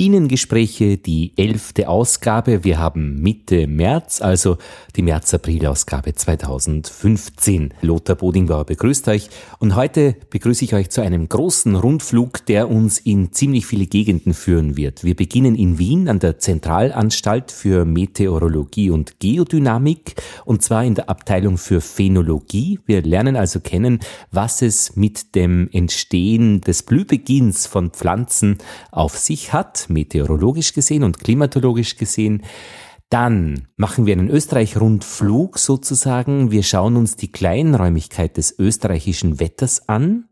Bienengespräche, die elfte Ausgabe. Wir haben Mitte März, also die März-April-Ausgabe 2015. Lothar Bodingbauer begrüßt euch und heute begrüße ich euch zu einem großen Rundflug, der uns in ziemlich viele Gegenden führen wird. Wir beginnen in Wien an der Zentralanstalt für Meteorologie und Geodynamik und zwar in der Abteilung für Phänologie. Wir lernen also kennen, was es mit dem Entstehen des Blühbeginns von Pflanzen auf sich hat meteorologisch gesehen und klimatologisch gesehen. Dann machen wir einen Österreich-Rundflug sozusagen. Wir schauen uns die Kleinräumigkeit des österreichischen Wetters an.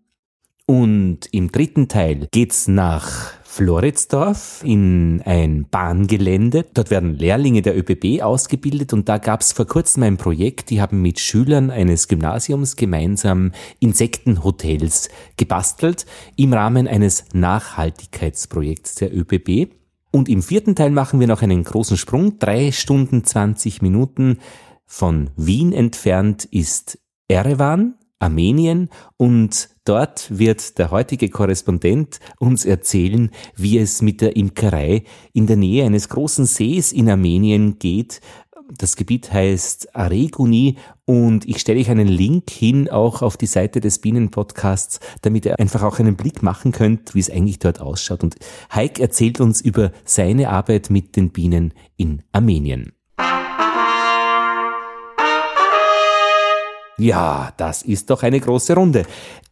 Und im dritten Teil geht's nach Floridsdorf in ein Bahngelände. Dort werden Lehrlinge der ÖBB ausgebildet und da gab es vor kurzem ein Projekt, die haben mit Schülern eines Gymnasiums gemeinsam Insektenhotels gebastelt im Rahmen eines Nachhaltigkeitsprojekts der ÖBB. Und im vierten Teil machen wir noch einen großen Sprung. Drei Stunden 20 Minuten von Wien entfernt ist Erevan Armenien und dort wird der heutige Korrespondent uns erzählen, wie es mit der Imkerei in der Nähe eines großen Sees in Armenien geht. Das Gebiet heißt Areguni und ich stelle euch einen Link hin, auch auf die Seite des Bienenpodcasts, damit ihr einfach auch einen Blick machen könnt, wie es eigentlich dort ausschaut. Und Heik erzählt uns über seine Arbeit mit den Bienen in Armenien. Ja, das ist doch eine große Runde.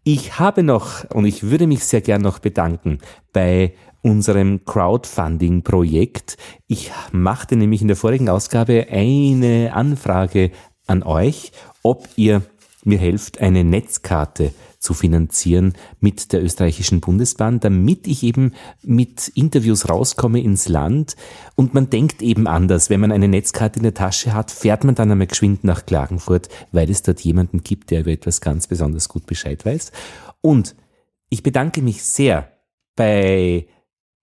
Ich habe noch, und ich würde mich sehr gern noch bedanken, bei unserem Crowdfunding-Projekt. Ich machte nämlich in der vorigen Ausgabe eine Anfrage an euch, ob ihr mir helft, eine Netzkarte zu finanzieren mit der österreichischen Bundesbahn, damit ich eben mit Interviews rauskomme ins Land. Und man denkt eben anders. Wenn man eine Netzkarte in der Tasche hat, fährt man dann einmal geschwind nach Klagenfurt, weil es dort jemanden gibt, der über etwas ganz besonders gut Bescheid weiß. Und ich bedanke mich sehr bei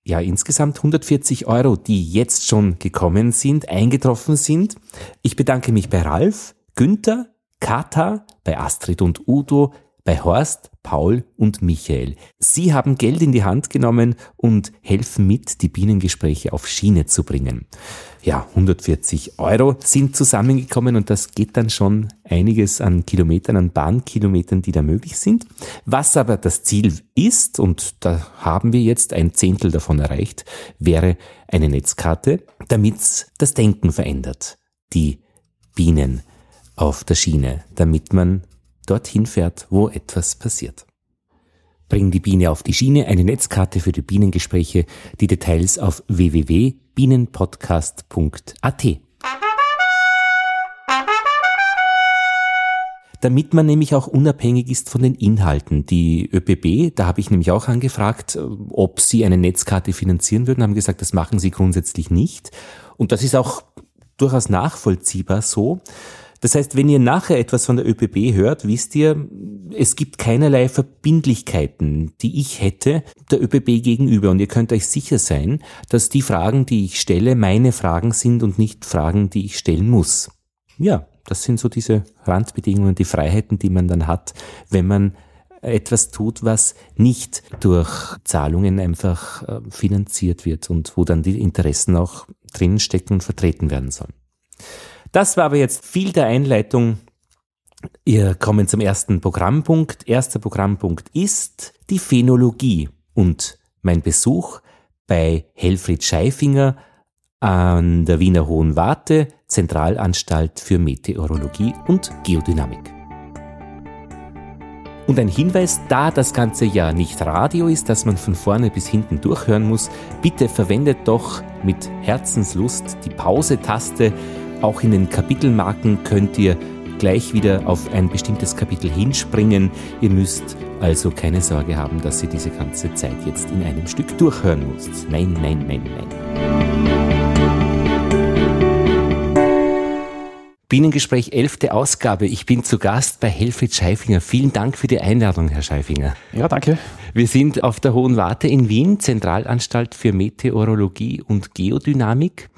ja, insgesamt 140 Euro, die jetzt schon gekommen sind, eingetroffen sind. Ich bedanke mich bei Ralf, Günther, Kata, bei Astrid und Udo, bei Horst, Paul und Michael. Sie haben Geld in die Hand genommen und helfen mit, die Bienengespräche auf Schiene zu bringen. Ja, 140 Euro sind zusammengekommen und das geht dann schon einiges an Kilometern, an Bahnkilometern, die da möglich sind. Was aber das Ziel ist, und da haben wir jetzt ein Zehntel davon erreicht, wäre eine Netzkarte, damit das Denken verändert. Die Bienen auf der Schiene, damit man dorthin fährt, wo etwas passiert. Bring die Biene auf die Schiene, eine Netzkarte für die Bienengespräche, die Details auf www.bienenpodcast.at. damit man nämlich auch unabhängig ist von den Inhalten. Die ÖPB, da habe ich nämlich auch angefragt, ob sie eine Netzkarte finanzieren würden, haben gesagt, das machen sie grundsätzlich nicht. Und das ist auch durchaus nachvollziehbar so. Das heißt, wenn ihr nachher etwas von der ÖPB hört, wisst ihr, es gibt keinerlei Verbindlichkeiten, die ich hätte der ÖPB gegenüber. Und ihr könnt euch sicher sein, dass die Fragen, die ich stelle, meine Fragen sind und nicht Fragen, die ich stellen muss. Ja, das sind so diese Randbedingungen, die Freiheiten, die man dann hat, wenn man etwas tut, was nicht durch Zahlungen einfach äh, finanziert wird und wo dann die Interessen auch drinnen stecken und vertreten werden sollen. Das war aber jetzt viel der Einleitung. Wir kommen zum ersten Programmpunkt. Erster Programmpunkt ist die Phänologie und mein Besuch bei Helfried Scheifinger an der Wiener Hohen Warte, Zentralanstalt für Meteorologie und Geodynamik. Und ein Hinweis, da das Ganze ja nicht Radio ist, dass man von vorne bis hinten durchhören muss, bitte verwendet doch mit Herzenslust die Pause-Taste auch in den Kapitelmarken könnt ihr gleich wieder auf ein bestimmtes Kapitel hinspringen. Ihr müsst also keine Sorge haben, dass ihr diese ganze Zeit jetzt in einem Stück durchhören müsst. Nein, nein, nein, nein. Bienengespräch 11. Ausgabe. Ich bin zu Gast bei Helfried Scheifinger. Vielen Dank für die Einladung, Herr Scheifinger. Ja, danke. Wir sind auf der Hohen Warte in Wien, Zentralanstalt für Meteorologie und Geodynamik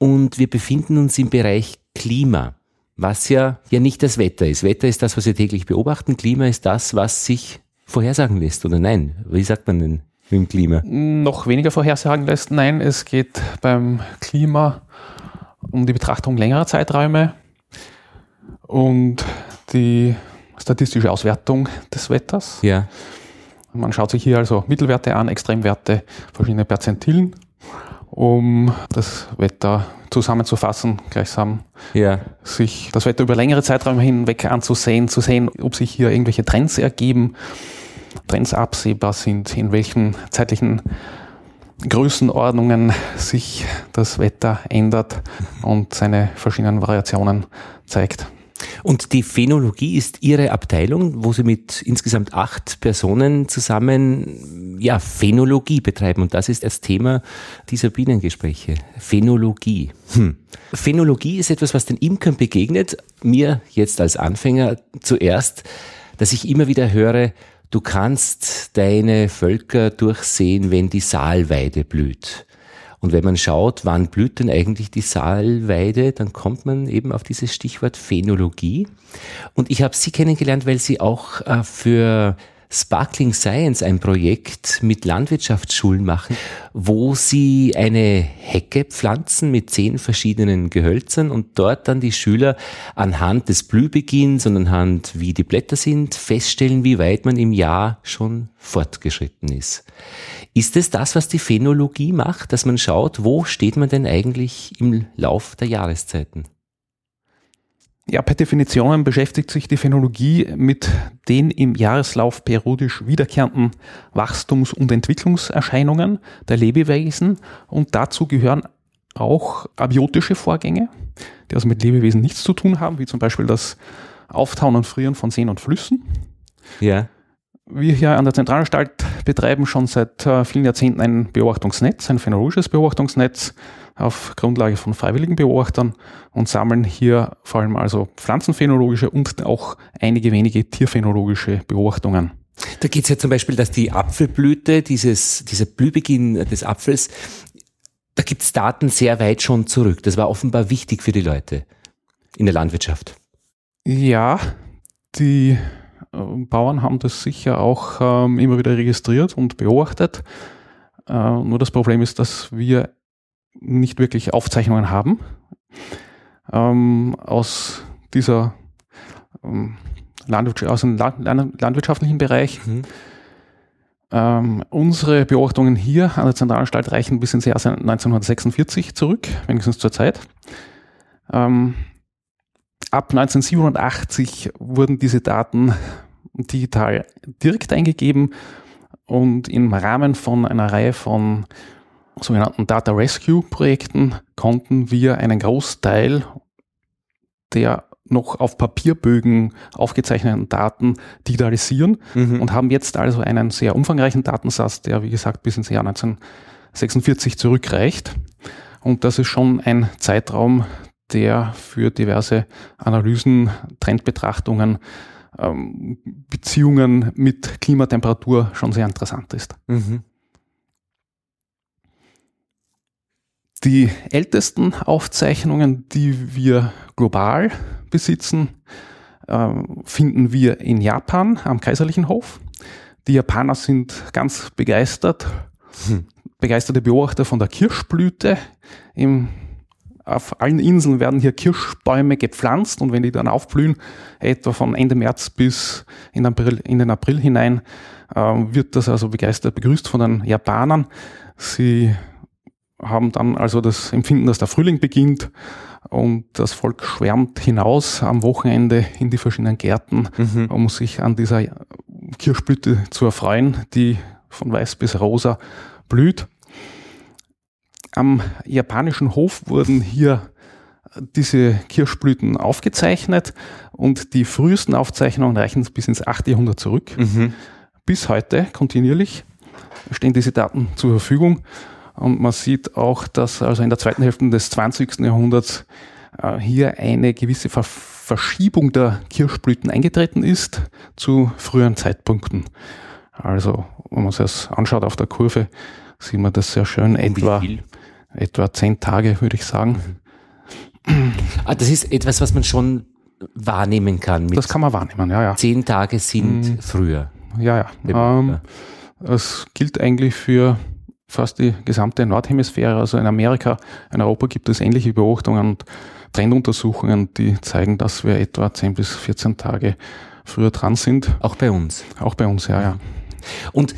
und wir befinden uns im Bereich Klima, was ja, ja nicht das Wetter ist. Wetter ist das, was wir täglich beobachten. Klima ist das, was sich vorhersagen lässt, oder nein? Wie sagt man denn? mit dem Klima? Noch weniger vorhersagen lässt. Nein, es geht beim Klima um die Betrachtung längerer Zeiträume und die statistische Auswertung des Wetters. Ja. Man schaut sich hier also Mittelwerte an, Extremwerte, verschiedene Perzentilen, um das Wetter zusammenzufassen, gleichsam Ja. sich das Wetter über längere Zeiträume hinweg anzusehen, zu sehen, ob sich hier irgendwelche Trends ergeben, Trends absehbar sind, in welchen zeitlichen Größenordnungen sich das Wetter ändert und seine verschiedenen Variationen zeigt. Und die Phänologie ist Ihre Abteilung, wo Sie mit insgesamt acht Personen zusammen ja, Phänologie betreiben. Und das ist das Thema dieser Bienengespräche. Phänologie. Hm. Phänologie ist etwas, was den Imkern begegnet. Mir jetzt als Anfänger zuerst, dass ich immer wieder höre, du kannst deine Völker durchsehen, wenn die Saalweide blüht. Und wenn man schaut, wann blüht denn eigentlich die Saalweide, dann kommt man eben auf dieses Stichwort Phänologie. Und ich habe Sie kennengelernt, weil Sie auch äh, für Sparkling Science ein Projekt mit Landwirtschaftsschulen machen, wo sie eine Hecke pflanzen mit zehn verschiedenen Gehölzern und dort dann die Schüler anhand des Blühbeginns und anhand wie die Blätter sind, feststellen, wie weit man im Jahr schon fortgeschritten ist. Ist es das, was die Phänologie macht, dass man schaut, wo steht man denn eigentlich im Lauf der Jahreszeiten? Ja, per Definition beschäftigt sich die Phänologie mit den im Jahreslauf periodisch wiederkehrenden Wachstums- und Entwicklungserscheinungen der Lebewesen und dazu gehören auch abiotische Vorgänge, die also mit Lebewesen nichts zu tun haben, wie zum Beispiel das Auftauen und Frieren von Seen und Flüssen. Ja. Wir hier an der Zentralanstalt betreiben schon seit äh, vielen Jahrzehnten ein Beobachtungsnetz, ein phänologisches Beobachtungsnetz auf Grundlage von freiwilligen Beobachtern und sammeln hier vor allem also pflanzenphänologische und auch einige wenige tierphänologische Beobachtungen. Da geht es ja zum Beispiel, dass die Apfelblüte, dieses, dieser Blühbeginn des Apfels, da gibt es Daten sehr weit schon zurück. Das war offenbar wichtig für die Leute in der Landwirtschaft. Ja, die Bauern haben das sicher auch ähm, immer wieder registriert und beobachtet. Äh, nur das Problem ist, dass wir nicht wirklich Aufzeichnungen haben. Ähm, aus dieser ähm, Landwirtschaft, aus dem Land landwirtschaftlichen Bereich. Mhm. Ähm, unsere Beobachtungen hier an der Zentralanstalt reichen bis ins Jahr 1946 zurück, wenigstens zur Zeit. Ähm, ab 1987 wurden diese Daten digital direkt eingegeben und im Rahmen von einer Reihe von sogenannten Data Rescue Projekten konnten wir einen Großteil der noch auf Papierbögen aufgezeichneten Daten digitalisieren mhm. und haben jetzt also einen sehr umfangreichen Datensatz, der wie gesagt bis ins Jahr 1946 zurückreicht. Und das ist schon ein Zeitraum, der für diverse Analysen, Trendbetrachtungen, ähm, Beziehungen mit Klimatemperatur schon sehr interessant ist. Mhm. Die ältesten Aufzeichnungen, die wir global besitzen, ähm, finden wir in Japan am Kaiserlichen Hof. Die Japaner sind ganz begeistert, hm. begeisterte Beobachter von der Kirschblüte. Im, auf allen Inseln werden hier Kirschbäume gepflanzt und wenn die dann aufblühen, etwa von Ende März bis in, April, in den April hinein, äh, wird das also begeistert begrüßt von den Japanern. Sie haben dann also das Empfinden, dass der Frühling beginnt und das Volk schwärmt hinaus am Wochenende in die verschiedenen Gärten, mhm. um sich an dieser Kirschblüte zu erfreuen, die von weiß bis rosa blüht. Am japanischen Hof wurden hier diese Kirschblüten aufgezeichnet und die frühesten Aufzeichnungen reichen bis ins 8. Jahrhundert zurück. Mhm. Bis heute kontinuierlich stehen diese Daten zur Verfügung und man sieht auch, dass also in der zweiten Hälfte des 20. Jahrhunderts äh, hier eine gewisse Ver Verschiebung der Kirschblüten eingetreten ist zu früheren Zeitpunkten. Also, wenn man sich das anschaut auf der Kurve, sieht man das sehr schön. Etwa, etwa zehn Tage, würde ich sagen. Ah, das ist etwas, was man schon wahrnehmen kann. das kann man wahrnehmen, ja, ja. Zehn Tage sind mhm. früher. Ja, ja. Ähm, Das gilt eigentlich für fast die gesamte Nordhemisphäre. Also in Amerika, in Europa gibt es ähnliche Beobachtungen und Trenduntersuchungen, die zeigen, dass wir etwa 10 bis 14 Tage früher dran sind. Auch bei uns. Auch bei uns, ja, ja. Und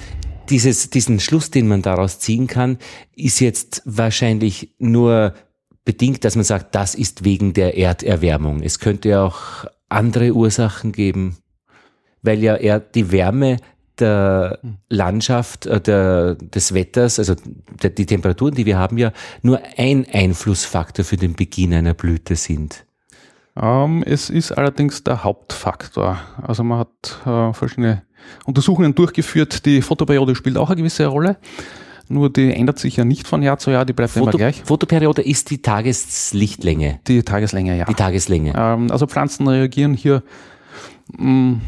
dieses, diesen Schluss, den man daraus ziehen kann, ist jetzt wahrscheinlich nur bedingt, dass man sagt, das ist wegen der Erderwärmung. Es könnte ja auch andere Ursachen geben, weil ja eher die Wärme der Landschaft, äh, der, des Wetters, also der, die Temperaturen, die wir haben, ja nur ein Einflussfaktor für den Beginn einer Blüte sind. Ähm, es ist allerdings der Hauptfaktor. Also man hat äh, verschiedene Untersuchungen durchgeführt. Die Fotoperiode spielt auch eine gewisse Rolle. Nur die ändert sich ja nicht von Jahr zu Jahr, die bleibt Foto, immer gleich. Fotoperiode ist die Tageslichtlänge. Die Tageslänge, ja. Die Tageslänge. Ähm, also Pflanzen reagieren hier mh, mm,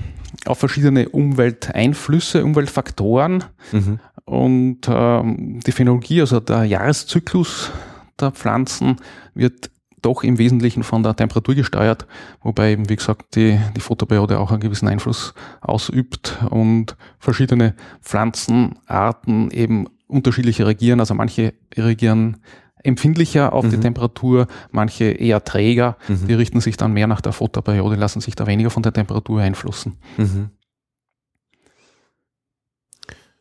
auf verschiedene Umwelteinflüsse, Umweltfaktoren. Mhm. Und ähm, die Phänologie, also der Jahreszyklus der Pflanzen, wird doch im Wesentlichen von der Temperatur gesteuert, wobei eben, wie gesagt, die, die Photoperiode auch einen gewissen Einfluss ausübt und verschiedene Pflanzenarten eben unterschiedlich reagieren. Also manche reagieren empfindlicher auf mhm. die Temperatur, manche eher träger. Mhm. Die richten sich dann mehr nach der Photoperiode, lassen sich da weniger von der Temperatur einflussen. Mhm.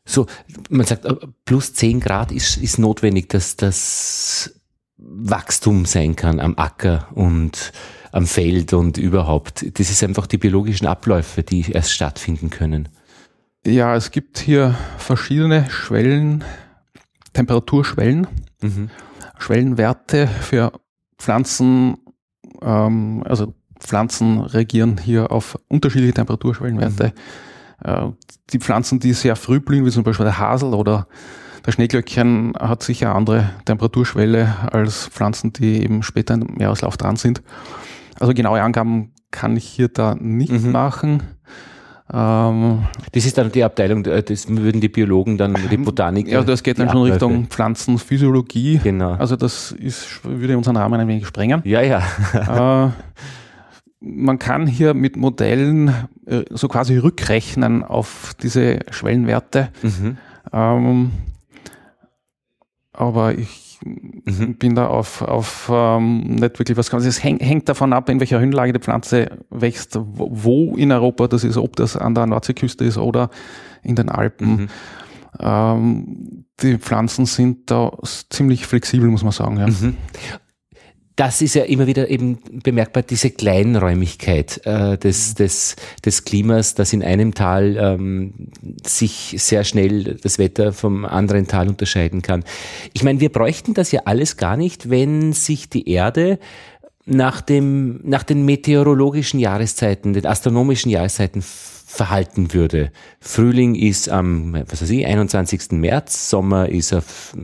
So, man sagt, äh, plus 10 Grad ist, ist notwendig, dass das Wachstum sein kann am Acker und am Feld und überhaupt. Das ist einfach die biologischen Abläufe, die erst stattfinden können. Ja, es gibt hier verschiedene Schwellen, Temperaturschwellen, mhm. Schwellenwerte für Pflanzen. Ähm, also Pflanzen reagieren hier auf unterschiedliche Temperaturschwellenwerte. Mhm. Äh, die Pflanzen, die sehr früh blühen, wie zum Beispiel der Hasel oder der Schneeglöckchen hat sicher eine andere Temperaturschwelle als Pflanzen, die eben später im Jahreslauf dran sind. Also genaue Angaben kann ich hier da nicht mhm. machen. Ähm, das ist dann die Abteilung, äh, das würden die Biologen dann, die Botanik. Ja, das geht dann schon Abläufe. Richtung Pflanzenphysiologie. Genau. Also das ist, würde unseren Rahmen ein wenig sprengen. Ja, ja. äh, man kann hier mit Modellen äh, so quasi rückrechnen auf diese Schwellenwerte. Mhm. Ähm, aber ich mhm. bin da auf, auf ähm, nicht wirklich was. Es hängt, hängt davon ab, in welcher Höhenlage die Pflanze wächst, wo, wo in Europa das ist, ob das an der Nordseeküste ist oder in den Alpen. Mhm. Ähm, die Pflanzen sind da ziemlich flexibel, muss man sagen. Ja. Mhm das ist ja immer wieder eben bemerkbar, diese Kleinräumigkeit äh, des, mhm. des, des Klimas, dass in einem Tal ähm, sich sehr schnell das Wetter vom anderen Tal unterscheiden kann. Ich meine, wir bräuchten das ja alles gar nicht, wenn sich die Erde nach, dem, nach den meteorologischen Jahreszeiten, den astronomischen Jahreszeiten verhalten würde. Frühling ist am, was weiß ich, 21. März, Sommer ist auf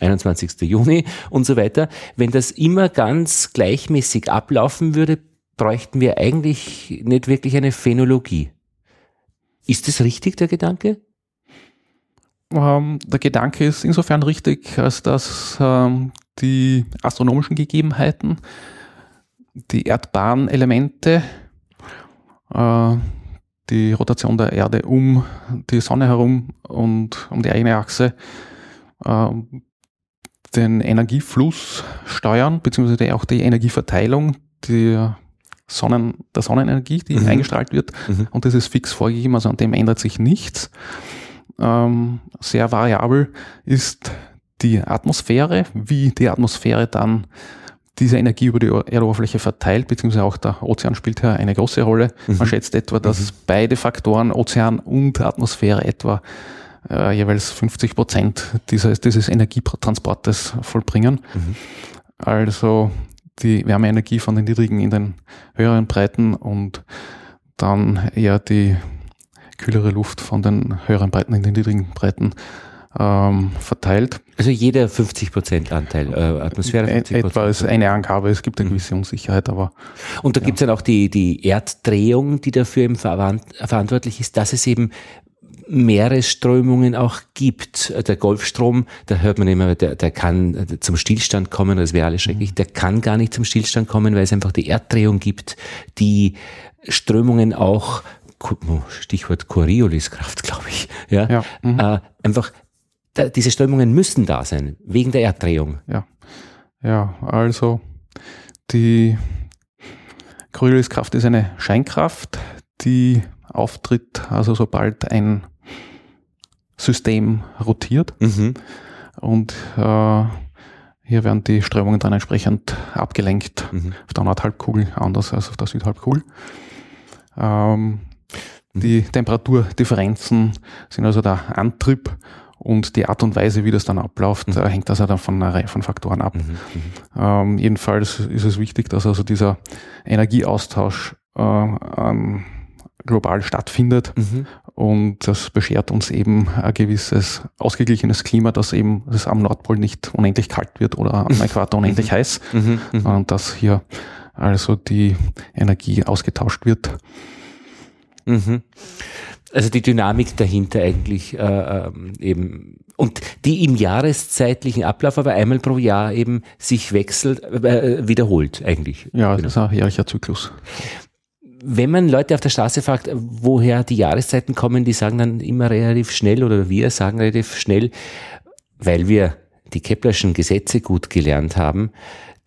21. Hm, Juni und so weiter. Wenn das immer ganz gleichmäßig ablaufen würde, bräuchten wir eigentlich nicht wirklich eine Phänologie. Ist das richtig, der Gedanke? Ähm, der Gedanke ist insofern richtig, als dass ähm, die astronomischen Gegebenheiten, die Erdbahnelemente, äh, die Rotation der Erde um die Sonne herum und um die eigene Achse äh, den Energiefluss steuern, beziehungsweise auch die Energieverteilung der, Sonnen, der Sonnenenergie, die mhm. eingestrahlt wird. Mhm. Und das ist fix vorgegeben, also an dem ändert sich nichts. Ähm, sehr variabel ist die Atmosphäre, wie die Atmosphäre dann diese Energie über die Erdoberfläche verteilt, beziehungsweise auch der Ozean spielt hier eine große Rolle. Mhm. Man schätzt etwa, dass mhm. beide Faktoren, Ozean und Atmosphäre, etwa äh, jeweils 50 Prozent dieses, dieses Energietransportes vollbringen. Mhm. Also die Wärmeenergie von den niedrigen in den höheren Breiten und dann eher die kühlere Luft von den höheren Breiten in den niedrigen Breiten ähm, verteilt. Also jeder 50 Prozent Anteil äh, Atmosphäre. 50 Etwa ist eine Angabe, es gibt eine gewisse Unsicherheit, aber. Und da ja. gibt es dann auch die, die Erddrehung, die dafür eben verantwortlich ist, dass es eben Meeresströmungen auch gibt. Der Golfstrom, da hört man immer, der, der kann zum Stillstand kommen, das wäre alles schrecklich. Mhm. Der kann gar nicht zum Stillstand kommen, weil es einfach die Erddrehung gibt, die Strömungen auch Stichwort Corioliskraft, glaube ich. Ja, Ja, mhm. Äh, einfach, da, diese Strömungen müssen da sein, wegen der Erddrehung. Ja, ja also die Corioliskraft ist eine Scheinkraft, die auftritt, also sobald ein System rotiert. Mhm. Und äh, hier werden die Strömungen dann entsprechend abgelenkt Mhm. auf der Nordhalbkugel, anders als auf der Südhalbkugel. Ähm, die Temperaturdifferenzen sind also der Antrieb und die Art und Weise, wie das dann abläuft, Mhm. äh, hängt also dann von einer Reihe von Faktoren ab. Mhm. Mhm. Ähm, jedenfalls ist es wichtig, dass also dieser Energieaustausch äh, ähm, global stattfindet Mhm. und das beschert uns eben ein gewisses ausgeglichenes Klima, dass eben es am Nordpol nicht unendlich kalt wird oder am Äquator unendlich heiß, Mhm. Mhm. dass hier also die Energie ausgetauscht wird. Also die Dynamik dahinter eigentlich äh, ähm, eben und die im jahreszeitlichen Ablauf aber einmal pro Jahr eben sich wechselt, äh, wiederholt eigentlich. Ja, Genau. das ist ein jährlicher Zyklus. Wenn man Leute auf der Straße fragt, woher die Jahreszeiten kommen, die sagen dann immer relativ schnell oder wir sagen relativ schnell, weil wir die Keplerschen Gesetze gut gelernt haben.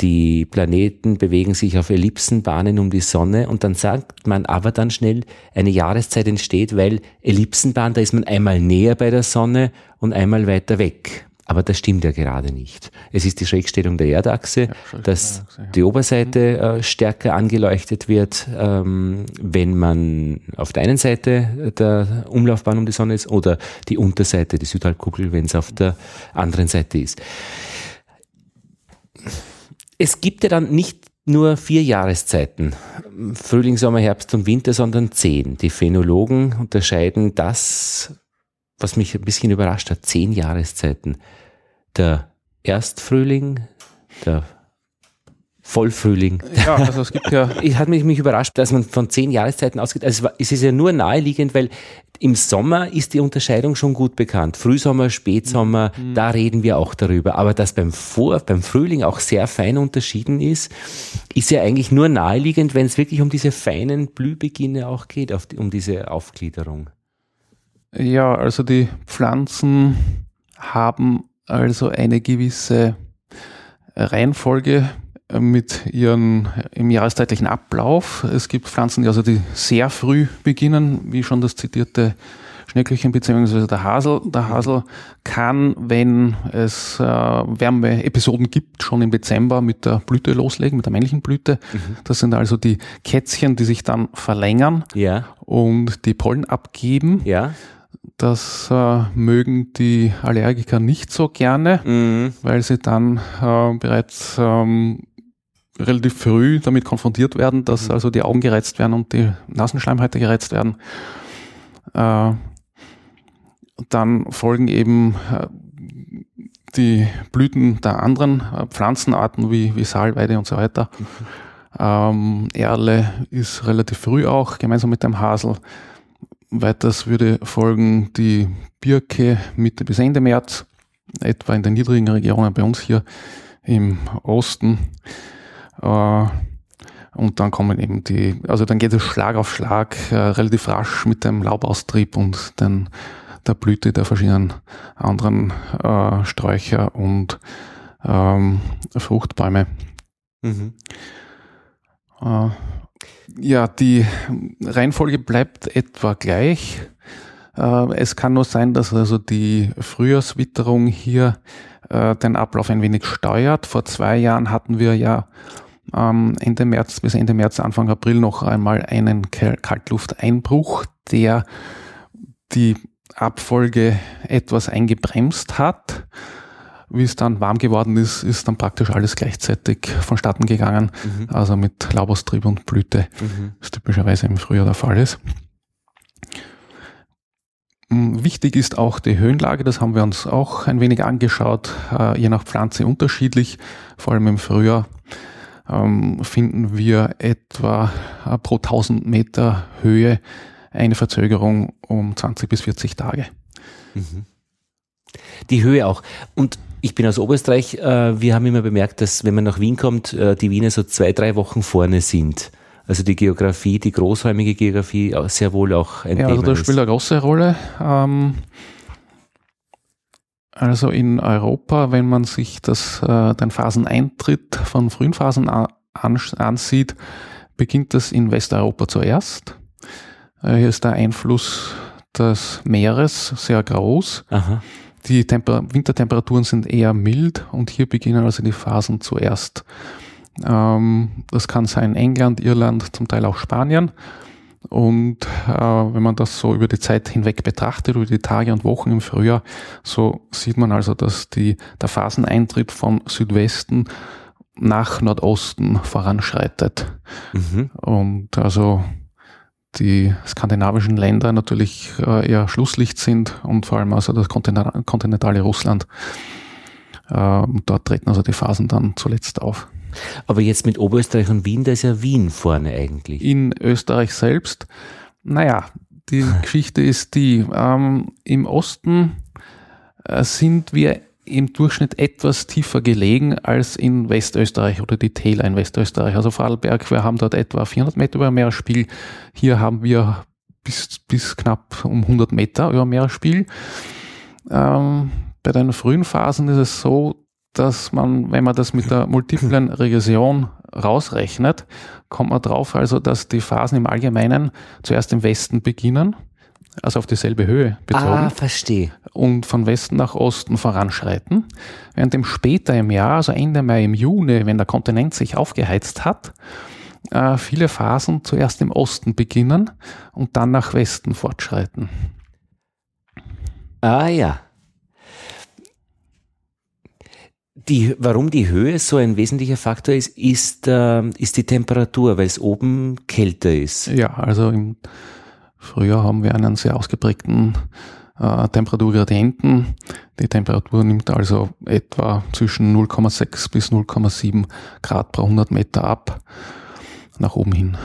Die Planeten bewegen sich auf Ellipsenbahnen um die Sonne und dann sagt man aber dann schnell, eine Jahreszeit entsteht, weil Ellipsenbahn, da ist man einmal näher bei der Sonne und einmal weiter weg. Aber das stimmt ja gerade nicht. Es ist die Schrägstellung der Erdachse, Schrägstellung dass der Erdachse, ja. die Oberseite äh, stärker angeleuchtet wird, ähm, wenn man auf der einen Seite der Umlaufbahn um die Sonne ist oder die Unterseite, die Südhalbkugel, wenn es auf der anderen Seite ist. Es gibt ja dann nicht nur vier Jahreszeiten, Frühling, Sommer, Herbst und Winter, sondern zehn. Die Phänologen unterscheiden das, was mich ein bisschen überrascht hat, zehn Jahreszeiten. Der Erstfrühling, der Vollfrühling. Ja, also es gibt ja Ich hat mich, mich überrascht, dass man von zehn Jahreszeiten ausgeht. Also es, ist ja nur naheliegend, weil im Sommer ist die Unterscheidung schon gut bekannt. Frühsommer, Spätsommer, da reden wir auch darüber. Aber dass beim Vor, beim Frühling auch sehr fein unterschieden ist, ist ja eigentlich nur naheliegend, wenn es wirklich um diese feinen Blühbeginne auch geht, die, um diese Aufgliederung. Ja, also die Pflanzen haben also eine gewisse Reihenfolge mit ihren im jahreszeitlichen Ablauf. Es gibt Pflanzen, die also die sehr früh beginnen, wie schon das zitierte Schnecklöchen bzw. der Hasel. Der Hasel kann, wenn es äh, Wärmeepisoden gibt, schon im Dezember mit der Blüte loslegen, mit der männlichen Blüte. Das sind also die Kätzchen, die sich dann verlängern Ja, und die Pollen abgeben. ja. Das äh, mögen die Allergiker nicht so gerne, Mhm. weil sie dann äh, bereits ähm, relativ früh damit konfrontiert werden, dass also die Augen gereizt werden und die Nasenschleimhäute gereizt werden. Äh, dann folgen eben äh, die Blüten der anderen äh, Pflanzenarten wie, wie Salweide und so weiter. Ähm, Erle ist relativ früh auch, gemeinsam mit dem Hasel. Weiters würde folgen die Birke Mitte bis Ende März, etwa in den niedrigen Regionen bei uns hier im Osten. Äh, und dann kommen eben die, also dann geht es Schlag auf Schlag äh, relativ rasch mit dem Laubaustrieb und den, der Blüte der verschiedenen anderen äh, Sträucher und ähm, Fruchtbäume. Mhm. Äh, ja, die Reihenfolge bleibt etwa gleich. Äh, es kann nur sein, dass also die Frühjahrswitterung hier äh, den Ablauf ein wenig steuert. Vor zwei Jahren hatten wir ja ähm, Ende März bis Ende März, Anfang April noch einmal einen Kal- Kaltlufteinbruch, der die Abfolge etwas eingebremst hat. Wie es dann warm geworden ist, ist dann praktisch alles gleichzeitig vonstatten gegangen. Mhm. Also mit Laubaustrieb und Blüte, Mhm. das typischerweise im Frühjahr der Fall ist. Mm, Wichtig ist auch die Höhenlage, das haben wir uns auch ein wenig angeschaut, äh, je nach Pflanze unterschiedlich. Vor allem im Frühjahr ähm, finden wir etwa äh, pro 1000 Meter Höhe eine Verzögerung um 20 bis 40 Tage. Mhm. Die Höhe auch. Und ich bin aus Oberösterreich. Äh, wir haben immer bemerkt, dass wenn man nach Wien kommt, die Wiener so zwei, drei Wochen vorne sind. Also die Geografie, die großräumige Geografie sehr wohl auch ein ja, also Thema also das spielt eine große Rolle. Ähm, also in Europa, wenn man sich das, äh, den Phaseneintritt von frühen Phasen ansieht, beginnt das in Westeuropa zuerst. Äh, hier ist der Einfluss des Meeres sehr groß. Aha. Die Temper Wintertemperaturen sind eher mild und hier beginnen also die Phasen zuerst. Ähm, das kann sein England, Irland, zum Teil auch Spanien. Und äh, wenn man das so über die Zeit hinweg betrachtet, über die Tage und Wochen im Frühjahr, so sieht man also, dass die, der Phaseneintritt von Südwesten nach Nordosten voranschreitet. Mhm. Und also die skandinavischen Länder natürlich äh, eher Schlusslicht sind und vor allem also das kontinentale Russland. Äh, dort treten also die Phasen dann zuletzt auf. Aber jetzt mit Oberösterreich und Wien, da ist ja Wien vorne eigentlich. In Österreich selbst, naja, die Geschichte ist die, ähm, im Osten äh, sind wir im Durchschnitt etwas tiefer gelegen als in Westösterreich oder die Täler in Westösterreich. Also Vorarlberg, wir haben dort etwa 400 Meter über Meeresspiel. Hier haben wir bis, bis knapp um 100 Meter über Meeresspiel. Ähm, bei den frühen Phasen ist es so, dass man, wenn man das mit der multiplen Regression rausrechnet, kommt man drauf, also dass die Phasen im Allgemeinen zuerst im Westen beginnen also auf dieselbe Höhe bezogen. Ah, verstehe. Und von Westen nach Osten voranschreiten. Während dem später im Jahr, also Ende Mai, im Juni, wenn der Kontinent sich aufgeheizt hat, äh, viele Phasen zuerst im Osten beginnen und dann nach Westen fortschreiten. Ah ja. Die, warum die Höhe so ein wesentlicher Faktor ist, ist, äh, ist die Temperatur, weil es oben kälter ist. Ja, also im Früher haben wir einen sehr ausgeprägten äh, Temperaturgradienten. Die Temperatur nimmt also etwa zwischen 0,6 bis 0,7 Grad pro 100 Meter ab nach oben hin.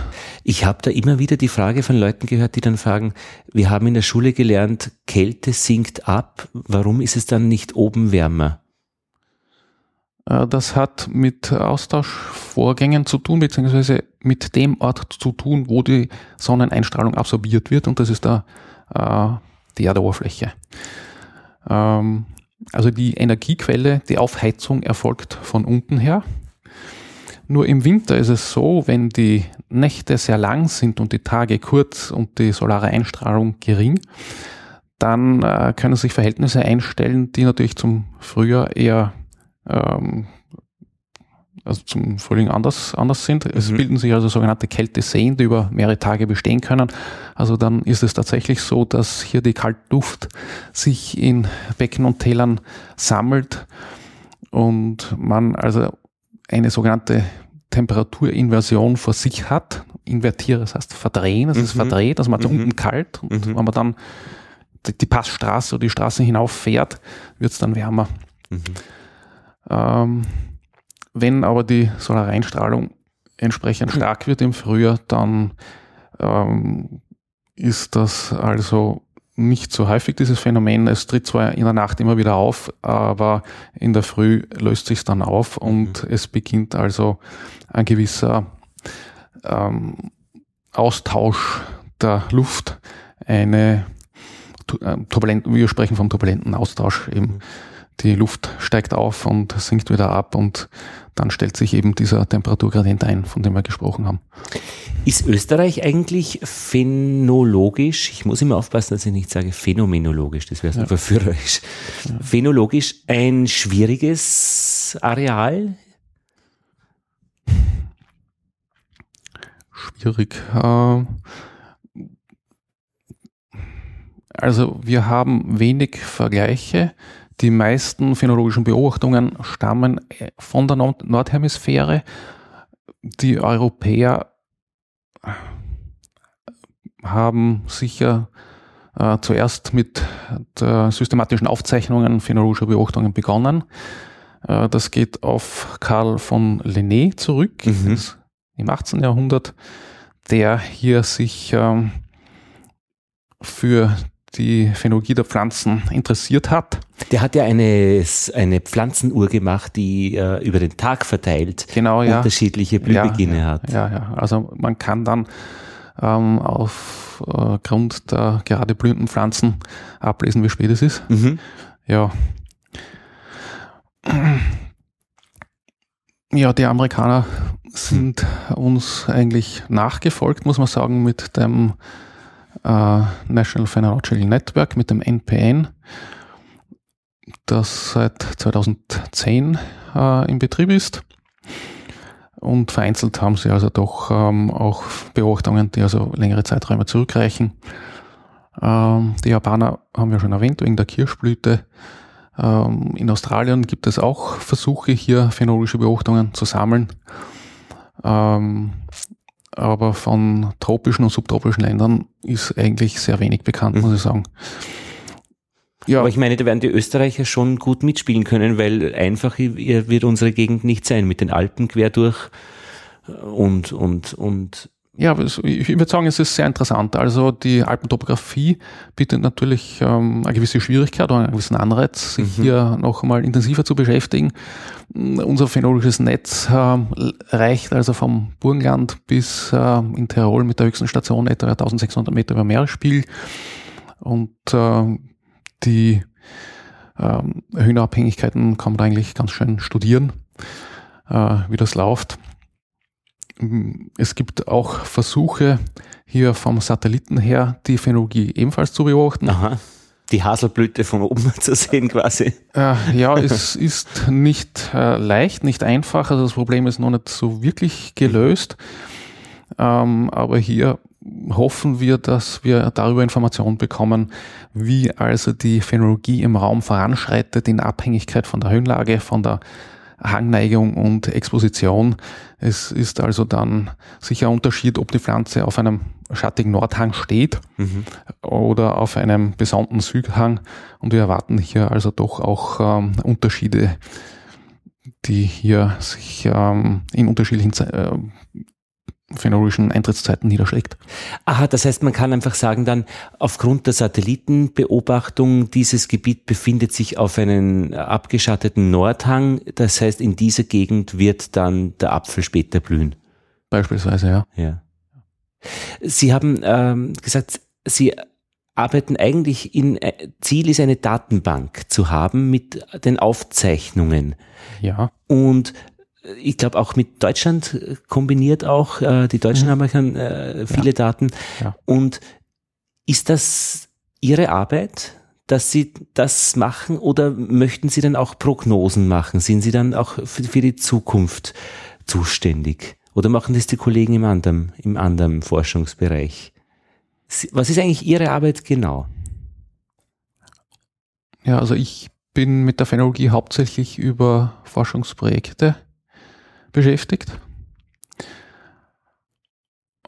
Ich habe da immer wieder die Frage von Leuten gehört, die dann fragen, wir haben in der Schule gelernt, Kälte sinkt ab, warum ist es dann nicht oben wärmer? Äh, das hat mit Austauschvorgängen zu tun, beziehungsweise mit dem Ort zu tun, wo die Sonneneinstrahlung absorbiert wird, und das ist da äh, die Erdoberfläche. Ähm, also die Energiequelle, die Aufheizung erfolgt von unten her. Nur im Winter ist es so, wenn die Nächte sehr lang sind und die Tage kurz und die solare Einstrahlung gering, dann äh, können sich Verhältnisse einstellen, die natürlich zum Frühjahr eher ähm, also zum Frühling anders, anders sind. Es mhm. bilden sich also sogenannte Kälteseen, die über mehrere Tage bestehen können. Also dann ist es tatsächlich so, dass hier die Kaltluft sich in Becken und Tälern sammelt und man also eine sogenannte Temperaturinversion vor sich hat. Invertiere, das heißt verdrehen, das mhm. ist verdreht, also man hat mhm. unten kalt und mhm. wenn man dann die Passstraße oder die Straße hinauf fährt, wird es dann wärmer. Ähm, wenn aber die Solareinstrahlung entsprechend stark wird im Frühjahr, dann ähm, ist das also nicht so häufig, dieses Phänomen. Es tritt zwar in der Nacht immer wieder auf, aber in der Früh löst sich dann auf und mhm. es beginnt also ein gewisser ähm, Austausch der Luft, eine äh, turbulenten, wir sprechen vom turbulenten Austausch eben. Mhm die Luft steigt auf und sinkt wieder ab und dann stellt sich eben dieser Temperaturgradient ein, von dem wir gesprochen haben. Ist Österreich eigentlich phänologisch, ich muss immer aufpassen, dass ich nicht sage phänomenologisch, das wäre so ja. verführerisch, ja. phänologisch ein schwieriges Areal? Schwierig. Äh, also wir haben wenig Vergleiche. Die meisten phänologischen Beobachtungen stammen äh, von der Nordhemisphäre. Die Europäer haben sicher äh, zuerst mit der systematischen Aufzeichnungen phänologischer Beobachtungen begonnen. Äh, das geht auf Karl von Linné zurück mhm. im 18. Jahrhundert, der hier sich ähm, für die Phänologie der Pflanzen interessiert hat. Der hat ja eine, eine Pflanzenuhr gemacht, die äh, über den Tag verteilt genau, ja. unterschiedliche Blühbeginne ja, hat. Ja, ja. Also man kann dann ähm, aufgrund äh, der gerade blühenden Pflanzen ablesen, wie spät es ist. Mhm. Ja. Ja, die Amerikaner sind uns eigentlich nachgefolgt, muss man sagen, mit dem National Phenological Network, mit dem NPN, das seit 2010 äh, in Betrieb ist. Und vereinzelt haben sie also doch ähm, auch Beobachtungen, die also längere Zeiträume zurückreichen. Ähm, die Japaner haben wir schon erwähnt, wegen der Kirschblüte. Ähm, in Australien gibt es auch Versuche, hier phänologische Beobachtungen zu sammeln. Aber von tropischen und subtropischen Ländern ist eigentlich sehr wenig bekannt, mhm. muss ich sagen. Ja. Aber ich meine, da werden die Österreicher schon gut mitspielen können, weil einfach wird unsere Gegend nicht sein mit den Alpen quer durch und, und, und ja, ich würde sagen, es ist sehr interessant. Also die Alpentopographie bietet natürlich ähm, eine gewisse Schwierigkeit oder einen gewissen Anreiz, sich mhm. hier noch einmal intensiver zu beschäftigen. Unser phänologisches Netz äh, reicht also vom Burgenland bis äh, in Tirol mit der höchsten Station etwa 1600 Meter über Meeresspiegel. Und äh, die äh, Höhenabhängigkeiten kann man eigentlich ganz schön studieren, äh, wie das läuft. Es gibt auch Versuche, hier vom Satelliten her die Phänologie ebenfalls zu beobachten. Aha. Die Haselblüte von oben zu sehen quasi. Äh, ja, es ist nicht äh, leicht, nicht einfach. Also das Problem ist noch nicht so wirklich gelöst. Ähm, aber hier hoffen wir, dass wir darüber Informationen bekommen, wie also die Phänologie im Raum voranschreitet in Abhängigkeit von der Höhenlage, von der Hangneigung und Exposition. Es ist also dann sicher ein Unterschied, ob die Pflanze auf einem schattigen Nordhang steht mhm. oder auf einem besonnten Südhang. Und wir erwarten hier also doch auch ähm, Unterschiede, die hier sich ähm, in unterschiedlichen äh, phänologischen Eintrittszeiten niederschlägt. Aha, das heißt, man kann einfach sagen dann, aufgrund der Satellitenbeobachtung, dieses Gebiet befindet sich auf einem abgeschatteten Nordhang. Das heißt, in dieser Gegend wird dann der Apfel später blühen. Beispielsweise, ja. Ja. Sie haben ähm, gesagt, Sie arbeiten eigentlich in, äh, Ziel ist eine Datenbank zu haben mit den Aufzeichnungen. Ja. Und ich glaube auch mit Deutschland äh, kombiniert auch. Äh, die Deutschen mhm. haben ja äh, viele ja. Daten. Ja. Und ist das Ihre Arbeit, dass Sie das machen oder möchten Sie dann auch Prognosen machen? Sind Sie dann auch für, für die Zukunft zuständig? Oder machen das die Kollegen im anderen, im anderen Forschungsbereich? Was ist eigentlich Ihre Arbeit genau? Ja, also ich bin mit der Phänologie hauptsächlich über Forschungsprojekte beschäftigt.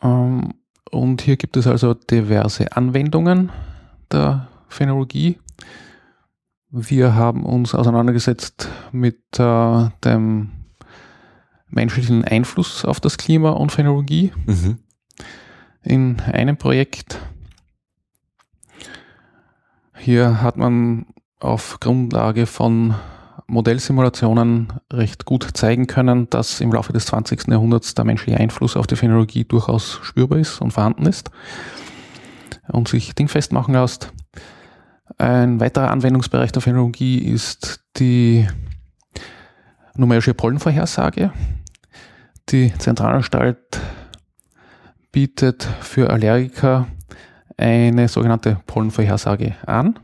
Ähm, und hier gibt es also diverse Anwendungen der Phänologie. Wir haben uns auseinandergesetzt mit äh, dem menschlichen Einfluss auf das Klima und Phänologie mhm. in einem Projekt. Hier hat man auf Grundlage von Modellsimulationen recht gut zeigen können, dass im Laufe des 20. Jahrhunderts der menschliche Einfluss auf die Phänologie durchaus spürbar ist und vorhanden ist und sich dingfest machen lässt. Ein weiterer Anwendungsbereich der Phänologie ist die numerische Pollenvorhersage. Die Zentralanstalt bietet für Allergiker eine sogenannte Pollenvorhersage an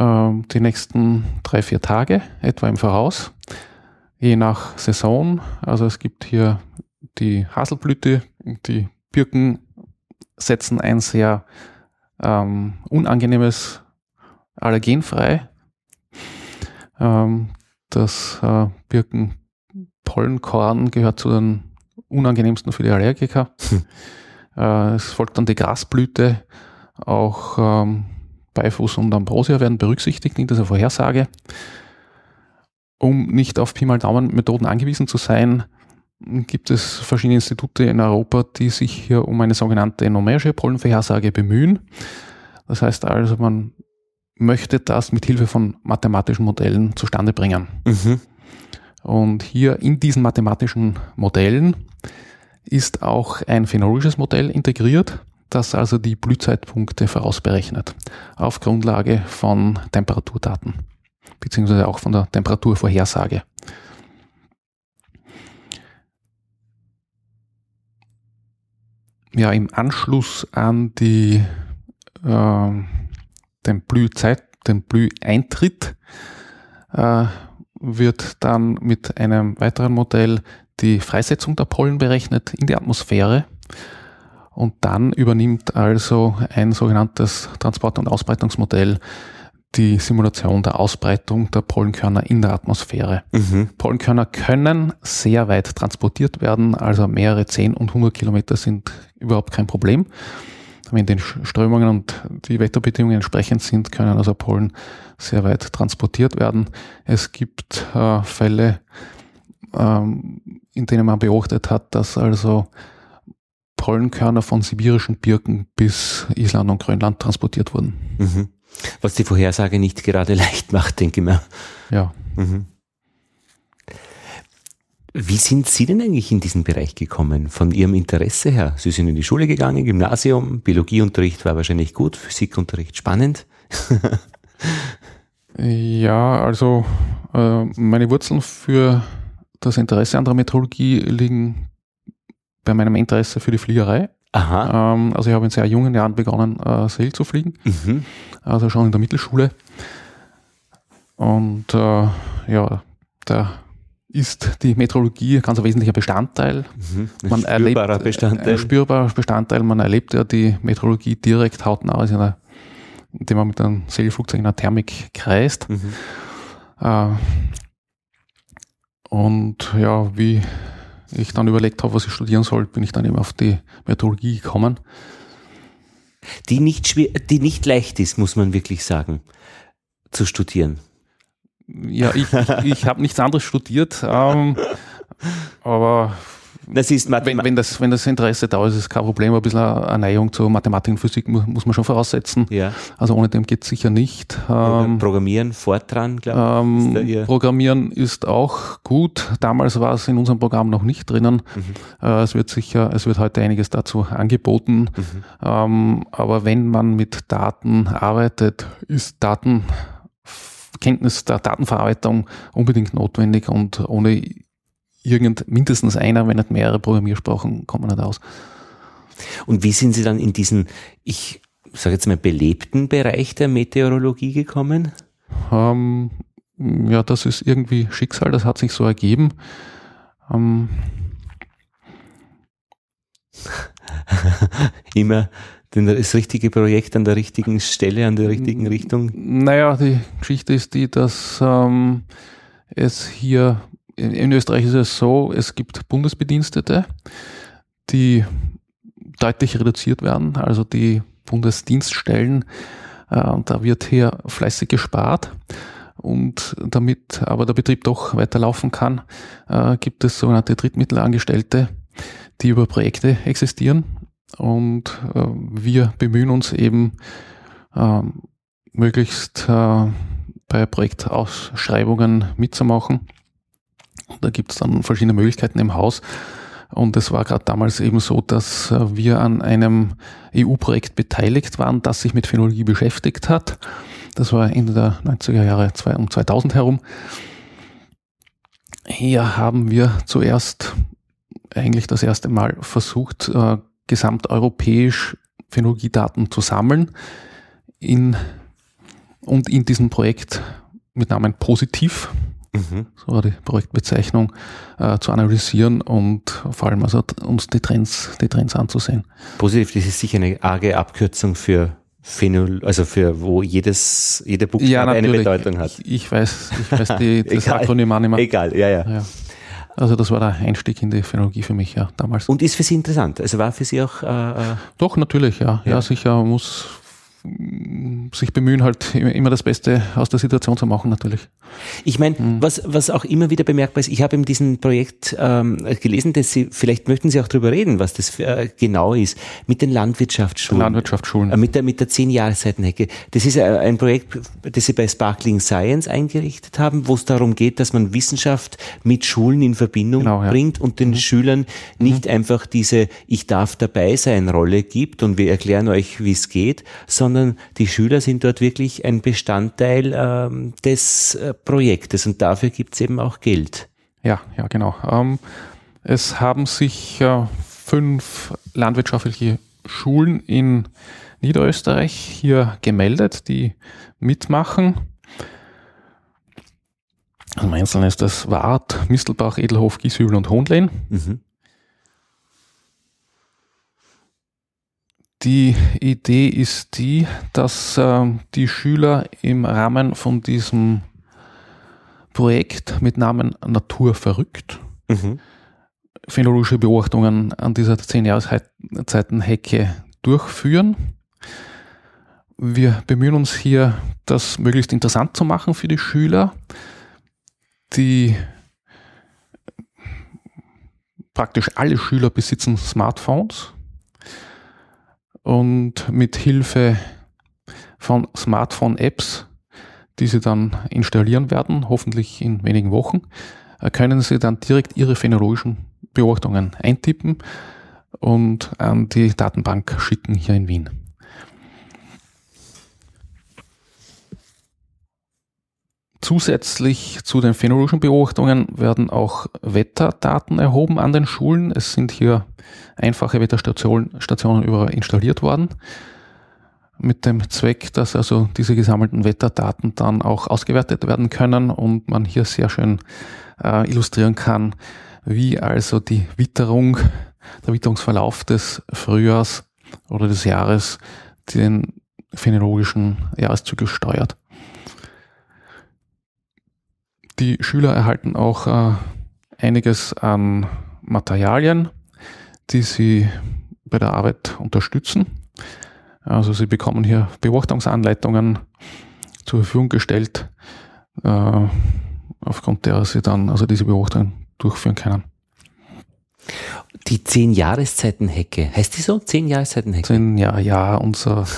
die nächsten drei, vier Tage etwa im Voraus, je nach Saison. Also es gibt hier die Haselblüte, die Birken setzen ein sehr ähm, unangenehmes Allergen frei. Ähm, das äh, Birkenpollenkorn gehört zu den unangenehmsten für die Allergiker. Hm. Äh, es folgt dann die Grasblüte, auch ähm, Beifuß und Ambrosia werden berücksichtigt in dieser Vorhersage. Um nicht auf Pi mal Daumen Methoden angewiesen zu sein, gibt es verschiedene Institute in Europa, die sich hier um eine sogenannte numerische Pollenvorhersage bemühen. Das heißt also, man möchte das mit Hilfe von mathematischen Modellen zustande bringen. Mhm. Und hier in diesen mathematischen Modellen ist auch ein phänologisches Modell integriert, das also die Blühzeitpunkte vorausberechnet auf Grundlage von Temperaturdaten beziehungsweise auch von der Temperaturvorhersage. Ja, im Anschluss an die, äh, den Blühzeit, den Blüheintritt äh, wird dann mit einem weiteren Modell die Freisetzung der Pollen berechnet in die Atmosphäre. Und dann übernimmt also ein sogenanntes Transport- und Ausbreitungsmodell die Simulation der Ausbreitung der Pollenkörner in der Atmosphäre. Mhm. Pollenkörner können sehr weit transportiert werden, also mehrere 10 und 100 Kilometer sind überhaupt kein Problem. Wenn die Strömungen und die Wetterbedingungen entsprechend sind, können also Pollen sehr weit transportiert werden. Es gibt äh, Fälle, ähm, in denen man beobachtet hat, dass also Pollenkörner von sibirischen Birken bis Island und Grönland transportiert wurden. Mhm. Was die Vorhersage nicht gerade leicht macht, denke ich mir. Ja. Mhm. Wie sind Sie denn eigentlich in diesen Bereich gekommen, von Ihrem Interesse her? Sie sind in die Schule gegangen, Gymnasium, Biologieunterricht war wahrscheinlich gut, Physikunterricht spannend. ja, also äh, meine Wurzeln für das Interesse an der Meteorologie liegen bei meinem Interesse für die Fliegerei. Aha. Ähm, also ich habe in sehr jungen Jahren begonnen, äh, Sail zu fliegen, mhm. also schon in der Mittelschule. Und äh, ja, da ist die Meteorologie ein ganz wesentlicher Bestandteil. Mhm. Ein man spürbarer erlebt, Bestandteil. Ein spürbarer Bestandteil. Man erlebt ja die Meteorologie direkt hautnah, also in einer, indem man mit einem Segelflugzeug in einer Thermik kreist. Mhm. Äh, und ja, wie ich dann überlegt habe, was ich studieren soll, bin ich dann eben auf die Meteorologie gekommen. Die nicht, schwer, die nicht leicht ist, muss man wirklich sagen, zu studieren. Ja, ich, ich, ich habe nichts anderes studiert, ähm, aber das ist wenn, wenn, das, wenn das Interesse da ist, ist kein Problem. Ein bisschen eine Neigung zur Mathematik und Physik muss man schon voraussetzen. Ja. Also ohne dem geht es sicher nicht. Ähm, Programmieren, Fortran, glaube ich. Ähm, ist Programmieren ist auch gut. Damals war es in unserem Programm noch nicht drinnen. Mhm. Äh, es wird sicher, es wird heute einiges dazu angeboten. Mhm. Ähm, aber wenn man mit Daten arbeitet, ist Daten Kenntnis der Datenverarbeitung unbedingt notwendig und ohne irgend, mindestens einer, wenn nicht mehrere Programmiersprachen, kommt man nicht aus. Und wie sind Sie dann in diesen, ich sage jetzt mal, belebten Bereich der Meteorologie gekommen? Ähm, ja, das ist irgendwie Schicksal, das hat sich so ergeben. Ähm, Immer das richtige Projekt an der richtigen Stelle, an der richtigen Richtung? Naja, die Geschichte ist die, dass ähm, es hier in Österreich ist es so, es gibt Bundesbedienstete, die deutlich reduziert werden, also die Bundesdienststellen, äh, da wird hier fleißig gespart. Und damit aber der Betrieb doch weiterlaufen kann, äh, gibt es sogenannte Drittmittelangestellte, die über Projekte existieren. Und äh, wir bemühen uns eben ähm, möglichst bei Projektausschreibungen mitzumachen da gibt es dann verschiedene Möglichkeiten im Haus. Und es war gerade damals eben so, dass äh, wir an einem EU-Projekt beteiligt waren, das sich mit Phänologie beschäftigt hat. Das war Ende der 90er Jahre um 2000 herum. Hier haben wir zuerst eigentlich das erste Mal versucht, äh, gesamteuropäisch Phänologiedaten zu sammeln in, und in diesem Projekt mit Namen Positiv mhm. so war die Projektbezeichnung, äh, zu analysieren und vor allem also uns die Trends, die Trends anzusehen. Positiv, das ist sicher eine arge Abkürzung für Phenol, also für wo jedes, jede Buchstabe ja, eine Bedeutung hat. Ich, ich weiß, ich weiß die, das Akronym auch nicht mehr. Egal, ja, ja, ja. Also das war der Einstieg in die Phänologie für mich, ja, damals. Und ist für Sie interessant? Also war für Sie auch... Äh, äh Doch, natürlich, ja. ja. Ja, sicher muss sich bemühen, halt immer das Beste aus der Situation zu machen, natürlich. Ich meine, mhm. was, was auch immer wieder bemerkbar ist, ich habe in diesem Projekt ähm, gelesen, dass Sie, vielleicht möchten Sie auch darüber reden, was das äh, genau ist, mit den Landwirtschaftsschulen. Landwirtschaftsschulen. Äh, mit der, mit der zehn Jahreszeitenhecke. Das ist äh, ein Projekt, das Sie bei Sparkling Science eingerichtet haben, wo es darum geht, dass man Wissenschaft mit Schulen in Verbindung genau, ja. bringt und den mhm. Schülern nicht mhm. einfach diese Ich darf dabei sein Rolle gibt und wir erklären euch, wie es geht, sondern die Schüler sind dort wirklich ein Bestandteil ähm, des äh, Projektes und dafür gibt es eben auch Geld. Ja, ja, genau. Ähm, es haben sich äh, fünf landwirtschaftliche Schulen in Niederösterreich hier gemeldet, die mitmachen. Am Einzelnen ist das Wart, Mistelbach, Edelhof, Gieshübel und Hohnlein. Mhm. Die Idee ist die, dass äh, die Schüler im Rahmen von diesem Projekt mit Namen Natur verrückt mhm. phänologische Beobachtungen an dieser 10 Jahreszeitenhecke durchführen. Wir bemühen uns hier, das möglichst interessant zu machen für die Schüler, die praktisch alle Schüler besitzen Smartphones und mit Hilfe von Smartphone-Apps, die Sie dann installieren werden, hoffentlich in wenigen Wochen, äh, können Sie dann direkt Ihre phänologischen Beobachtungen eintippen und an die Datenbank schicken hier in Wien. Zusätzlich zu den phänologischen Beobachtungen werden auch Wetterdaten erhoben an den Schulen. Es sind hier einfache Wetterstationen überall installiert worden, mit dem Zweck, dass also diese gesammelten Wetterdaten dann auch ausgewertet werden können und man hier sehr schön äh, illustrieren kann, wie also die Witterung, der Witterungsverlauf des Frühjahrs oder des Jahres den phänologischen Jahreszyklus steuert. Die Schüler erhalten auch äh, einiges an Materialien, die sie bei der Arbeit unterstützen. Also sie bekommen hier Beobachtungsanleitungen zur Verfügung gestellt, äh, aufgrund derer sie dann also diese Beobachtungen durchführen können. Die zehn Jahreszeiten Hecke. Heißt die so? Zehn Jahreszeiten Hecke? Zehn Jahre, ja, unser.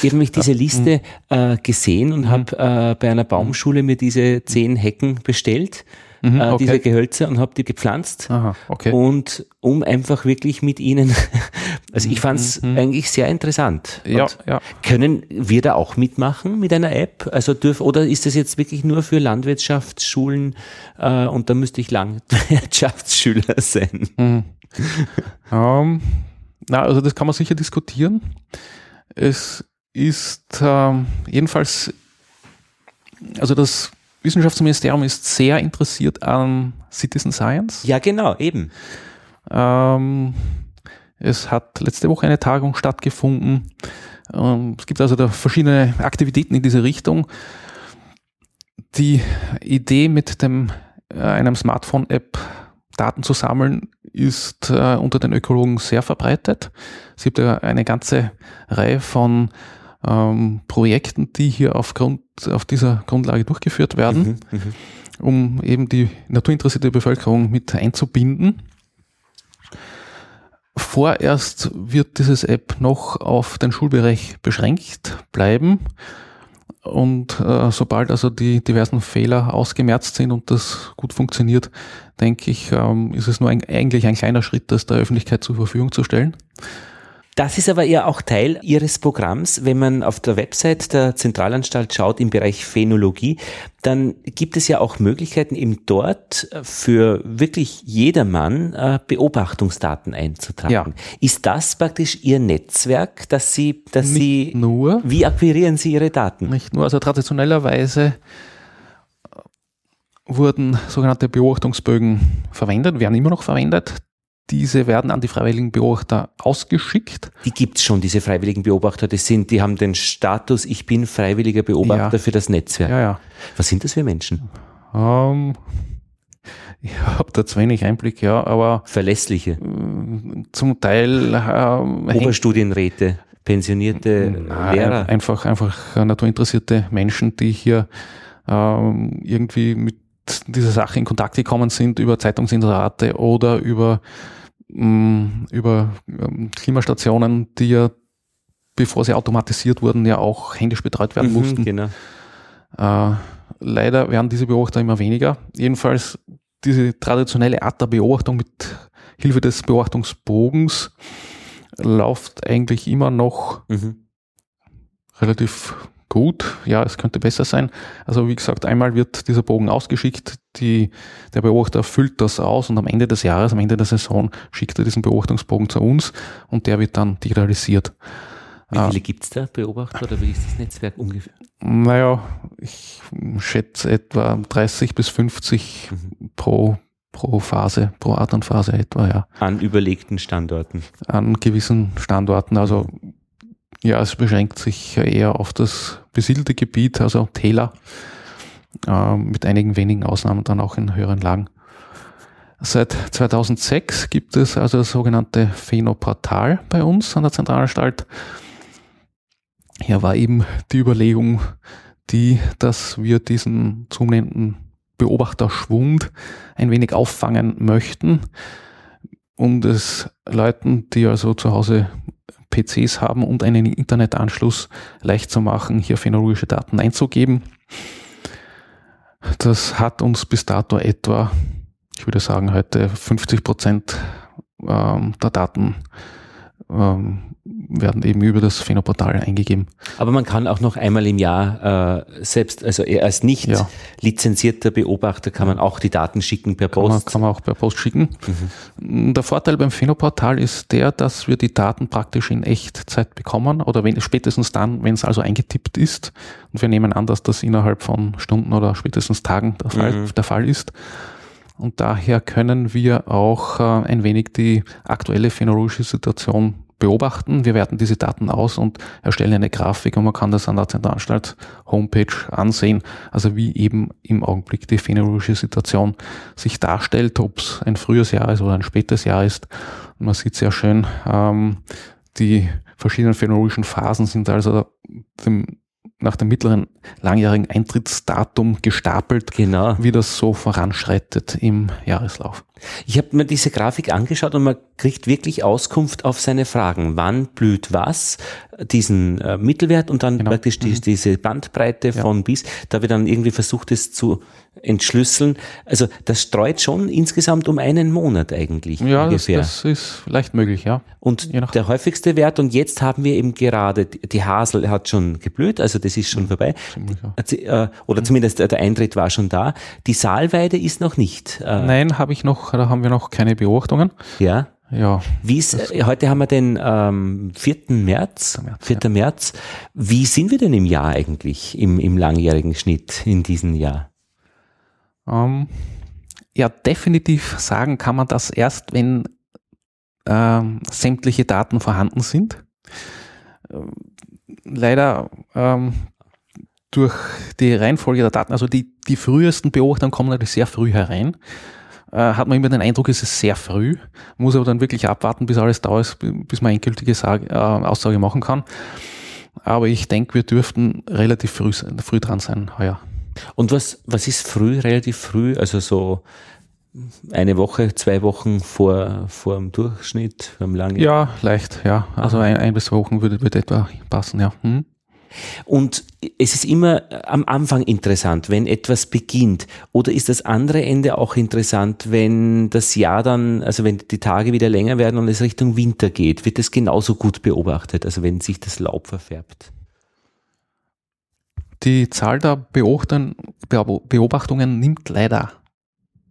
Ich habe nämlich diese Liste äh, gesehen und mhm. habe äh, bei einer Baumschule mir diese zehn Hecken bestellt. Mhm, äh, okay. diese Gehölze und habe die gepflanzt. Aha, okay. Und um einfach wirklich mit ihnen, also ich fand es mhm. eigentlich sehr interessant. Ja, ja. Können wir da auch mitmachen mit einer App? Also dürf, oder ist das jetzt wirklich nur für Landwirtschaftsschulen äh, und da müsste ich Landwirtschaftsschüler sein? Ähm, na, also das kann man sicher diskutieren. Es ist ähm, jedenfalls, also das Wissenschaftsministerium ist sehr interessiert an Citizen Science. Ja, genau, eben. Ähm, es hat letzte Woche eine Tagung stattgefunden. Ähm, es gibt also da verschiedene Aktivitäten in diese Richtung. Die Idee mit dem, äh, einem Smartphone-App Daten zu sammeln, ist äh, unter den Ökologen sehr verbreitet. Es gibt ja eine ganze Reihe von ähm, Projekten, die hier aufgrund, auf dieser Grundlage durchgeführt werden, mhm, mhm, um eben die naturinteressierte Bevölkerung mit einzubinden. Vorerst wird dieses App noch auf den Schulbereich beschränkt bleiben. Und äh, sobald also die diversen Fehler ausgemerzt sind und das gut funktioniert, denke ich, ähm, ist es nur ein, eigentlich ein kleiner Schritt, das der Öffentlichkeit zur Verfügung zu stellen. Das ist aber ja auch Teil Ihres Programms. Wenn man auf der Website der Zentralanstalt schaut im Bereich Phänologie, dann gibt es ja auch Möglichkeiten, eben dort für wirklich jedermann äh, Beobachtungsdaten einzutragen. Ja. Ist das praktisch Ihr Netzwerk, dass Sie, dass Nicht Sie, nur. wie akquirieren Sie Ihre Daten? Nicht nur, also traditionellerweise wurden sogenannte Beobachtungsbögen verwendet, werden immer noch verwendet. Diese werden an die freiwilligen Beobachter ausgeschickt. Die gibt's schon, diese freiwilligen Beobachter. Das sind, die haben den Status, ich bin freiwilliger Beobachter ja. für das Netzwerk. Ja, ja. Was sind das für Menschen? Um, ähm, ich habe da zu wenig Einblick, ja, aber verlässliche. Äh, zum Teil ähm, Oberstudienräte. pensionierte Na, Lehrer? Einfach, einfach naturinteressierte Menschen, die hier ähm, irgendwie mit dieser Sache in Kontakt gekommen sind über Zeitungsinserate oder über, über ähm, Klimastationen, die ja, bevor sie automatisiert wurden, ja auch händisch betreut werden Mhm, mussten. Genau. Äh, leider werden diese Beobachter immer weniger. Jedenfalls diese traditionelle Art der Beobachtung mit Hilfe des Beobachtungsbogens läuft eigentlich immer noch Mhm. relativ gut. Ja, es könnte besser sein. Also wie gesagt, einmal wird dieser Bogen ausgeschickt, die, der Beobachter füllt das aus und am Ende des Jahres, am Ende der Saison schickt er diesen Beobachtungsbogen zu uns und der wird dann digitalisiert. Wie viele gibt's da, Beobachter, oder wie ist das Netzwerk ungefähr? Naja, ich schätze etwa 30 bis 50 Mhm. pro, pro Phase, pro Adernphase etwa, ja. An überlegten Standorten. An gewissen Standorten. Also ja, es beschränkt sich eher auf das besiedelte Gebiet, also Täler, äh, mit einigen wenigen Ausnahmen dann auch in höheren Lagen. Seit 2006 gibt es also das sogenannte Phänoportal bei uns an der Zentralanstalt. Hier war eben die Überlegung, die, dass wir diesen zunehmenden Beobachterschwund ein wenig auffangen möchten, um es Leuten, die also zu Hause PCs haben und einen Internetanschluss leicht zu machen, hier phänologische Daten einzugeben. Das hat uns bis dato etwa, ich würde sagen, heute 50 Prozent ähm, der Daten ähm, werden eben über das Phänoportal eingegeben. Aber man kann auch noch einmal im Jahr äh, selbst, also als nicht Ja. lizenzierter Beobachter kann man auch die Daten schicken per Kann man, Post. kann man auch per Post schicken. Der Vorteil beim Phänoportal ist der, dass wir die Daten praktisch in Echtzeit bekommen oder wenn, spätestens dann, wenn es also eingetippt ist. Und wir nehmen an, dass das innerhalb von Stunden oder spätestens Tagen der Fall, Mhm. der Fall ist. Und daher können wir auch äh, ein wenig die aktuelle phänologische Situation beobachten. Wir werten diese Daten aus und erstellen eine Grafik und man kann das an der Zentralanstalt Homepage ansehen, also wie eben im Augenblick die phänologische Situation sich darstellt, ob es ein frühes Jahr ist oder ein spätes Jahr ist. Und man sieht sehr schön, ähm, die verschiedenen phänologischen Phasen sind also dem, nach dem mittleren langjährigen Eintrittsdatum gestapelt, Genau. wie das so voranschreitet im Jahreslauf. Ich habe mir diese Grafik angeschaut und man kriegt wirklich Auskunft auf seine Fragen. Wann blüht was? Diesen äh, Mittelwert und dann Genau. praktisch die, diese Bandbreite Ja. von bis. Da wird dann irgendwie versucht, es zu entschlüsseln. Also das streut schon insgesamt um einen Monat eigentlich Ja, das, ungefähr. das ist leicht möglich, ja. Und der häufigste Wert, und jetzt haben wir eben gerade, die Hasel hat schon geblüht, also das ist schon vorbei. Ziemlich, ja. Äh, Oder zumindest der der Eintritt war schon da. Die Saalweide ist noch nicht. Äh, Nein, habe ich noch, da haben wir noch keine Beobachtungen. Ja. Ja, Wie ist, äh, heute haben wir den ähm, 4. März, 4. März. Wie sind wir denn im Jahr eigentlich, im, im langjährigen Schnitt in diesem Jahr? Ähm, ja, definitiv sagen kann man das erst, wenn ähm, sämtliche Daten vorhanden sind. Ähm, leider ähm, durch die Reihenfolge der Daten, also die, die frühesten Beobachtungen kommen natürlich sehr früh herein, hat man immer den Eindruck, es ist sehr früh, muss aber dann wirklich abwarten, bis alles da ist, bis man endgültige Sage, äh, Aussage machen kann. Aber ich denke, wir dürften relativ früh, früh dran sein heuer. Und was, was ist früh, relativ früh? Also so eine Woche, zwei Wochen vor, vor dem Durchschnitt, vor dem langen Ja, leicht, ja. Also ein, ein bis zwei Wochen würde, würde etwa passen, ja. Hm? Und es ist immer am Anfang interessant, wenn etwas beginnt. Oder ist das andere Ende auch interessant, wenn das Jahr dann, also wenn die Tage wieder länger werden und es Richtung Winter geht? Wird das genauso gut beobachtet, also wenn sich das Laub verfärbt? Die Zahl der Beobachtungen, Beobachtungen nimmt leider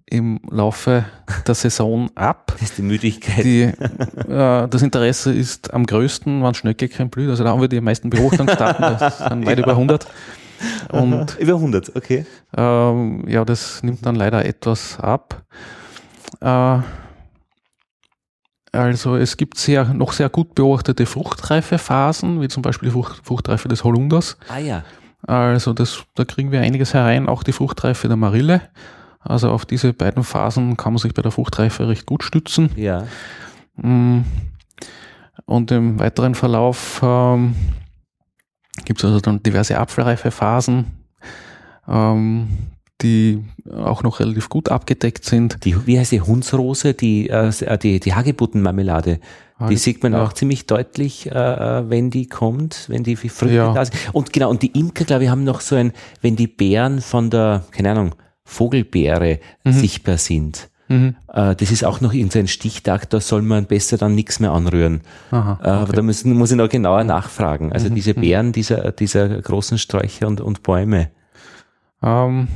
im Laufe der Saison ab. Das ist die Müdigkeit. Die, äh, das Interesse ist am größten, wann Schnöcke blüht. Also da haben wir die meisten Beobachtungsdaten, das sind weit über 100. Und Über 100, okay. Ähm, ja, das nimmt dann leider etwas ab. Äh, also es gibt sehr, noch sehr gut beobachtete Fruchtreifephasen, wie zum Beispiel die Frucht, Fruchtreife des Holunders. Ah ja. Also das, da kriegen wir einiges herein, auch die Fruchtreife der Marille. Also auf diese beiden Phasen kann man sich bei der Fruchtreife recht gut stützen. Ja. Mm. Und im weiteren Verlauf ähm, gibt es also dann diverse Apfelreifephasen, ähm, die auch noch relativ gut abgedeckt sind. Die, wie heißt die Hundsrose, die, äh, die, die Hagebuttenmarmelade? Die sieht man ja. auch ziemlich deutlich, äh, äh, wenn die kommt, wenn die Früchte ja. da sind. Und genau, und die Imker, glaube ich, haben noch so ein, wenn die Beeren von der, keine Ahnung, Vogelbeere mhm. sichtbar sind. Mhm. Äh, das ist auch noch irgendein Stichtag, da soll man besser dann nichts mehr anrühren. Aha, okay. äh, aber da müssen, muss ich noch genauer nachfragen. Also mhm. diese mhm. Beeren dieser, dieser großen Sträucher und, und Bäume. Ähm,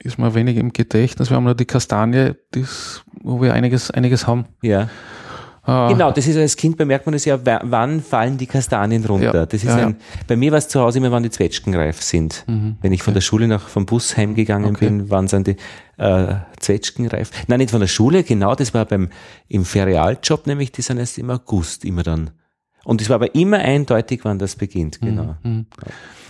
ist mir wenig im Gedächtnis. Wir haben nur die Kastanie, das, wo wir einiges, einiges haben. Ja. Ah. Genau, das ist als Kind bemerkt man das ja, wann fallen die Kastanien runter. Ja, das ist ja, ein, bei mir war es zu Hause immer, wann die Zwetschgen reif sind. Mhm, Wenn ich von der Schule nach vom Bus heimgegangen okay. bin, wann sind die äh, Zwetschgen reif. Nein, nicht von der Schule, genau, das war beim im Ferialjob, nämlich die sind erst im August immer dann. Und es war aber immer eindeutig, wann das beginnt, mhm, genau. Mhm.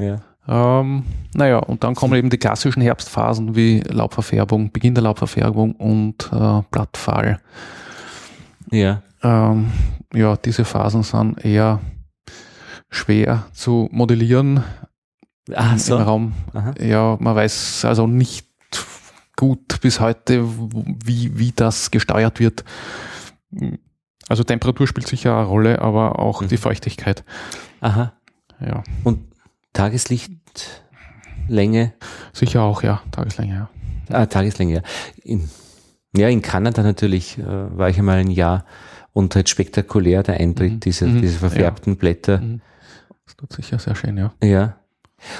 Ja. Ähm, naja, und dann kommen eben die klassischen Herbstphasen wie Laubverfärbung, Beginn der Laubverfärbung und äh, Blattfall. Ja. Ähm, ja, diese Phasen sind eher schwer zu modellieren Ach, so. im Raum. Aha. Ja, man weiß also nicht gut bis heute, wie, wie das gesteuert wird. Also Temperatur spielt sicher eine Rolle, aber auch mhm. die Feuchtigkeit. Aha. Ja. Und Tageslichtlänge? Sicher auch, ja. Tageslänge, ja. Ah, Tageslänge, ja. In, ja, in Kanada natürlich äh, war ich einmal ein Jahr und halt spektakulär der Eintritt mhm. dieser, mhm. diese verfärbten ja. Blätter. Mhm. Das tut sicher sehr schön, ja. Ja.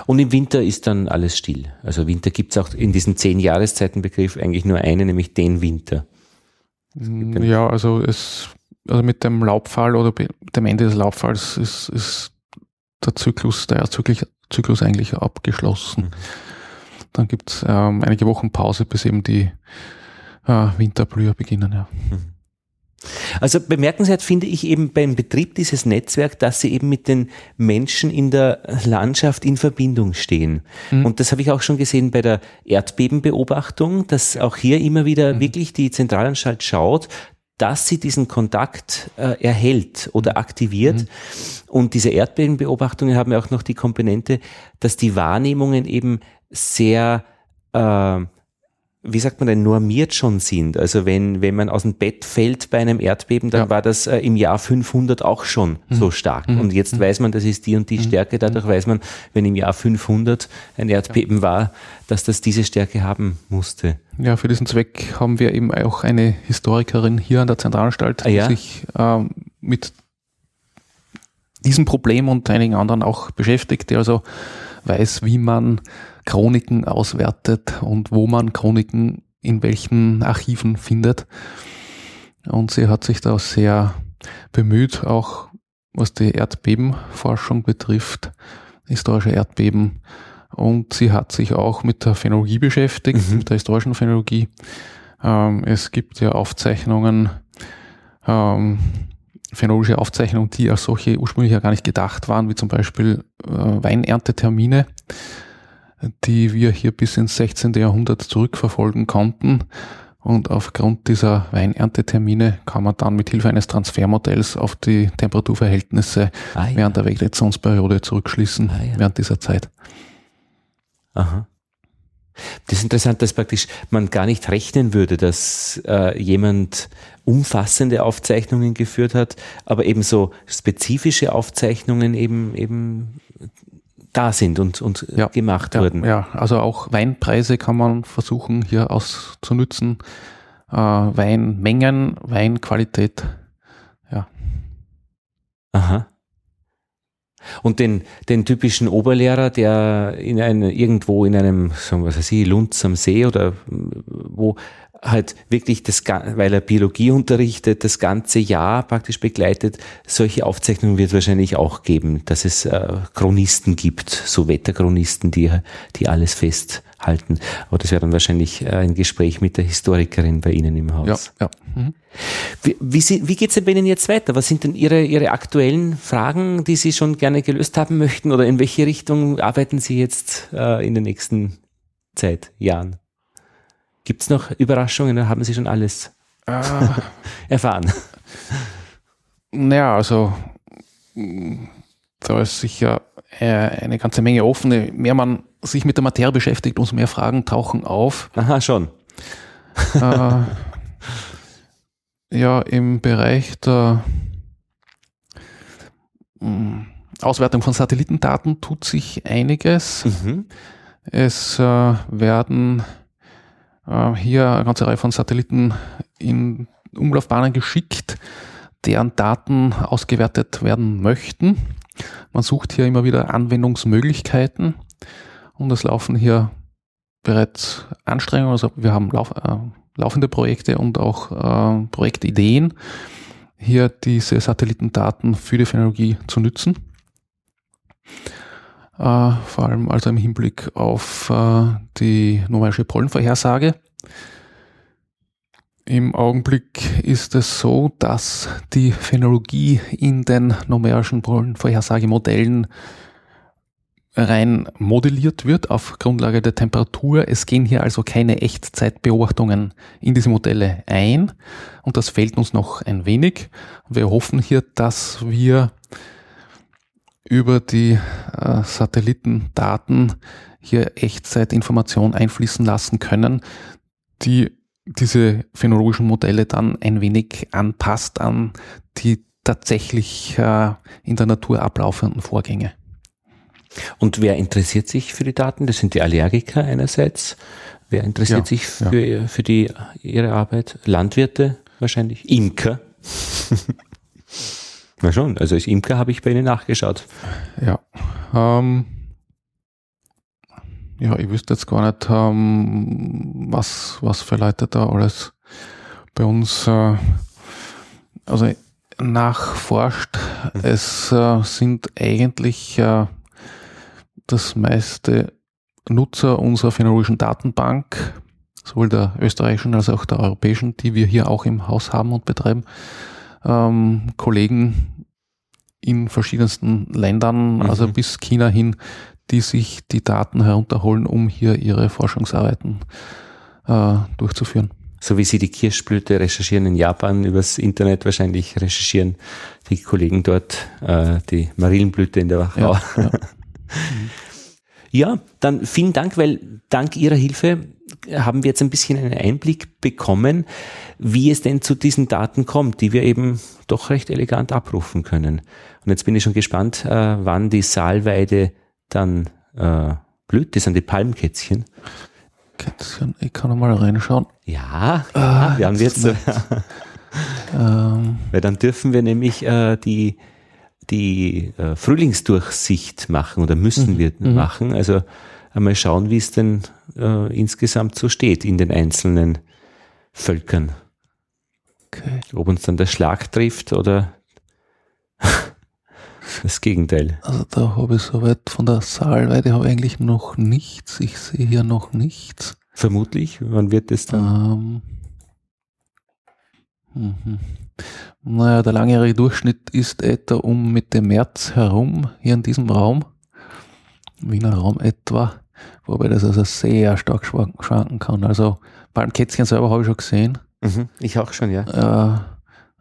Und im Winter ist dann alles still. Also Winter gibt es auch in diesem zehn Jahreszeitenbegriff eigentlich nur eine, nämlich den Winter. Mm, ja, also es also mit dem Laubfall oder dem Ende des Laubfalls ist, ist der Zyklus, der Zyklus, Zyklus eigentlich abgeschlossen. Mhm. Dann gibt es ähm, einige Wochen Pause, bis eben die äh, Winterblüher beginnen. Ja. Mhm. Also bemerkenswert finde ich eben beim Betrieb dieses Netzwerks, dass sie eben mit den Menschen in der Landschaft in Verbindung stehen. Mhm. Und das habe ich auch schon gesehen bei der Erdbebenbeobachtung, dass auch hier immer wieder mhm. wirklich die Zentralanstalt schaut, dass sie diesen Kontakt äh, erhält oder aktiviert. Mhm. Und diese Erdbebenbeobachtungen haben ja auch noch die Komponente, dass die Wahrnehmungen eben sehr äh, wie sagt man denn, normiert schon sind. Also wenn, wenn man aus dem Bett fällt bei einem Erdbeben, dann ja. war das äh, im Jahr 500 auch schon mhm. so stark. Mhm. Und jetzt mhm. weiß man, das ist die und die mhm. Stärke. Dadurch mhm. weiß man, wenn im Jahr 500 ein Erdbeben ja. war, dass das diese Stärke haben musste. Ja, für diesen Zweck haben wir eben auch eine Historikerin hier an der Zentralanstalt, ah, ja? die sich ähm, mit diesem Problem und einigen anderen auch beschäftigt, die also weiß, wie man Chroniken auswertet und wo man Chroniken in welchen Archiven findet. Und sie hat sich da sehr bemüht, auch was die Erdbebenforschung betrifft, historische Erdbeben. Und sie hat sich auch mit der Phänologie beschäftigt, mhm. mit der historischen Phänologie. Ähm, es gibt ja Aufzeichnungen, ähm, phänologische Aufzeichnungen, die als solche ursprünglich ja gar nicht gedacht waren, wie zum Beispiel äh, Weinerntetermine die wir hier bis ins 16. Jahrhundert zurückverfolgen konnten. Und aufgrund dieser Weinerntetermine kann man dann mit Hilfe eines Transfermodells auf die Temperaturverhältnisse ah, ja. während der Vegetationsperiode zurückschließen, ah, ja. während dieser Zeit. Aha. Das ist interessant, dass praktisch man gar nicht rechnen würde, dass äh, jemand umfassende Aufzeichnungen geführt hat, aber eben so spezifische Aufzeichnungen eben, eben da sind und, und ja, gemacht ja, wurden. Ja, also auch Weinpreise kann man versuchen hier auszunutzen. Äh, Weinmengen, Weinqualität. Ja. Aha. Und den, den typischen Oberlehrer, der in ein, irgendwo in einem, sagen wir was Lunz am See oder wo halt wirklich das, weil er Biologie unterrichtet, das ganze Jahr praktisch begleitet. Solche Aufzeichnungen wird es wahrscheinlich auch geben, dass es äh, Chronisten gibt, so Wetterchronisten, die, die alles festhalten. Aber das wäre dann wahrscheinlich äh, ein Gespräch mit der Historikerin bei Ihnen im Haus. Ja, ja. Mhm. Wie, wie, wie geht es denn bei Ihnen jetzt weiter? Was sind denn Ihre, Ihre aktuellen Fragen, die Sie schon gerne gelöst haben möchten? Oder in welche Richtung arbeiten Sie jetzt äh, in den nächsten Zeit, Jahren? Gibt es noch Überraschungen oder haben Sie schon alles äh, erfahren? Naja, also da ist sicher äh, eine ganze Menge offen. Je mehr man sich mit der Materie beschäftigt, umso mehr Fragen tauchen auf. Aha, schon. Äh, ja, im Bereich der mh, Auswertung von Satellitendaten tut sich einiges. Mhm. Es äh, werden äh, hier eine ganze Reihe von Satelliten in Umlaufbahnen geschickt, deren Daten ausgewertet werden möchten. Man sucht hier immer wieder Anwendungsmöglichkeiten und es laufen hier bereits Anstrengungen. Also wir haben lauf, äh, laufende Projekte und auch äh, Projektideen, hier diese Satellitendaten für die Phänologie zu nützen. Äh, vor allem also im Hinblick auf äh, die numerische Pollenvorhersage. Im Augenblick ist es so, dass die Phänologie in den numerischen Pollenvorhersagemodellen rein modelliert wird auf Grundlage der Temperatur. Es gehen hier also keine Echtzeitbeobachtungen in diese Modelle ein und das fehlt uns noch ein wenig. Wir hoffen hier, dass wir über die äh, Satellitendaten hier Echtzeitinformation einfließen lassen können, die diese phänologischen Modelle dann ein wenig anpasst an die tatsächlich äh, in der Natur ablaufenden Vorgänge. Und wer interessiert sich für die Daten? Das sind die Allergiker einerseits. Wer interessiert Ja, sich für, ja. für die, ihre Arbeit? Landwirte wahrscheinlich. Imker. Na schon, also als Imker habe ich bei Ihnen nachgeschaut. Ja. Ähm, ja, ich wüsste jetzt gar nicht, ähm, was, was für Leute da alles bei uns äh, also nachforscht. Es äh, sind eigentlich äh, das meiste Nutzer unserer phänologischen Datenbank, sowohl der österreichischen als auch der europäischen, die wir hier auch im Haus haben und betreiben, ähm, Kollegen in verschiedensten Ländern, also Mhm. bis China hin, die sich die Daten herunterholen, um hier ihre Forschungsarbeiten äh, durchzuführen. So wie Sie die Kirschblüte recherchieren in Japan, übers Internet wahrscheinlich recherchieren die Kollegen dort äh, die Marillenblüte in der Wachau. Ja, ja. Ja, dann vielen Dank, weil dank Ihrer Hilfe haben wir jetzt ein bisschen einen Einblick bekommen, wie es denn zu diesen Daten kommt, die wir eben doch recht elegant abrufen können. Und jetzt bin ich schon gespannt, äh, wann die Saalweide dann äh, blüht. Das sind die Palmkätzchen. Kätzchen, ich kann noch mal reinschauen. Ja, Ah, ja wir haben jetzt, jetzt Ähm, weil dann dürfen wir nämlich äh, die die äh, Frühlingsdurchsicht machen oder müssen wir machen. Also einmal schauen, wie es denn äh, insgesamt so steht in den einzelnen Völkern. okay. Ob uns dann der Schlag trifft oder das Gegenteil. Also da habe ich soweit von der Saalweide habe ich eigentlich noch nichts. Ich sehe hier noch nichts. Vermutlich, wann wird es dann? Ähm, mhm. Naja, der langjährige Durchschnitt ist etwa um Mitte März herum, hier in diesem Raum, Wiener Raum etwa, wobei das also sehr stark schwank- schwanken kann. Also Palmkätzchen selber habe ich schon gesehen, Mhm, ich auch schon, ja. äh,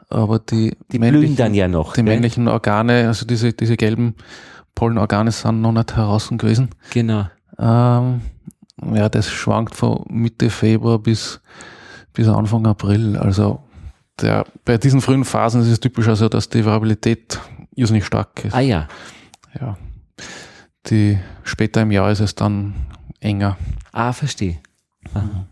aber die, Die männlichen- blühen dann ja noch. die gell? männlichen Organe, also diese, diese gelben Pollenorgane sind noch nicht heraus gewesen. Genau. Ähm, ja, das schwankt von Mitte Februar bis, bis Anfang April. Also der, bei diesen frühen Phasen ist es typisch also, dass die Variabilität irrsinnig stark ist. Ah ja. Ja. Die, später im Jahr ist es dann enger. Ah, verstehe. Aha.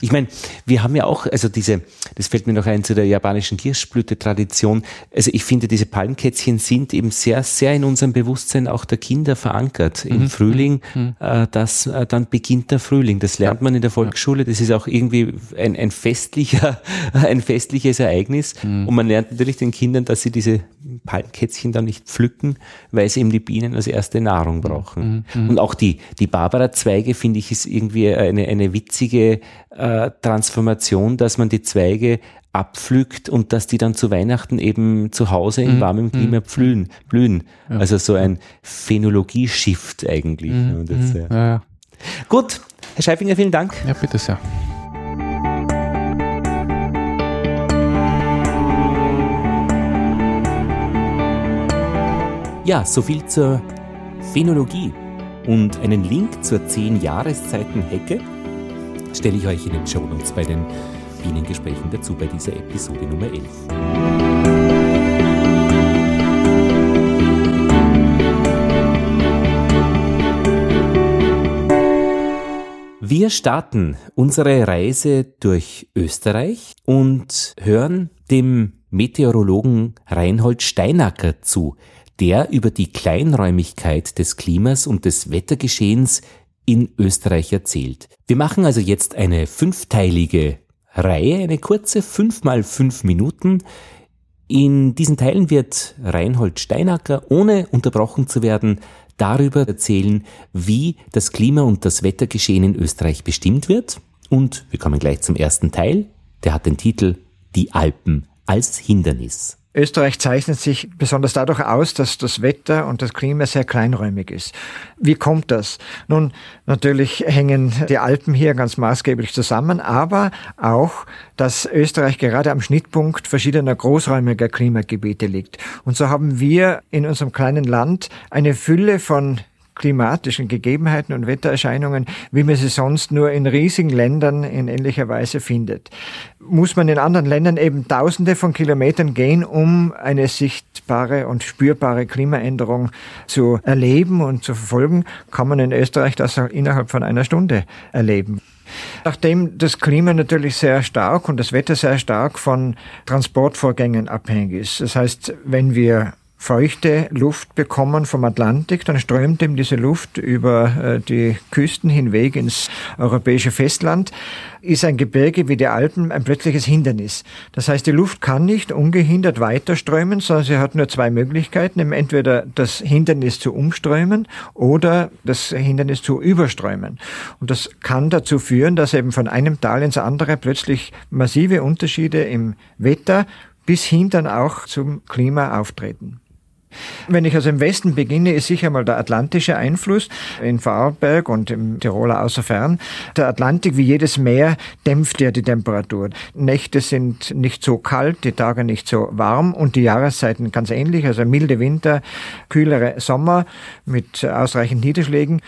Ich meine, wir haben ja auch, also diese, das fällt mir noch ein zu der japanischen Kirschblüte-Tradition. Also ich finde, diese Palmkätzchen sind eben sehr, sehr in unserem Bewusstsein auch der Kinder verankert. Im Frühling, äh, das, äh, dann beginnt der Frühling. Das lernt man in der Volksschule. Das ist auch irgendwie ein, ein festlicher, ein festliches Ereignis. Und man lernt natürlich den Kindern, dass sie diese Palmkätzchen dann nicht pflücken, weil sie eben die Bienen als erste Nahrung brauchen. Und auch die, die Barbara-Zweige, finde ich, ist irgendwie eine, eine witzige äh, Transformation, dass man die Zweige abpflückt und dass die dann zu Weihnachten eben zu Hause in warmem Klima blühen. blühen. Also so ein Phänologie-Shift eigentlich. Und das, äh, Ja, ja. Gut, Herr Scheifinger, vielen Dank. ja bitte sehr. Ja, soviel zur Phänologie. Und einen Link zur 10 Jahreszeiten Hecke stelle ich euch in den Show Notes bei den Bienengesprächen dazu bei dieser Episode Nummer 11. Wir starten unsere Reise durch Österreich und hören dem Meteorologen Reinhold Steinacker zu, der über die Kleinräumigkeit des Klimas und des Wettergeschehens in Österreich erzählt. Wir machen also jetzt eine fünfteilige Reihe, eine kurze fünf mal fünf Minuten. In diesen Teilen wird Reinhold Steinacker, ohne unterbrochen zu werden, darüber erzählen, wie das Klima und das Wettergeschehen in Österreich bestimmt wird. Und wir kommen gleich zum ersten Teil. Der hat den Titel Die Alpen als Hindernis. Österreich zeichnet sich besonders dadurch aus, dass das Wetter und das Klima sehr kleinräumig ist. Wie kommt das? Nun, natürlich hängen die Alpen hier ganz maßgeblich zusammen, aber auch, dass Österreich gerade am Schnittpunkt verschiedener großräumiger Klimagebiete liegt. Und so haben wir in unserem kleinen Land eine Fülle von klimatischen Gegebenheiten und Wettererscheinungen, wie man sie sonst nur in riesigen Ländern in ähnlicher Weise findet. Muss man in anderen Ländern eben Tausende von Kilometern gehen, um eine sichtbare und spürbare Klimaänderung zu erleben und zu verfolgen, kann man in Österreich das innerhalb von einer Stunde erleben. Nachdem das Klima natürlich sehr stark und das Wetter sehr stark von Transportvorgängen abhängig ist. Das heißt, wenn wir feuchte Luft bekommen vom Atlantik, dann strömt ihm diese Luft über äh, die Küsten hinweg ins europäische Festland, ist ein Gebirge wie die Alpen ein plötzliches Hindernis. Das heißt, die Luft kann nicht ungehindert weiterströmen, sondern sie hat nur zwei Möglichkeiten, entweder das Hindernis zu umströmen oder das Hindernis zu überströmen. Und das kann dazu führen, dass eben von einem Tal ins andere plötzlich massive Unterschiede im Wetter bis hin dann auch zum Klima auftreten. Wenn ich also im Westen beginne, ist sicher mal der atlantische Einfluss in Vorarlberg und im Tiroler außerfern. Der Atlantik, wie jedes Meer, dämpft ja die Temperatur. Nächte sind nicht so kalt, die Tage nicht so warm und die Jahreszeiten ganz ähnlich, also milde Winter, kühlere Sommer mit ausreichend Niederschlägen.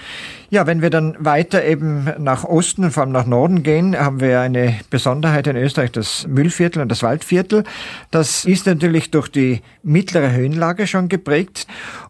Ja, wenn wir dann weiter eben nach Osten, vor allem nach Norden gehen, haben wir eine Besonderheit in Österreich, das Müllviertel und das Waldviertel. Das ist natürlich durch die mittlere Höhenlage schon geprägt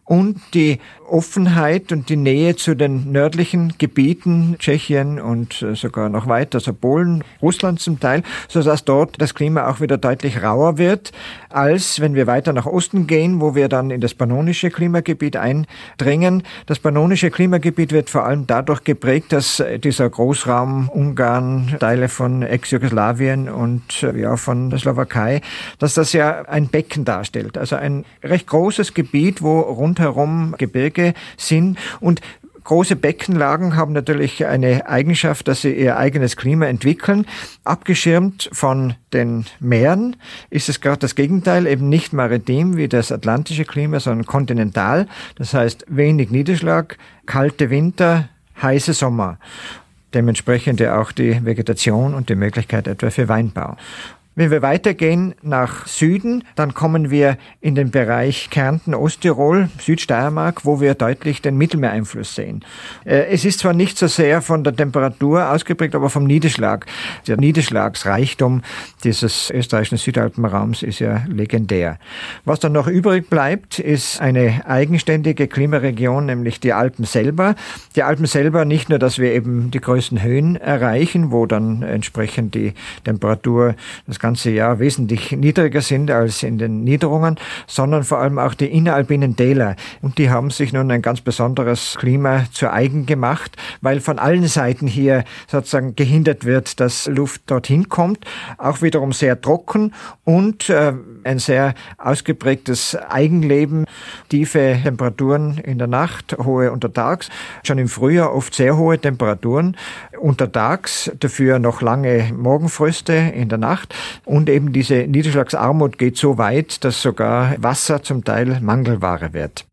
und die Offenheit und die Nähe zu den nördlichen Gebieten, Tschechien und äh, sogar noch weiter, also Polen, Russland zum Teil, so dass dort das Klima auch wieder deutlich rauer wird, als wenn wir weiter nach Osten gehen, wo wir dann in das pannonische Klimagebiet eindringen. Das pannonische Klimagebiet wird vor allem dadurch geprägt, dass dieser Großraum Ungarn, Teile von Ex-Jugoslawien und äh, ja von der Slowakei, dass das ja ein Becken darstellt, also ein recht großes Gebiet, wo rundherum Gebirge sind und Große Beckenlagen haben natürlich eine Eigenschaft, dass sie ihr eigenes Klima entwickeln. Abgeschirmt von den Meeren ist es gerade das Gegenteil, eben nicht maritim wie das atlantische Klima, sondern kontinental. Das heißt wenig Niederschlag, kalte Winter, heiße Sommer. Dementsprechend ja auch die Vegetation und die Möglichkeit etwa für Weinbau. Wenn wir weitergehen nach Süden, dann kommen wir in den Bereich Kärnten, Osttirol, Südsteiermark, wo wir deutlich den Mittelmeereinfluss sehen. Äh, es ist zwar nicht so sehr von der Temperatur ausgeprägt, aber vom Niederschlag. Der Niederschlagsreichtum dieses österreichischen Südalpenraums ist ja legendär. Was dann noch übrig bleibt, ist eine eigenständige Klimaregion, nämlich die Alpen selber. Die Alpen selber nicht nur, dass wir eben die größten Höhen erreichen, wo dann entsprechend die Temperatur das ganze Jahr wesentlich niedriger sind als in den Niederungen, sondern vor allem auch die inneralpinen Täler. Und die haben sich nun ein ganz besonderes Klima zu eigen gemacht, weil von allen Seiten hier sozusagen gehindert wird, dass Luft dorthin kommt. Auch wiederum sehr trocken und äh, ein sehr ausgeprägtes Eigenleben, tiefe Temperaturen in der Nacht, hohe untertags, schon im Frühjahr oft sehr hohe Temperaturen untertags, dafür noch lange Morgenfröste in der Nacht. Und eben diese Niederschlagsarmut geht so weit, dass sogar Wasser zum Teil Mangelware wird.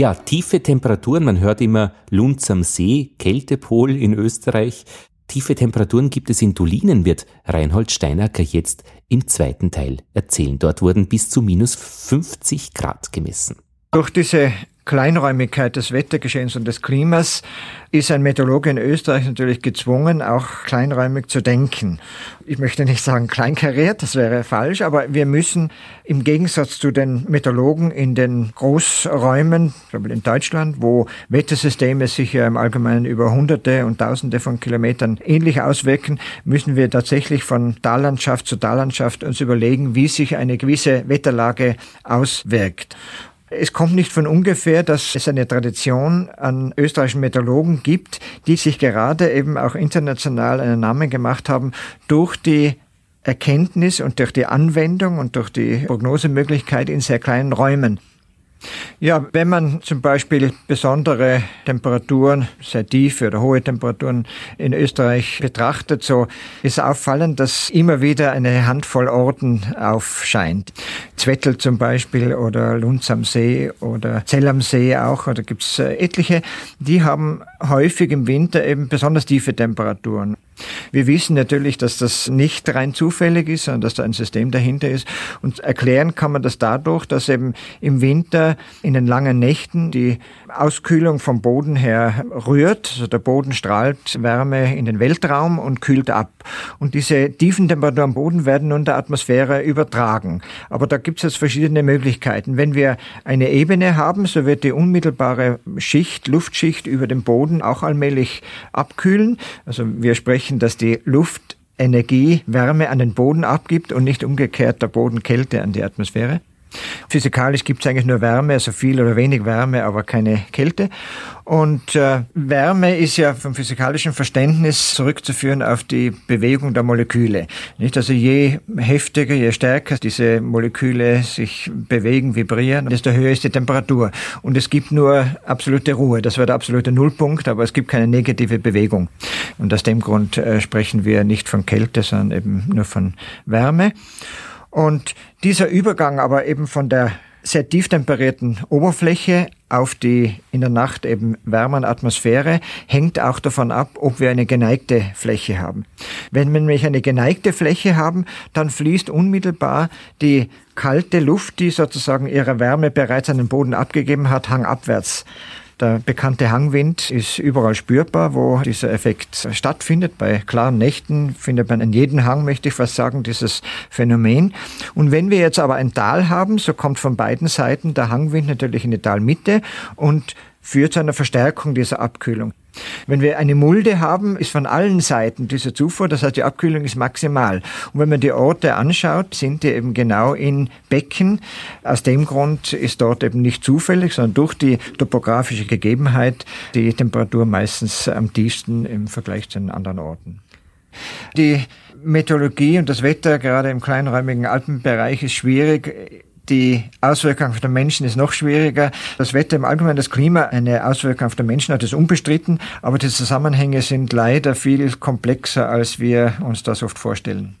Ja, tiefe Temperaturen, man hört immer Lunz am See, Kältepol in Österreich. tiefe Temperaturen gibt es in Dolinen, wird Reinhold Steinacker jetzt im zweiten Teil erzählen. Dort wurden bis zu minus 50 Grad gemessen. Durch diese Kleinräumigkeit des Wettergeschehens und des Klimas ist ein Meteorologe in Österreich natürlich gezwungen, auch kleinräumig zu denken. Ich möchte nicht sagen kleinkariert, das wäre falsch, aber wir müssen im Gegensatz zu den Meteorologen in den Großräumen, in Deutschland, wo Wettersysteme sich ja im Allgemeinen über Hunderte und Tausende von Kilometern ähnlich auswirken, müssen wir tatsächlich von Tallandschaft zu Tallandschaft uns überlegen, wie sich eine gewisse Wetterlage auswirkt. Es kommt nicht von ungefähr, dass es eine Tradition an österreichischen Meteorologen gibt, die sich gerade eben auch international einen Namen gemacht haben durch die Erkenntnis und durch die Anwendung und durch die Prognosemöglichkeit in sehr kleinen Räumen. Ja, wenn man zum Beispiel besondere Temperaturen, sehr tiefe oder hohe Temperaturen in Österreich betrachtet, so ist auffallend, dass immer wieder eine Handvoll Orten aufscheint. Zwettel zum Beispiel oder Lunz am See oder Zell am See auch, oder gibt's äh, etliche, die haben häufig im Winter eben besonders tiefe Temperaturen. Wir wissen natürlich, dass das nicht rein zufällig ist, sondern dass da ein System dahinter ist. Und erklären kann man das dadurch, dass eben im Winter in den langen Nächten die Auskühlung vom Boden her rührt. Also der Boden strahlt Wärme in den Weltraum und kühlt ab. Und diese tiefen Temperaturen am Boden werden nun der Atmosphäre übertragen. Aber da gibt es jetzt verschiedene Möglichkeiten. Wenn wir eine Ebene haben, so wird die unmittelbare Schicht, Luftschicht über dem Boden auch allmählich abkühlen. Also wir sprechen ermöglichen, dass die Luft Energie, Wärme an den Boden abgibt und nicht umgekehrt der Boden Kälte an die Atmosphäre. Physikalisch gibt es eigentlich nur Wärme, also viel oder wenig Wärme, aber keine Kälte. Und äh, Wärme ist ja vom physikalischen Verständnis zurückzuführen auf die Bewegung der Moleküle. Nicht? Also je heftiger, je stärker diese Moleküle sich bewegen, vibrieren, desto höher ist die Temperatur. Und es gibt nur absolute Ruhe. Das wäre der absolute Nullpunkt, aber es gibt keine negative Bewegung. Und aus dem Grund äh, sprechen wir nicht von Kälte, sondern eben nur von Wärme. Und dieser Übergang aber eben von der sehr tief temperierten Oberfläche auf die in der Nacht eben wärmeren Atmosphäre hängt auch davon ab, ob wir eine geneigte Fläche haben. Wenn wir nämlich eine geneigte Fläche haben, dann fließt unmittelbar die kalte Luft, die sozusagen ihre Wärme bereits an den Boden abgegeben hat, hangabwärts. Der bekannte Hangwind ist überall spürbar, wo dieser Effekt stattfindet. Bei klaren Nächten findet man in jedem Hang, möchte ich fast sagen, dieses Phänomen. Und wenn wir jetzt aber ein Tal haben, so kommt von beiden Seiten der Hangwind natürlich in die Talmitte und führt zu einer Verstärkung dieser Abkühlung. Wenn wir eine Mulde haben, ist von allen Seiten diese Zufuhr, das heißt die Abkühlung ist maximal. Und wenn man die Orte anschaut, sind die eben genau in Becken. Aus dem Grund ist dort eben nicht zufällig, sondern durch die topografische Gegebenheit die Temperatur meistens am tiefsten im Vergleich zu den anderen Orten. Die Meteorologie und das Wetter gerade im kleinräumigen Alpenbereich ist schwierig die Auswirkung auf den Menschen ist noch schwieriger. Das Wetter im Allgemeinen, das Klima, eine Auswirkung auf den Menschen hat, ist unbestritten. Aber die Zusammenhänge sind leider viel komplexer, als wir uns das oft vorstellen.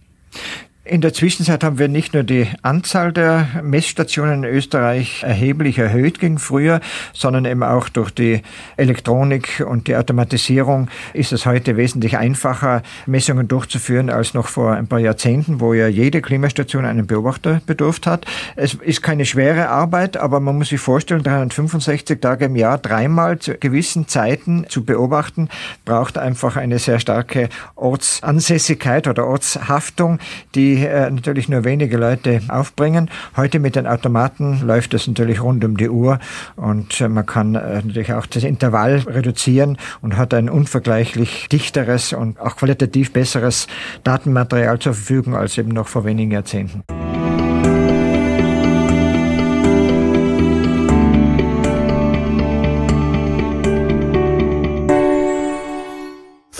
In der Zwischenzeit haben wir nicht nur die Anzahl der Messstationen in Österreich erheblich erhöht gegen früher, sondern eben auch durch die Elektronik und die Automatisierung ist es heute wesentlich einfacher, Messungen durchzuführen als noch vor ein paar Jahrzehnten, wo ja jede Klimastation einen Beobachter bedurft hat. Es ist keine schwere Arbeit, aber man muss sich vorstellen, 365 Tage im Jahr dreimal zu gewissen Zeiten zu beobachten, braucht einfach eine sehr starke Ortsansässigkeit oder Ortshaftung, die äh, natürlich nur wenige Leute aufbringen. Heute mit den Automaten läuft es natürlich rund um die Uhr und äh, man kann äh, natürlich auch das Intervall reduzieren und hat ein unvergleichlich dichteres und auch qualitativ besseres Datenmaterial zur Verfügung als eben noch vor wenigen Jahrzehnten.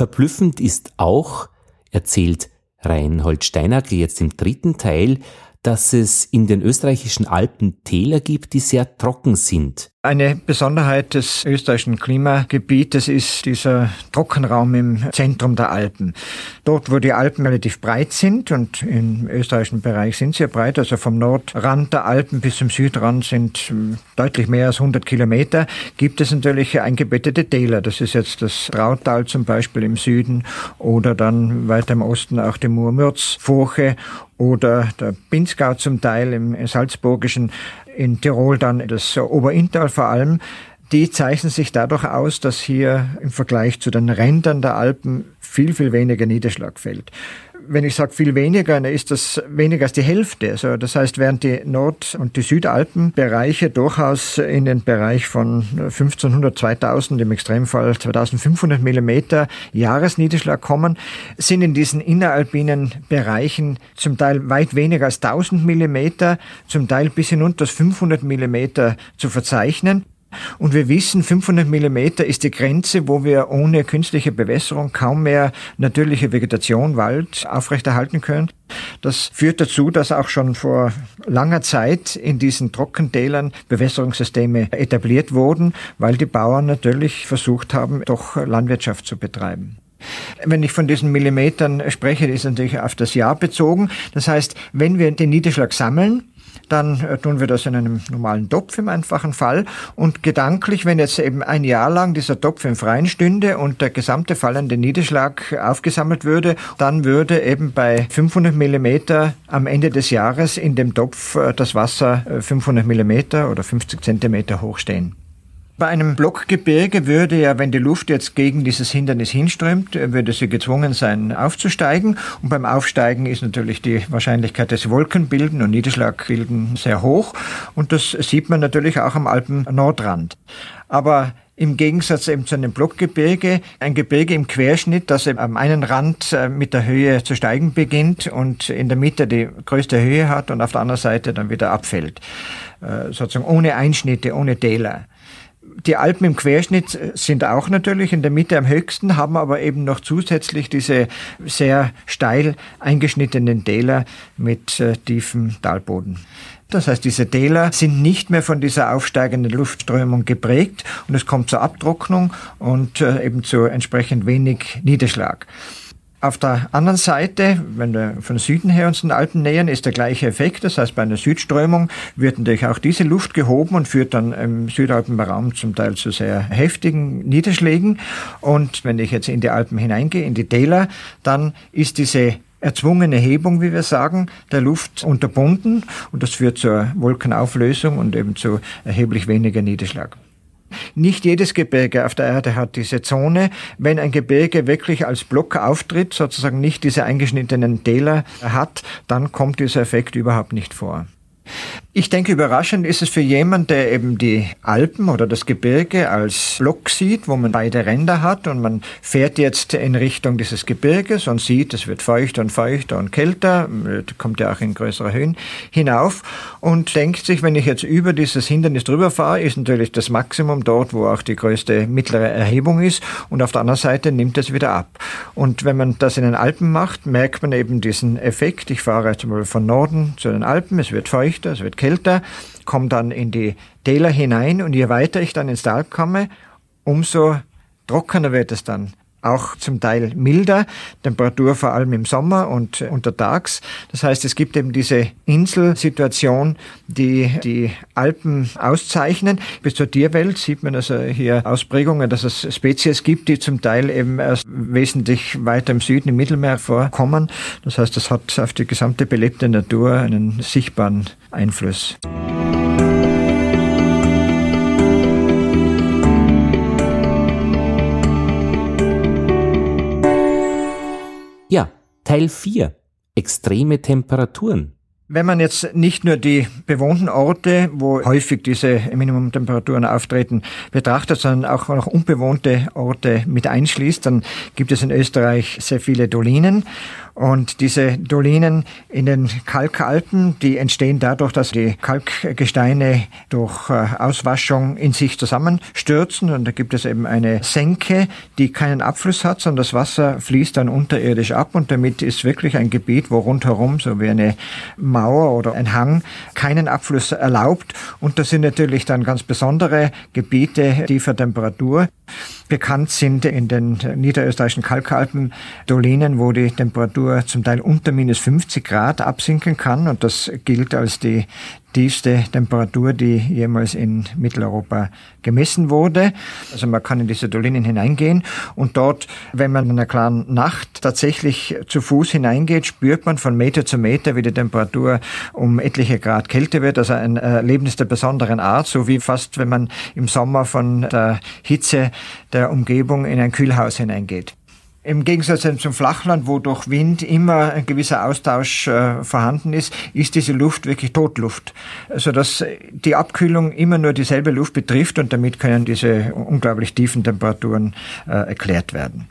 Verblüffend ist auch, erzählt Reinhold Steinacker jetzt im dritten Teil, dass es in den österreichischen Alpen Täler gibt, die sehr trocken sind. Eine Besonderheit des österreichischen Klimagebietes ist dieser Trockenraum im Zentrum der Alpen. Dort, wo die Alpen relativ breit sind und im österreichischen Bereich sind sie ja breit, also vom Nordrand der Alpen bis zum Südrand sind hm, deutlich mehr als 100 Kilometer, gibt es natürlich eingebettete Täler. Das ist jetzt das Trautal zum Beispiel im Süden oder dann weiter im Osten auch die Murmürzfurche oder der Pinzgau zum Teil im Salzburgischen in Tirol dann das Oberinntal vor allem, die zeichnen sich dadurch aus, dass hier im Vergleich zu den Rändern der Alpen viel, viel weniger Niederschlag fällt wenn ich sage viel weniger, dann ist das weniger als die Hälfte. Also das heißt, während die Nord- und die Südalpenbereiche durchaus in den Bereich von 1500, 2000, im Extremfall 2500 Millimeter Jahresniederschlag kommen, sind in diesen inneralpinen Bereichen zum Teil weit weniger als 1000 Millimeter, zum Teil bis hinunter 500 Millimeter zu verzeichnen. Und wir wissen, 500 Millimeter ist die Grenze, wo wir ohne künstliche Bewässerung kaum mehr natürliche Vegetation, Wald aufrechterhalten können. Das führt dazu, dass auch schon vor langer Zeit in diesen Trockentälern Bewässerungssysteme etabliert wurden, weil die Bauern natürlich versucht haben, doch Landwirtschaft zu betreiben. Wenn ich von diesen Millimetern spreche, ist natürlich auf das Jahr bezogen. Das heißt, wenn wir den Niederschlag sammeln, dann äh, tun wir das in einem normalen Topf im einfachen Fall. Und gedanklich, wenn jetzt eben ein Jahr lang dieser Topf im Freien stünde und der gesamte fallende Niederschlag aufgesammelt würde, dann würde eben bei 500 Millimeter am Ende des Jahres in dem Topf äh, das Wasser 500 äh, Millimeter oder 50 Zentimeter hoch stehen. Bei einem Blockgebirge würde ja, wenn die Luft jetzt gegen dieses Hindernis hinströmt, würde sie gezwungen sein, aufzusteigen. Und beim Aufsteigen ist natürlich die Wahrscheinlichkeit des Wolkenbilden und Niederschlagbilden sehr hoch. Und das sieht man natürlich auch am Alpen-Nordrand. Aber im Gegensatz eben zu einem Blockgebirge, ein Gebirge im Querschnitt, das am einen Rand äh, mit der Höhe zu steigen beginnt und in der Mitte die größte Höhe hat und auf der anderen Seite dann wieder abfällt. Äh, sozusagen ohne Einschnitte, ohne Täler die Alpen im Querschnitt sind auch natürlich in der Mitte am höchsten, haben aber eben noch zusätzlich diese sehr steil eingeschnittenen Täler mit äh, tiefem Talboden. Das heißt, diese Täler sind nicht mehr von dieser aufsteigenden Luftströmung geprägt und es kommt zur Abtrocknung und äh, eben zu entsprechend wenig Niederschlag. Auf der anderen Seite, wenn wir von Süden her uns den Alpen nähern, ist der gleiche Effekt. Das heißt, bei einer Südströmung wird natürlich auch diese Luft gehoben und führt dann im Südalpenraum zum Teil zu sehr heftigen Niederschlägen. Und wenn ich jetzt in die Alpen hineingehe, in die Täler, dann ist diese erzwungene Hebung, wie wir sagen, der Luft unterbunden und das führt zur Wolkenauflösung und eben zu erheblich weniger Niederschlag. Nicht jedes Gebirge auf der Erde hat diese Zone. Wenn ein Gebirge wirklich als Block auftritt, sozusagen nicht diese eingeschnittenen Täler hat, dann kommt dieser Effekt überhaupt nicht vor. Ich denke, überraschend ist es für jemanden, der eben die Alpen oder das Gebirge als Block sieht, wo man beide Ränder hat und man fährt jetzt in Richtung dieses Gebirges und sieht, es wird feuchter und feuchter und kälter, kommt ja auch in größere Höhen hinauf und denkt sich, wenn ich jetzt über dieses Hindernis drüber fahre, ist natürlich das Maximum dort, wo auch die größte mittlere Erhebung ist und auf der anderen Seite nimmt es wieder ab. Und wenn man das in den Alpen macht, merkt man eben diesen Effekt. Ich fahre zum Beispiel von Norden zu den Alpen, es wird feuchter, es wird kälter, komme dann in die Täler hinein und je weiter ich dann ins Tal komme, umso trockener wird es dann auch zum Teil milder, Temperatur vor allem im Sommer und untertags. Das heißt, es gibt eben diese Inselsituation, die die Alpen auszeichnen. Bis zur Tierwelt sieht man also hier Ausprägungen, dass es Spezies gibt, die zum Teil eben erst wesentlich weiter im Süden im Mittelmeer vorkommen. Das heißt, das hat auf die gesamte belebte Natur einen sichtbaren Einfluss. Ja, Teil 4. Extreme Temperaturen. Wenn man jetzt nicht nur die bewohnten Orte, wo häufig diese Minimumtemperaturen auftreten, betrachtet, sondern auch noch unbewohnte Orte mit einschließt, dann gibt es in Österreich sehr viele Dolinen. Und diese Dolinen in den Kalkalpen, die entstehen dadurch, dass die Kalkgesteine durch äh, Auswaschung in sich zusammenstürzen. Und da gibt es eben eine Senke, die keinen Abfluss hat, sondern das Wasser fließt dann unterirdisch ab. Und damit ist wirklich ein Gebiet, wo rundherum, so wie eine Mauer oder ein Hang, keinen Abfluss erlaubt. Und das sind natürlich dann ganz besondere Gebiete tiefer Temperatur. Bekannt sind in den niederösterreichischen Kalkalpen Dolinen, wo die Temperatur zum Teil unter minus 50 Grad absinken kann. Und das gilt als die tiefste Temperatur, die jemals in Mitteleuropa gemessen wurde. Also man kann in diese Dolinen hineingehen und dort, wenn man in einer klaren Nacht tatsächlich zu Fuß hineingeht, spürt man von Meter zu Meter, wie die Temperatur um etliche Grad kälter wird. Also ein Erlebnis der besonderen Art, so wie fast, wenn man im Sommer von der Hitze der Umgebung in ein Kühlhaus hineingeht. Im Gegensatz zum Flachland, wo durch Wind immer ein gewisser Austausch äh, vorhanden ist, ist diese Luft wirklich Totluft, sodass also, die Abkühlung immer nur dieselbe Luft betrifft und damit können diese unglaublich tiefen Temperaturen äh, erklärt werden.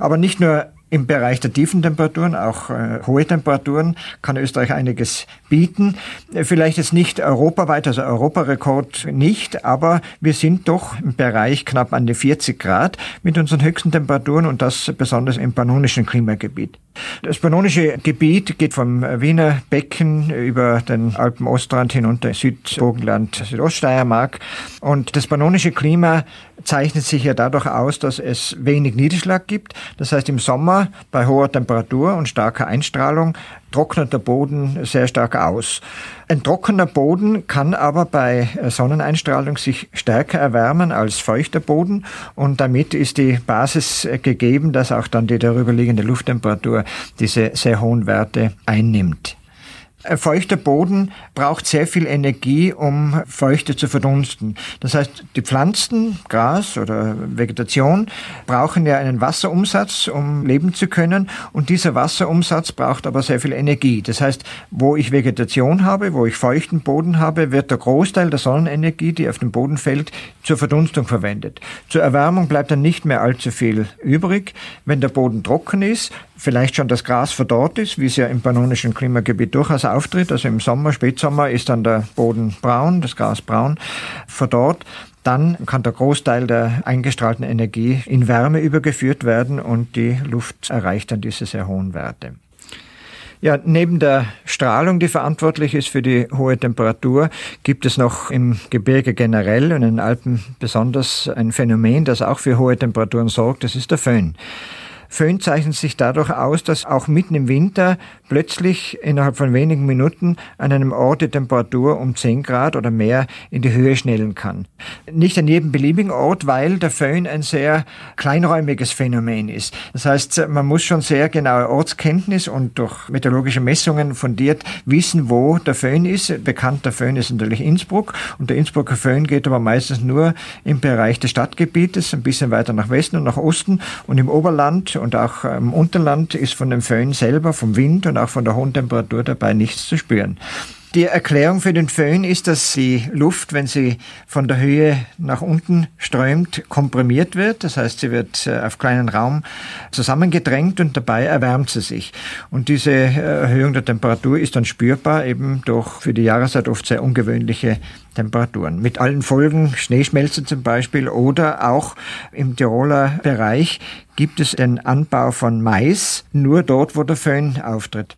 Aber nicht nur im Bereich der tiefen Temperaturen, auch äh, hohe Temperaturen, kann Österreich einiges bieten. Vielleicht jetzt nicht europaweit, also Europarekord nicht, aber wir sind doch im Bereich knapp an die 40 Grad mit unseren höchsten Temperaturen und das besonders im pannonischen Klimagebiet. Das pannonische Gebiet geht vom Wiener Becken über den Alpen-Ostrand hinunter Südburgenland, Südoststeiermark und das pannonische Klima zeichnet sich ja dadurch aus, dass es wenig Niederschlag gibt. Das heißt, im Sommer bei hoher Temperatur und starker Einstrahlung trocknet der Boden sehr stark aus. Ein trockener Boden kann aber bei Sonneneinstrahlung sich stärker erwärmen als feuchter Boden und damit ist die Basis gegeben, dass auch dann die darüberliegende Lufttemperatur diese sehr hohen Werte einnimmt. Ein feuchter Boden braucht sehr viel Energie, um Feuchte zu verdunsten. Das heißt, die Pflanzen, Gras oder Vegetation brauchen ja einen Wasserumsatz, um leben zu können. Und dieser Wasserumsatz braucht aber sehr viel Energie. Das heißt, wo ich Vegetation habe, wo ich feuchten Boden habe, wird der Großteil der Sonnenenergie, die auf den Boden fällt, zur Verdunstung verwendet. Zur Erwärmung bleibt dann nicht mehr allzu viel übrig. Wenn der Boden trocken ist, vielleicht schon das Gras verdorrt ist, wie es ja im pannonischen Klimagebiet durchaus auftritt. Also im Sommer, Spätsommer ist dann der Boden braun, das Gras braun, verdorrt. Dann kann der Großteil der eingestrahlten Energie in Wärme übergeführt werden und die Luft erreicht dann diese sehr hohen Werte. Ja, neben der Strahlung, die verantwortlich ist für die hohe Temperatur, gibt es noch im Gebirge generell und in den Alpen besonders ein Phänomen, das auch für hohe Temperaturen sorgt. Das ist der Föhn. Föhn zeichnet sich dadurch aus, dass auch mitten im Winter plötzlich innerhalb von wenigen Minuten an einem Ort die Temperatur um 10 Grad oder mehr in die Höhe schnellen kann. Nicht an jedem beliebigen Ort, weil der Föhn ein sehr kleinräumiges Phänomen ist. Das heißt, man muss schon sehr genaue Ortskenntnis und durch meteorologische Messungen fundiert wissen, wo der Föhn ist. Bekannt der Föhn ist natürlich Innsbruck und der Innsbrucker Föhn geht aber meistens nur im Bereich des Stadtgebietes, ein bisschen weiter nach Westen und nach Osten und im Oberland und auch im Unterland ist von dem Föhn selber, vom Wind und auch von der hohen Temperatur dabei nichts zu spüren. Die Erklärung für den Föhn ist, dass die Luft, wenn sie von der Höhe nach unten strömt, komprimiert wird. Das heißt, sie wird äh, auf kleinen Raum zusammengedrängt und dabei erwärmt sie sich. Und diese äh, Erhöhung der Temperatur ist dann spürbar, eben durch für die Jahreszeit oft sehr ungewöhnliche Temperaturen. Mit allen Folgen, Schneeschmelze zum Beispiel oder auch im Tiroler Bereich gibt es den Anbau von Mais nur dort, wo der Föhn auftritt.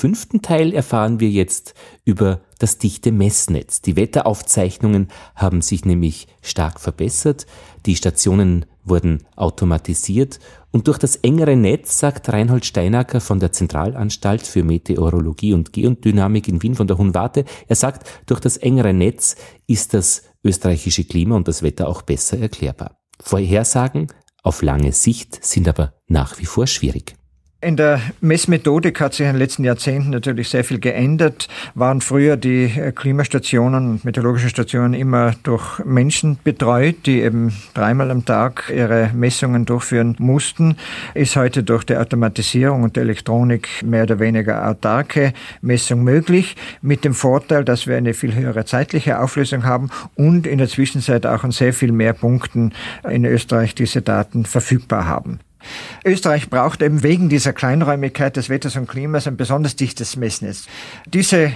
Fünften Teil erfahren wir jetzt über das dichte Messnetz. Die Wetteraufzeichnungen haben sich nämlich stark verbessert, die Stationen wurden automatisiert und durch das engere Netz, sagt Reinhold Steinacker von der Zentralanstalt für Meteorologie und Geodynamik in Wien von der Hunwarte, er sagt, durch das engere Netz ist das österreichische Klima und das Wetter auch besser erklärbar. Vorhersagen auf lange Sicht sind aber nach wie vor schwierig. In der Messmethodik hat sich in den letzten Jahrzehnten natürlich sehr viel geändert. Waren früher die äh, Klimastationen und meteorologischen Stationen immer durch Menschen betreut, die eben dreimal am Tag ihre Messungen durchführen mussten, ist heute durch die Automatisierung und die Elektronik mehr oder weniger autarke Messung möglich, mit dem Vorteil, dass wir eine viel höhere zeitliche Auflösung haben und in der Zwischenzeit auch an sehr viel mehr Punkten in Österreich diese Daten verfügbar haben. Österreich braucht eben wegen dieser Kleinräumigkeit des Wetters und Klimas ein besonders dichtes Messnetz. Diese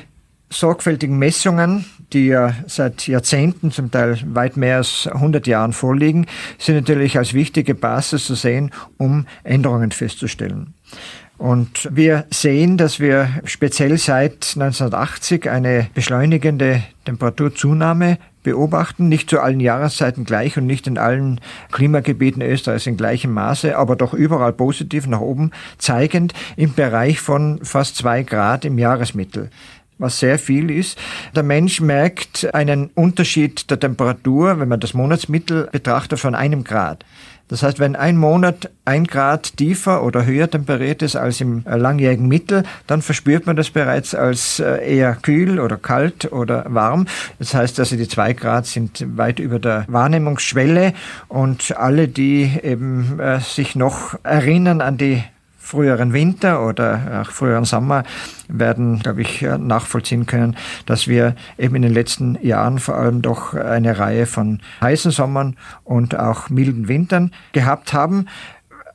sorgfältigen Messungen, die ja seit Jahrzehnten, zum Teil weit mehr als 100 Jahren vorliegen, sind natürlich als wichtige Basis zu sehen, um Änderungen festzustellen. Und wir sehen, dass wir speziell seit 1980 eine beschleunigende Temperaturzunahme beobachten, nicht zu allen Jahreszeiten gleich und nicht in allen Klimagebieten Österreichs in gleichem Maße, aber doch überall positiv nach oben zeigend im Bereich von fast zwei Grad im Jahresmittel was sehr viel ist. Der Mensch merkt einen Unterschied der Temperatur, wenn man das Monatsmittel betrachtet, von einem Grad. Das heißt, wenn ein Monat ein Grad tiefer oder höher temperiert ist als im äh, langjährigen Mittel, dann verspürt man das bereits als äh, eher kühl oder kalt oder warm. Das heißt also, die zwei Grad sind weit über der Wahrnehmungsschwelle und alle, die eben äh, sich noch erinnern an die früheren Winter oder auch früheren Sommer werden, glaube ich, nachvollziehen können, dass wir eben in den letzten Jahren vor allem doch eine Reihe von heißen Sommern und auch milden Wintern gehabt haben.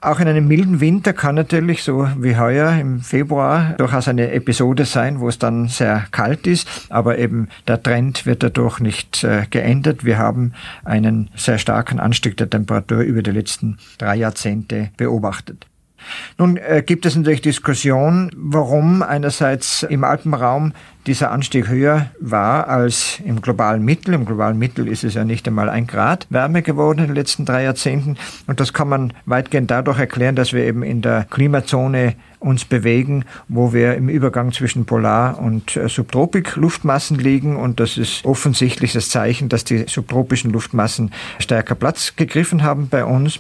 Auch in einem milden Winter kann natürlich, so wie heuer im Februar, durchaus eine Episode sein, wo es dann sehr kalt ist, aber eben der Trend wird dadurch nicht äh, geändert. Wir haben einen sehr starken Anstieg der Temperatur über die letzten drei Jahrzehnte beobachtet. Nun äh, gibt es natürlich Diskussion, warum einerseits im Alpenraum dieser Anstieg höher war als im globalen Mittel. Im globalen Mittel ist es ja nicht einmal ein Grad wärmer geworden in den letzten drei Jahrzehnten. Und das kann man weitgehend dadurch erklären, dass wir eben in der Klimazone uns bewegen, wo wir im Übergang zwischen Polar- und äh, Subtropik-Luftmassen liegen. Und das ist offensichtlich das Zeichen, dass die subtropischen Luftmassen stärker Platz gegriffen haben bei uns.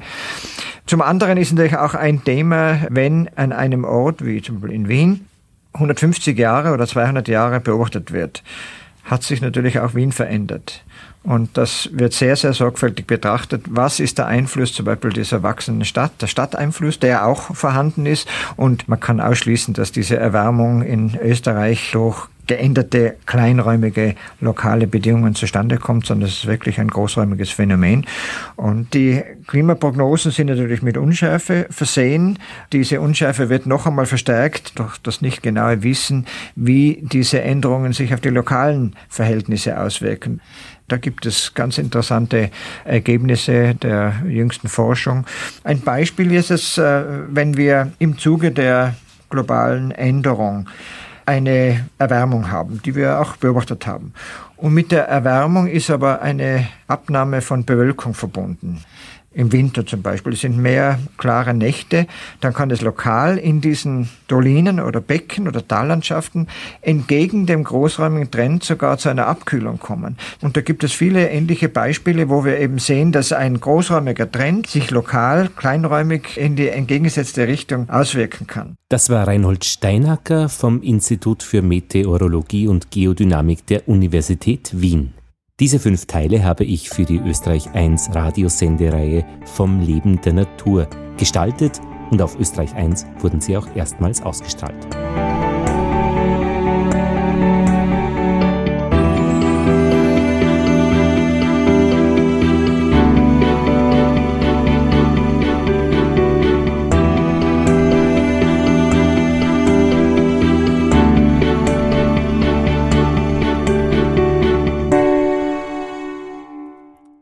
Zum anderen ist natürlich auch ein Thema, wenn an einem Ort, wie zum Beispiel in Wien, 150 Jahre oder 200 Jahre beobachtet wird, hat sich natürlich auch Wien verändert. Und das wird sehr, sehr sorgfältig betrachtet. Was ist der Einfluss zum Beispiel dieser wachsenden Stadt, der Stadteinfluss, der auch vorhanden ist. Und man kann ausschließen, dass diese Erwärmung in Österreich durch geänderte kleinräumige lokale Bedingungen zustande kommt, sondern es ist wirklich ein großräumiges Phänomen. Und die Klimaprognosen sind natürlich mit Unschärfe versehen. Diese Unschärfe wird noch einmal verstärkt durch das nicht genaue Wissen, wie diese Änderungen sich auf die lokalen Verhältnisse auswirken. Da gibt es ganz interessante Ergebnisse der jüngsten Forschung. Ein Beispiel ist es, äh, wenn wir im Zuge der globalen Änderung eine Erwärmung haben, die wir auch beobachtet haben. Und mit der Erwärmung ist aber eine Abnahme von Bewölkung verbunden im Winter zum Beispiel. Es sind mehr klare Nächte. Dann kann es lokal in diesen Dolinen oder Becken oder Tallandschaften entgegen dem großräumigen Trend sogar zu einer Abkühlung kommen. Und da gibt es viele ähnliche Beispiele, wo wir eben sehen, dass ein großräumiger Trend sich lokal, kleinräumig in die entgegengesetzte Richtung auswirken kann. Das war Reinhold Steinacker vom Institut für Meteorologie und Geodynamik der Universität Wien. Diese fünf Teile habe ich für die Österreich 1 Radiosendereihe Vom Leben der Natur gestaltet und auf Österreich 1 wurden sie auch erstmals ausgestrahlt.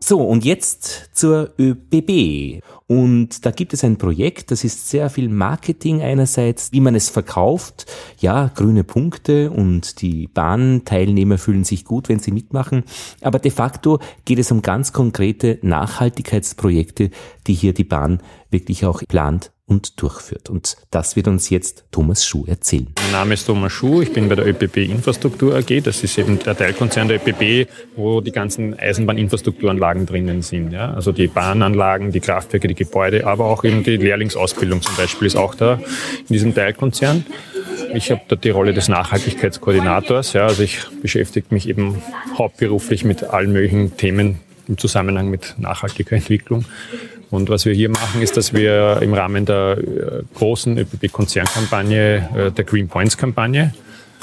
So, und jetzt zur ÖBB. Und da gibt es ein Projekt, das ist sehr viel Marketing einerseits, wie man es verkauft. Ja, grüne Punkte und die Bahnteilnehmer fühlen sich gut, wenn sie mitmachen. Aber de facto geht es um ganz konkrete Nachhaltigkeitsprojekte, die hier die Bahn wirklich auch plant und durchführt. Und das wird uns jetzt Thomas Schuh erzählen. Mein Name ist Thomas Schuh, ich bin bei der ÖPB Infrastruktur AG. Das ist eben der Teilkonzern der ÖPB, wo die ganzen Eisenbahninfrastrukturanlagen drinnen sind. Ja? Also die Bahnanlagen, die Kraftwerke, die Gebäude, aber auch eben die Lehrlingsausbildung zum Beispiel ist auch da in diesem Teilkonzern. Ich habe dort die Rolle des Nachhaltigkeitskoordinators. Ja, also ich beschäftige mich eben hauptberuflich mit allen möglichen Themen im Zusammenhang mit nachhaltiger Entwicklung. Und was wir hier machen, ist, dass wir im Rahmen der äh, großen ÖPB-Konzernkampagne, äh, der Green Points-Kampagne,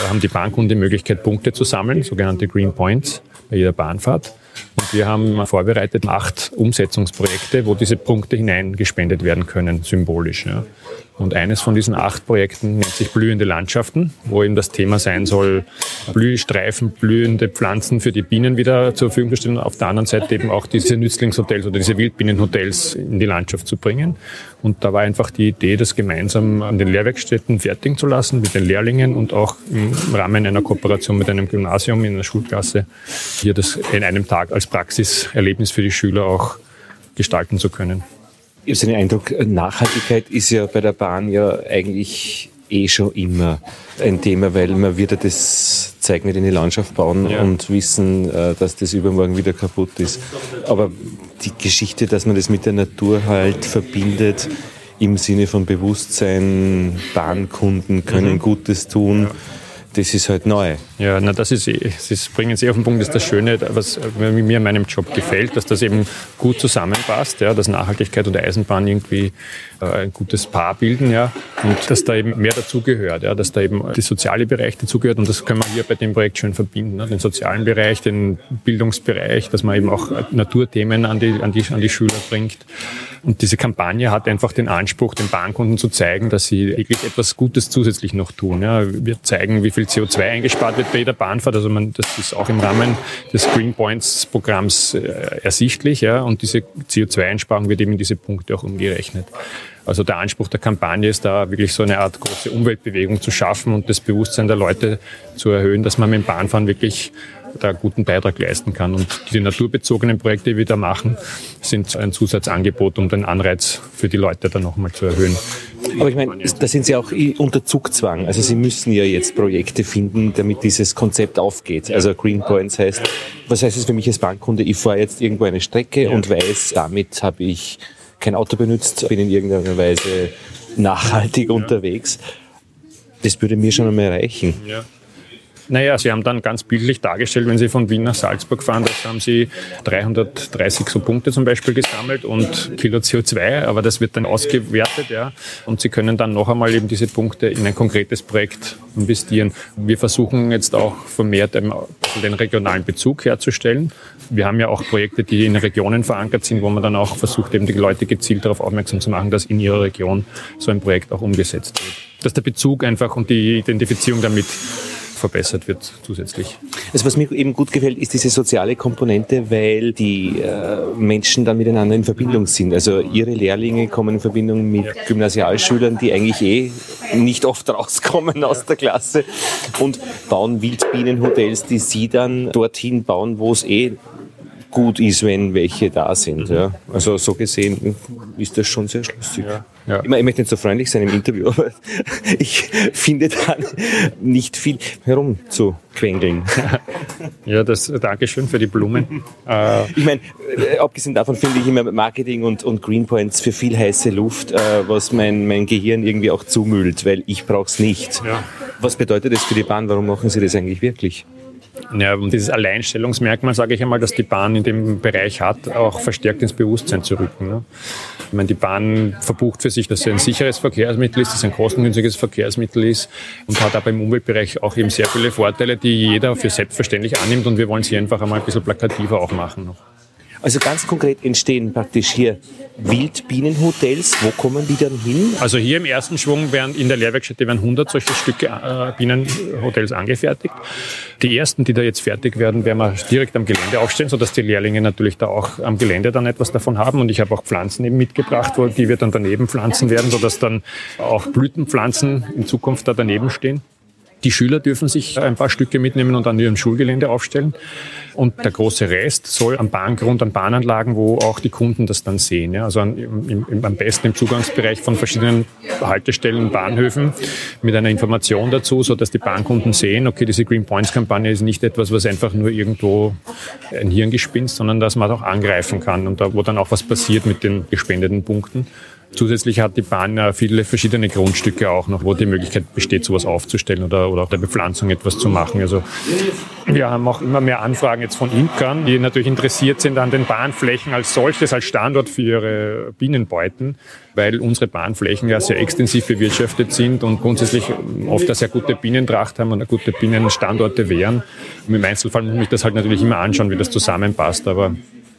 haben die Bahnkunden die Möglichkeit, Punkte zu sammeln, sogenannte Green Points bei jeder Bahnfahrt. Und wir haben vorbereitet acht Umsetzungsprojekte, wo diese Punkte hineingespendet werden können, symbolisch. Ja. Und eines von diesen acht Projekten nennt sich Blühende Landschaften, wo eben das Thema sein soll, Blühstreifen, blühende Pflanzen für die Bienen wieder zur Verfügung zu stellen. Auf der anderen Seite eben auch diese Nützlingshotels oder diese Wildbienenhotels in die Landschaft zu bringen. Und da war einfach die Idee, das gemeinsam an den Lehrwerkstätten fertigen zu lassen mit den Lehrlingen und auch im Rahmen einer Kooperation mit einem Gymnasium in einer Schulklasse hier das in einem Tag als Praxiserlebnis für die Schüler auch gestalten zu können. Ich habe den Eindruck, Nachhaltigkeit ist ja bei der Bahn ja eigentlich eh schon immer ein Thema, weil man wird ja das Zeug nicht in die Landschaft bauen ja. und wissen, äh, dass das übermorgen wieder kaputt ist. Aber die Geschichte, dass man das mit der Natur halt verbindet, im Sinne von Bewusstsein, Bahnkunden können mhm. Gutes tun. Ja das ist halt neu. Ja, na, das ist, das bringen Sie auf den Punkt, das ist das Schöne, was mir in meinem Job gefällt, dass das eben gut zusammenpasst, ja, dass Nachhaltigkeit und Eisenbahn irgendwie äh, ein gutes Paar bilden, ja, und dass da eben mehr dazugehört, ja, dass da eben der soziale Bereich dazugehört und das können wir hier bei dem Projekt schön verbinden, ne, den sozialen Bereich, den Bildungsbereich, dass man eben auch Naturthemen an die, an die, an die Schüler bringt. Und diese Kampagne hat einfach den Anspruch, den Bahnkunden zu zeigen, dass sie wirklich etwas Gutes zusätzlich noch tun. Ja, wir zeigen, wie viel CO2 eingespart wird bei jeder Bahnfahrt. Also man, das ist auch im Rahmen des Green Points Programms äh, ersichtlich. Ja, und diese CO2-Einsparung wird eben in diese Punkte auch umgerechnet. Also der Anspruch der Kampagne ist da wirklich so eine Art große Umweltbewegung zu schaffen und das Bewusstsein der Leute zu erhöhen, dass man mit dem Bahnfahren wirklich da guten Beitrag leisten kann. Und die naturbezogenen Projekte, die wir da machen, sind ein Zusatzangebot, um den Anreiz für die Leute dann nochmal zu erhöhen. Aber ich meine, da sind Sie auch unter Zugzwang. Also Sie müssen ja jetzt Projekte finden, damit dieses Konzept aufgeht. Also Green Points heißt, was heißt es für mich als Bankkunde? Ich fahre jetzt irgendwo eine Strecke ja. und weiß, damit habe ich kein Auto benutzt, bin in irgendeiner Weise nachhaltig ja. unterwegs. Das würde mir schon einmal reichen. Ja. Naja, Sie haben dann ganz bildlich dargestellt, wenn Sie von Wien nach Salzburg fahren, da haben Sie 330 so Punkte zum Beispiel gesammelt und Kilo CO2, aber das wird dann ausgewertet, ja. Und Sie können dann noch einmal eben diese Punkte in ein konkretes Projekt investieren. Wir versuchen jetzt auch vermehrt den regionalen Bezug herzustellen. Wir haben ja auch Projekte, die in Regionen verankert sind, wo man dann auch versucht, eben die Leute gezielt darauf aufmerksam zu machen, dass in ihrer Region so ein Projekt auch umgesetzt wird. Dass der Bezug einfach und die Identifizierung damit verbessert wird zusätzlich. Also was mir eben gut gefällt, ist diese soziale Komponente, weil die äh, Menschen dann miteinander in Verbindung sind. Also ihre Lehrlinge kommen in Verbindung mit ja. Gymnasialschülern, die eigentlich eh nicht oft rauskommen aus der Klasse und bauen Wildbienenhotels, die sie dann dorthin bauen, wo es eh gut ist, wenn welche da sind. Ja. Also so gesehen ist das schon sehr schlüssig. Ja. Ja. Ich, meine, ich möchte nicht so freundlich sein im Interview, aber ich finde da nicht viel herum zu quengeln. Ja, das Dankeschön für die Blumen. Äh, ich meine, äh, abgesehen davon finde ich immer Marketing und, und Greenpoints für viel heiße Luft, äh, was mein, mein Gehirn irgendwie auch zumüllt, weil ich brauche es nicht. Ja. Was bedeutet das für die Bahn? Warum machen Sie das eigentlich wirklich? Ja, dieses Alleinstellungsmerkmal, sage ich einmal, dass die Bahn in dem Bereich hat, auch verstärkt ins Bewusstsein zu rücken. Ne? Ich meine, die Bahn verbucht für sich, dass sie ein sicheres Verkehrsmittel ist, dass es ein kostengünstiges Verkehrsmittel ist und hat aber im Umweltbereich auch eben sehr viele Vorteile, die jeder für selbstverständlich annimmt und wir wollen sie einfach einmal ein bisschen plakativer auch machen. Noch. Also ganz konkret entstehen praktisch hier Wildbienenhotels. Wo kommen die dann hin? Also hier im ersten Schwung werden in der Lehrwerkstätte werden 100 solche Stücke äh, Bienenhotels angefertigt. Die ersten, die da jetzt fertig werden, werden wir direkt am Gelände aufstellen, sodass die Lehrlinge natürlich da auch am Gelände dann etwas davon haben. Und ich habe auch Pflanzen eben mitgebracht, die wir dann daneben pflanzen werden, sodass dann auch Blütenpflanzen in Zukunft da daneben stehen. Die Schüler dürfen sich ein paar Stücke mitnehmen und an ihrem Schulgelände aufstellen. Und der große Rest soll am Bahngrund, an Bahnanlagen, wo auch die Kunden das dann sehen. Ja, also an, im, im, am besten im Zugangsbereich von verschiedenen Haltestellen, Bahnhöfen mit einer Information dazu, so dass die Bahnkunden sehen, okay, diese Green Points Kampagne ist nicht etwas, was einfach nur irgendwo ein Hirngespinst, sondern dass man auch angreifen kann und da, wo dann auch was passiert mit den gespendeten Punkten. Zusätzlich hat die Bahn viele verschiedene Grundstücke auch noch, wo die Möglichkeit besteht, sowas aufzustellen oder, oder auf der Bepflanzung etwas zu machen. Also wir haben auch immer mehr Anfragen jetzt von Imkern, die natürlich interessiert sind an den Bahnflächen als solches, als Standort für ihre Bienenbeuten, weil unsere Bahnflächen ja sehr extensiv bewirtschaftet sind und grundsätzlich oft eine sehr gute Bienentracht haben und eine gute Bienenstandorte wären. Und im Einzelfall muss ich das halt natürlich immer anschauen, wie das zusammenpasst, aber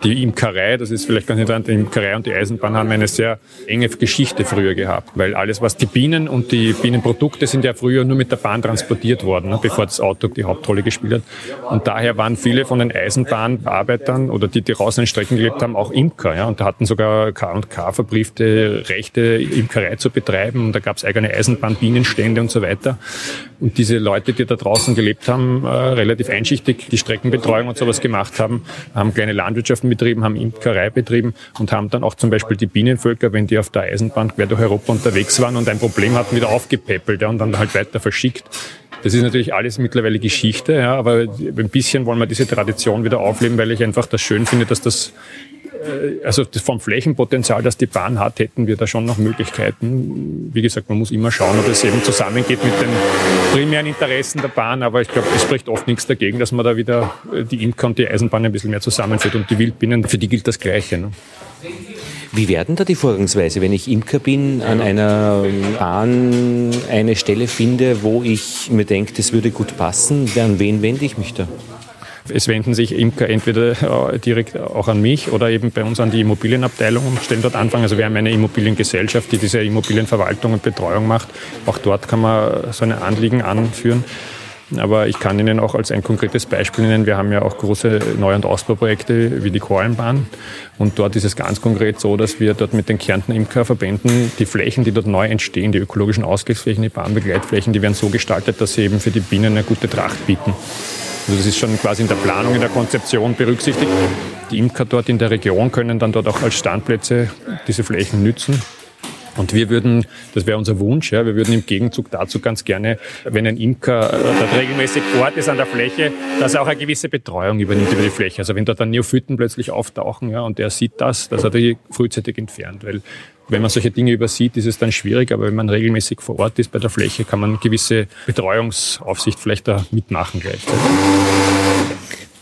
die Imkerei, das ist vielleicht ganz interessant, die Imkerei und die Eisenbahn haben eine sehr enge Geschichte früher gehabt, weil alles, was die Bienen und die Bienenprodukte sind ja früher nur mit der Bahn transportiert worden, ne, bevor das Auto die Hauptrolle gespielt hat. Und daher waren viele von den Eisenbahnarbeitern oder die, die draußen in Strecken gelebt haben, auch Imker. Ja, und da hatten sogar K&K verbriefte Rechte, Imkerei zu betreiben. Und da gab es eigene Eisenbahnbienenstände und so weiter. Und diese Leute, die da draußen gelebt haben, äh, relativ einschichtig die Streckenbetreuung und sowas gemacht haben, haben kleine Landwirtschaft Landwirtschaften betrieben, haben Imkerei betrieben und haben dann auch zum Beispiel die Bienenvölker, wenn die auf der Eisenbahn quer durch Europa unterwegs waren und ein Problem hatten, wieder aufgepäppelt ja, und dann halt weiter verschickt. Das ist natürlich alles mittlerweile Geschichte, ja, aber ein bisschen wollen wir diese Tradition wieder aufleben, weil ich einfach das schön finde, dass das also vom Flächenpotenzial, das die Bahn hat, hätten wir da schon noch Möglichkeiten. Wie gesagt, man muss immer schauen, ob es eben zusammengeht mit den primären Interessen der Bahn, aber ich glaube, es spricht oft nichts dagegen, dass man da wieder äh, die Imker und die Eisenbahn ein bisschen mehr zusammenführt und die Wildbienen, für die gilt das Gleiche. Ne? Wie werden da die Vorgangsweise, wenn ich Imker bin, an einer Bahn eine Stelle finde, wo ich mir denke, das würde gut passen, an wen wende ich mich da? Es wenden sich Imker entweder äh, direkt auch an mich oder eben bei uns an die Immobilienabteilung und stellen dort Anfang. Also wir haben eine Immobiliengesellschaft, die diese Immobilienverwaltung und Betreuung macht. Auch dort kann man so ein Anliegen anführen. Aber ich kann Ihnen auch als ein konkretes Beispiel nennen, wir haben ja auch große Neu- und Ausbauprojekte wie die Korallenbahn. Und dort ist es ganz konkret so, dass wir dort mit den Kärnten Imkerverbänden die Flächen, die dort neu entstehen, die ökologischen Ausgleichsflächen, die Bahnbegleitflächen, die werden so gestaltet, dass sie eben für die Bienen eine gute Tracht bieten. Also das ist schon quasi in der Planung, in der Konzeption berücksichtigt. Die Imker dort in der Region können dann dort auch als Standplätze diese Flächen nützen. Und wir würden, das wäre unser Wunsch, ja, wir würden im Gegenzug dazu ganz gerne, wenn ein Imker äh, dort regelmäßig Ort ist an der Fläche, dass er auch eine gewisse Betreuung übernimmt über die Fläche. Also wenn dort dann Neophyten plötzlich auftauchen ja, und er sieht das, dass er die frühzeitig entfernt. Weil wenn man solche Dinge übersieht, ist es dann schwierig, aber wenn man regelmäßig vor Ort ist bei der Fläche, kann man gewisse Betreuungsaufsicht vielleicht da mitmachen gleichzeitig.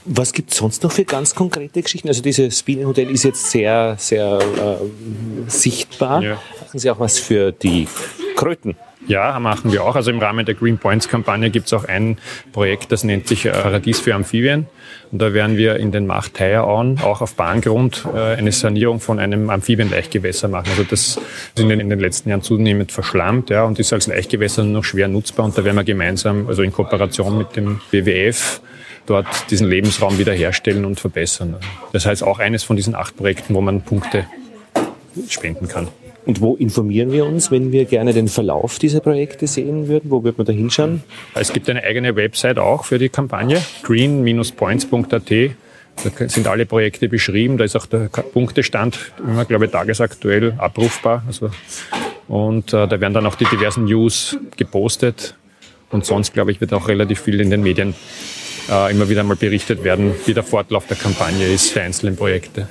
Was gibt es sonst noch für ganz konkrete Geschichten? Also dieses Bienenhotel ist jetzt sehr, sehr äh, sichtbar. Ja. Machen Sie auch was für die Kröten? Ja, machen wir auch. Also im Rahmen der Green Points Kampagne gibt es auch ein Projekt, das nennt sich äh, Paradies für Amphibien. Und da werden wir in den Macht-Theierauen auch auf Bahngrund äh, eine Sanierung von einem Amphibienleichgewässer machen. Also das ist in den, in den letzten Jahren zunehmend verschlammt ja, und ist als Leichgewässer nur noch schwer nutzbar. Und da werden wir gemeinsam, also in Kooperation mit dem WWF, dort diesen Lebensraum wiederherstellen und verbessern. Das heißt auch eines von diesen acht Projekten, wo man Punkte spenden kann. Und wo informieren wir uns, wenn wir gerne den Verlauf dieser Projekte sehen würden? Wo wird man da hinschauen? Es gibt eine eigene Website auch für die Kampagne, green-points.at. Da sind alle Projekte beschrieben. Da ist auch der Punktestand immer, glaube ich, tagesaktuell abrufbar. Also, und äh, da werden dann auch die diversen News gepostet. Und sonst, glaube ich, wird auch relativ viel in den Medien äh, immer wieder mal berichtet werden, wie der Fortlauf der Kampagne ist für einzelne Projekte.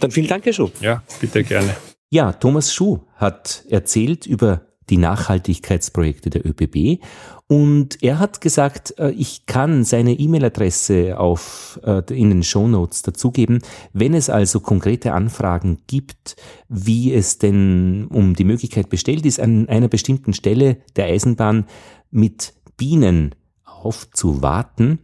Dann vielen Dank, Herr Schuh. Ja, bitte gerne. Ja, Thomas Schuh hat erzählt über die Nachhaltigkeitsprojekte der ÖBB und er hat gesagt, äh, ich kann seine E-Mail-Adresse auf, äh, in den Show Notes dazugeben. Wenn es also konkrete Anfragen gibt, wie es denn um die Möglichkeit bestellt ist, an einer bestimmten Stelle der Eisenbahn mit Bienen aufzuwarten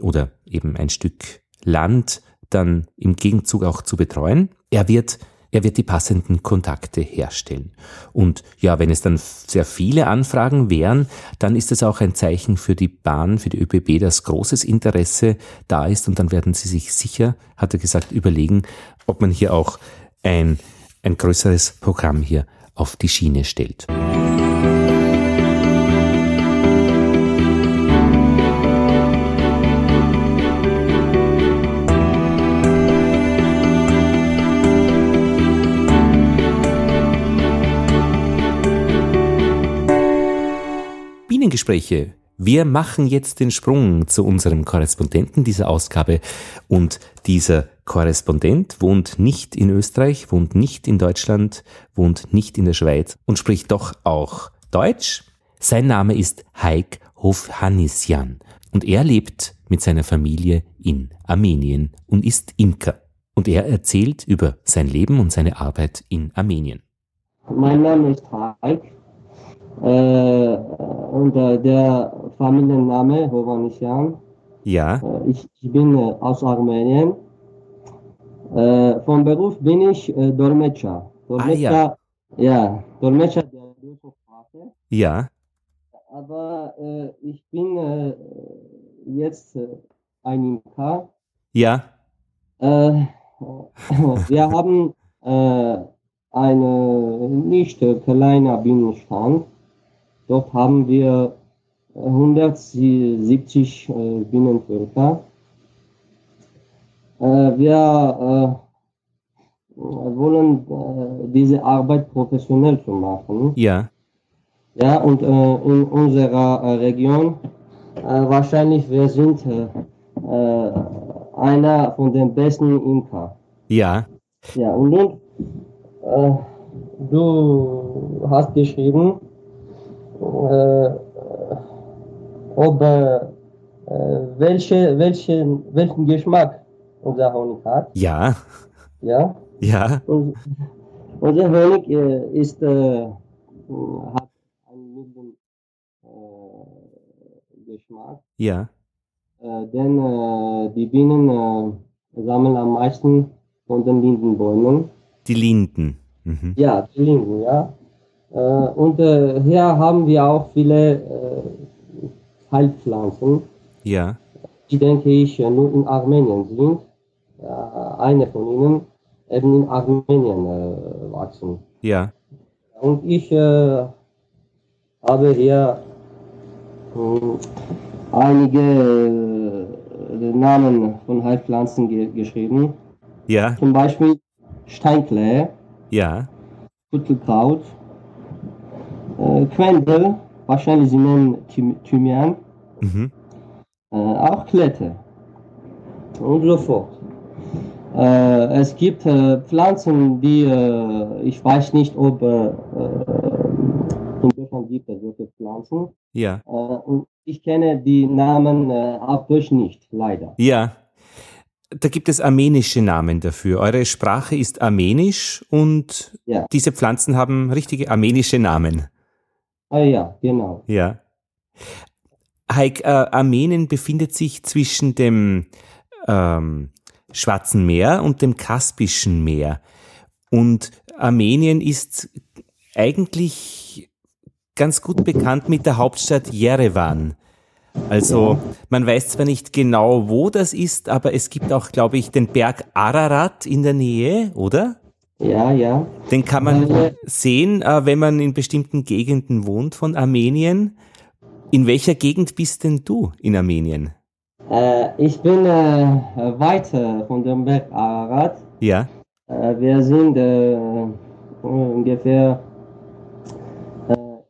oder eben ein Stück Land dann im Gegenzug auch zu betreuen. Er wird er wird die passenden Kontakte herstellen. Und ja, wenn es dann sehr viele Anfragen wären, dann ist es auch ein Zeichen für die Bahn, für die ÖBB, dass großes Interesse da ist und dann werden sie sich sicher, hat er gesagt, überlegen, ob man hier auch ein, ein größeres Programm hier auf die Schiene stellt. Bienengespräche. Wir machen jetzt den Sprung zu unserem Korrespondenten dieser Ausgabe und dieser Korrespondent wohnt nicht in Österreich, wohnt nicht in Deutschland, wohnt nicht in der Schweiz und spricht doch auch Deutsch. Sein Name ist Haik Hofhannisjan und er lebt mit seiner Familie in Armenien und ist Imker. Und er erzählt über sein Leben und seine Arbeit in Armenien. Mein Name ist Haik äh, und äh, der Familienname Hovanisyan. Ja. Äh, ich, ich, bin äh, aus Armenien. Äh, vom Beruf bin ich äh, Dolmetscher. Dolmetscher, ah, ja. ja, Dolmetscher der Sprache. Ja. Aber ich bin jetzt ein Imker. Ja. wir haben einen nicht kleiner Bienenstand Dort haben wir 170 äh, Bienenvölker. Äh, wir äh, wollen äh, diese Arbeit professionell zu machen. Ja. Ja, und äh, in unserer äh, Region wahrscheinlich wir sind einer von den besten Imker. Ja. Ja, und nun, du hast geschrieben, ob äh, welche, welche, welchen Geschmack unser Honig hat. Ja. Ja. Ja. Und, unser Honig äh, ist, äh, hat einen milden äh, Geschmack. Ja. Denn die Bienen sammeln am meisten von den Lindenbäumen. Die Linden. Mhm. Ja, die Linden, ja. Äh, und äh, hier haben wir auch viele äh, Heilpflanzen. Ja. Die denke ich nur in Armenien sind. eine von ihnen eben in Armenien wachsen. Ja. Und ich habe hier einige Namen von Heilpflanzen ge geschrieben. Ja. Zum Beispiel Steinklee. Ja. Kuttelkraut äh, Quendel, wahrscheinlich sie nennen Thymian, mhm. äh, auch Klette und so fort. Äh, es gibt äh, Pflanzen, die äh, ich weiß nicht, ob äh, in Deutschland gibt es solche Pflanzen. Ja. und ich kenne die Namen auf Deutsch nicht, leider. Ja. Da gibt es armenische Namen dafür. Eure Sprache ist armenisch und ja. diese Pflanzen haben richtige armenische Namen. Ah ja, genau. Ja. Heik, äh, Armenien befindet sich zwischen dem ähm, Schwarzen Meer und dem Kaspischen Meer. Und Armenien ist eigentlich ganz gut bekannt mit der Hauptstadt Jerewan. Also man weiß zwar nicht genau, wo das ist, aber es gibt auch, glaube ich, den Berg Ararat in der Nähe, oder? Ja, ja. Den kann man äh, sehen, äh, wenn man in bestimmten Gegenden wohnt von Armenien. In welcher Gegend bist denn du in Armenien? Äh, ich bin äh, weiter von dem Berg Ararat. Ja. Äh, wir sind äh, ungefähr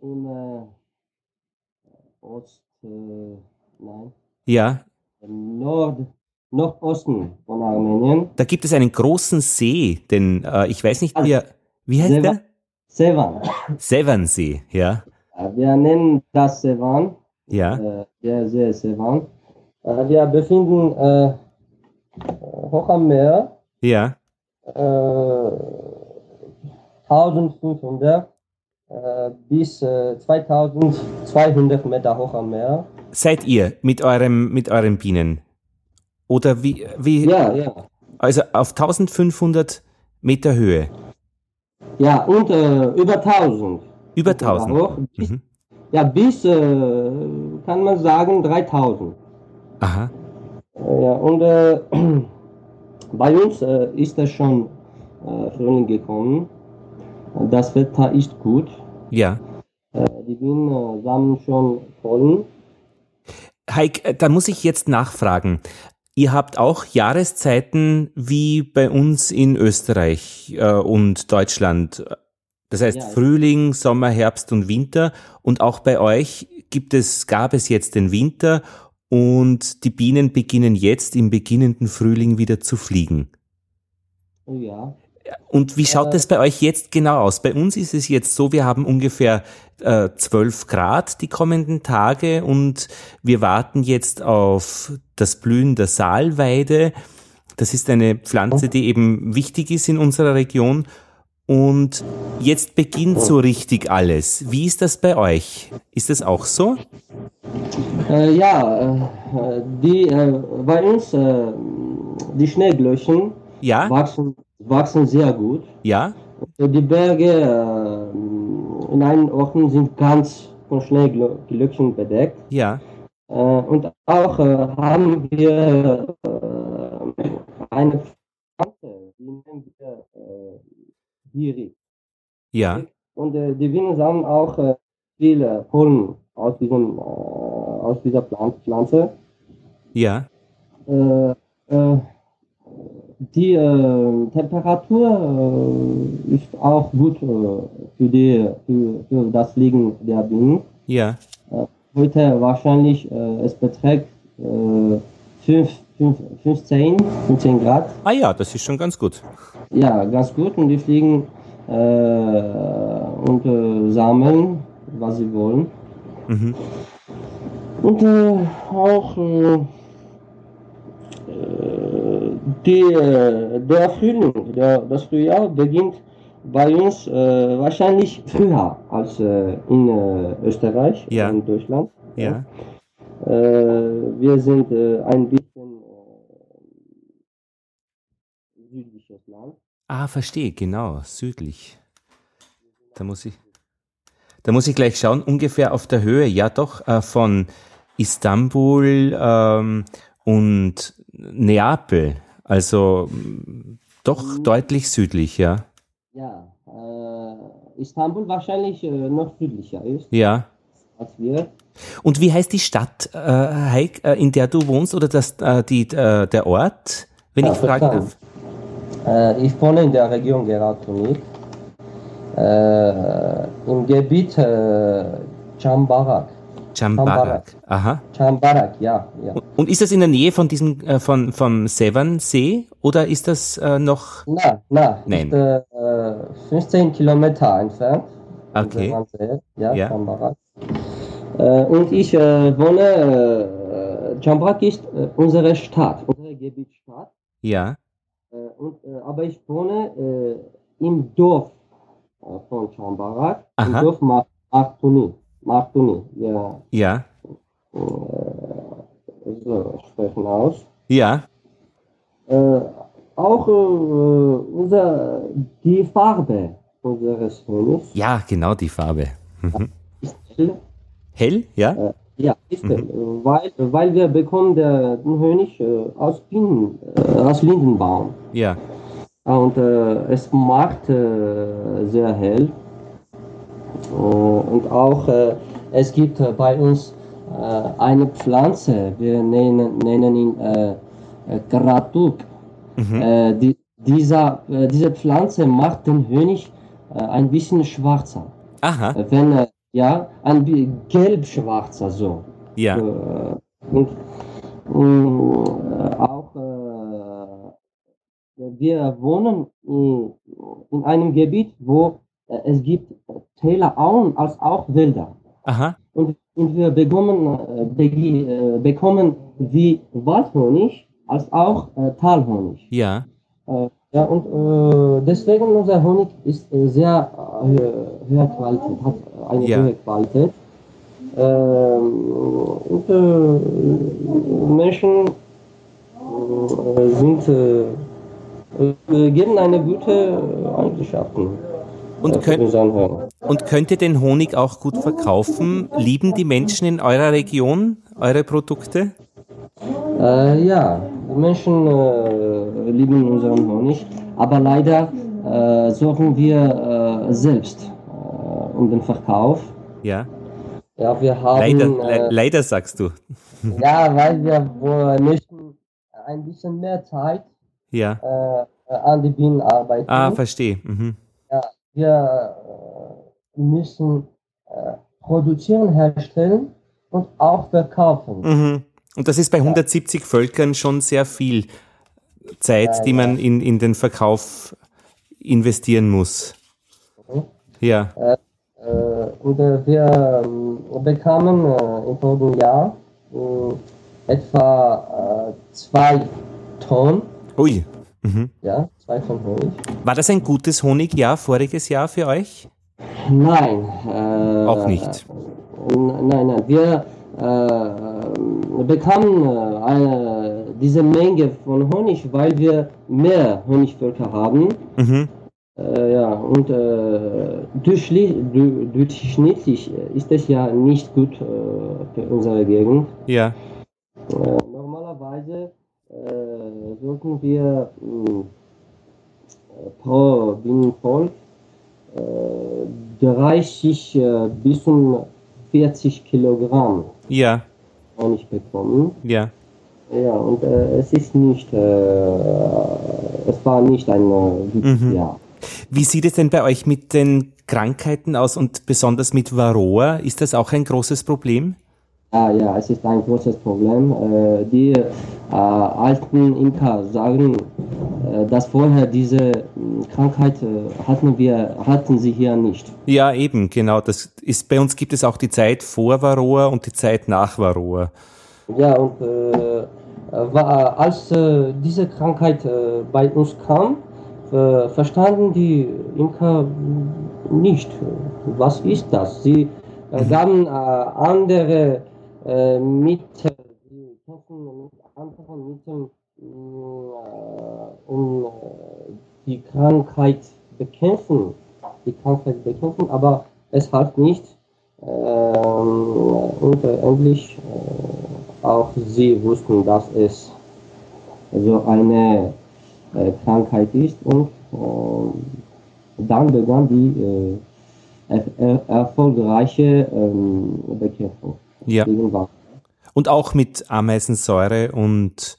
im Ost, nein. Ja. Nord, Nordosten von Armenien. Da gibt es einen großen See, denn äh, ich weiß nicht, wie, er, wie heißt Sevan. der? Sevan. Sevansee, ja. Wir nennen das Sevan. Ja. Äh, der See Sevan. Äh, wir befinden äh, hoch am Meer. Ja. 1500 äh, äh, bis 2200 Meter hoch am Meer. Seid ihr mit eurem mit euren Bienen? Oder wie, wie? Ja, ja. Also auf 1500 Meter Höhe. Ja, und äh, über 1000. Über 1000. Hoch, bis, mhm. Ja, bis, äh, kann man sagen, 3000. Aha. Ja, und äh, bei uns äh, ist es schon äh, Frühling gekommen. Das Wetter ist gut. Ja. Äh, die Bienen sammeln schon Pollen. Heik, da muss ich jetzt nachfragen. Ihr habt auch Jahreszeiten wie bei uns in Österreich äh, und Deutschland. Das heißt ja, Frühling, Sommer, Herbst und Winter. Und auch bei euch gibt es, gab es jetzt den Winter und die Bienen beginnen jetzt im beginnenden Frühling wieder zu fliegen. Ja. Und wie schaut es bei euch jetzt genau aus? Bei uns ist es jetzt so, wir haben ungefähr äh, 12 Grad die kommenden Tage und wir warten jetzt auf das Blühen der Saalweide. Das ist eine Pflanze, die eben wichtig ist in unserer Region. Und jetzt beginnt so richtig alles. Wie ist das bei euch? Ist das auch so? Äh, ja, äh, die, äh, bei uns, äh, die Schneeglöckchen Ja? wachsen, wachsen sehr gut. Ja? Die Berge äh, in einigen Orten sind ganz von Schneeglöckchen bedeckt. Ja? Äh, und auch äh, haben wir äh, eine Pflanze, die nennen wir Diri. Ja? Und äh, die Bienen sammeln auch äh, viele Pollen aus, diesem, äh, aus dieser Pflan- Pflanze. Ja? Äh, die äh, Temperatur äh, ist auch gut äh, für, die, für, für das Liegen der Bienen. Ja? Heute wahrscheinlich, äh, es beträgt äh, 5, 5, 15, 15 Grad. Ah ja, das ist schon ganz gut. Ja, ganz gut. Und die fliegen äh, und äh, sammeln, was sie wollen. Mhm. Und äh, auch äh, äh, die, äh, der Frühling, der, das Frühjahr beginnt bei uns äh, wahrscheinlich früher als äh, in äh, Österreich, Ja. in Deutschland. Ja? Äh, wir sind äh, ein bisschen südliches Land. Ah, verstehe, genau, südlich. Da muss ich, da muss ich gleich schauen, ungefähr auf der Höhe, ja doch, von Istanbul ähm, und Neapel. Also doch deutlich südlich, ja. Ja, äh, Istanbul wahrscheinlich äh, noch südlicher ist Ja. als wir. Und wie heißt die Stadt, äh, Heik, äh, in der du wohnst oder das, äh, die, äh, der Ort, wenn Ja, ich fragen darf? Ich wohne in der Region Geratonik. Im Gebiet Chambarak. Chambarak. Aha. Chambarak, ja. ja. Und ist das in der Nähe von diesem, äh, von, vom Severnsee oder ist das äh, noch, Na, na, Nein. ist äh, äh, 15 Kilometer entfernt. Okay. Sevansee, Ja, Ja. Chambarak. Äh, und ich äh, wohne, äh, Chambarak ist äh, unsere Stadt, unsere Gebietsstadt. ja, und, aber ich wohne im Dorf von Chambarak, im Aha. Dorf Mar Martuni. Martuni, ja, ja, so sprechen aus. ja, Äh, auch äh, unser, die Farbe unseres Honigs ja, genau die Farbe. Mhm. ist hell. Hell, ja? Äh, ja, ist hell, weil, weil wir bekommen der, den Honig äh, aus, Bienen, äh, aus Lindenbaum. Ja, Und äh, es macht äh, sehr hell. Und auch äh, es gibt äh, bei uns äh, eine Pflanze, wir nennen, nennen ihn äh, Gratuk. Mhm. Die, dieser, diese Pflanze macht den Honig ein bisschen schwarzer. aha, Wenn, ja, ein gelb-schwarzer so. ja, und mh, auch wir wohnen in, in einem Gebiet, wo es gibt Täler, Auen als auch Wälder. aha, Und, und wir bekommen, äh, begi- äh, bekommen wie Waldhonig als auch äh, Talhonig. ja, Äh, ja, und äh, deswegen unser Honig ist äh, sehr äh, höher Qualität, hat eine Ja. hohe Qualität. Ähm, und äh, Menschen äh, sind, äh, äh, geben eine gute Eigenschaften. Und könnt-. Und könnt ihr den Honig auch gut verkaufen? Lieben die Menschen in eurer Region eure Produkte? Äh, ja, die Menschen äh, lieben unseren Honig, aber leider äh, sorgen wir äh, selbst äh, um den Verkauf. Ja, Ja, wir haben, leider, le äh, leider sagst du. ja, weil wir möchten ein bisschen mehr Zeit Ja, an die Bienen arbeiten. ah, verstehe. Mhm. Wir äh, müssen äh, produzieren, herstellen und auch verkaufen. Mhm. Und das ist bei 170 Völkern schon sehr viel Zeit, die man in, in den Verkauf investieren muss. Mhm. Ja. Äh, äh, und äh, wir äh, bekamen im vorigen Jahr etwa zwei Tonnen. Ui. Mhm. Ja, zwei Tonnen Honig. War das ein gutes Honigjahr, voriges Jahr für euch? Nein. Auch nicht. Nein, nein. Wir äh, bekamen äh, diese Menge von Honig, weil wir mehr Honigvölker haben. Mhm. Äh, ja, und äh, durchschnittlich, ist es ja nicht gut äh, für unsere Gegend. Ja. Sollten wir pro Bienenvolk 30 bis zu 40 Kilogramm Ja. Honig bekommen. Ja. Ja, und äh, es ist nicht, äh, es war nicht ein äh, gutes Mhm. Jahr. Wie sieht es denn bei euch mit den Krankheiten aus und besonders mit Varroa? Ist das auch ein großes Problem? Ja, ja, es ist ein großes Problem. Äh, die äh, alten Imker sagen, äh, dass vorher diese Krankheit hatten wir, hatten sie hier nicht. Ja, eben, genau. Das ist, bei uns gibt es auch die Zeit vor Varroa und die Zeit nach Varroa. Ja, und äh, war, als äh, diese Krankheit äh, bei uns kam, verstanden die Imker nicht, was ist das. Sie äh, gaben andere äh, Mittel, die kämpfen mit anderen Mitteln, äh, um äh, die Krankheit bekämpfen, die Krankheit bekämpfen, aber es half nicht. Äh, endlich äh, auch sie wussten, dass es so eine äh, Krankheit ist und äh, dann begann die erfolgreiche ähm, Bekämpfung Ja. Und auch mit Ameisensäure und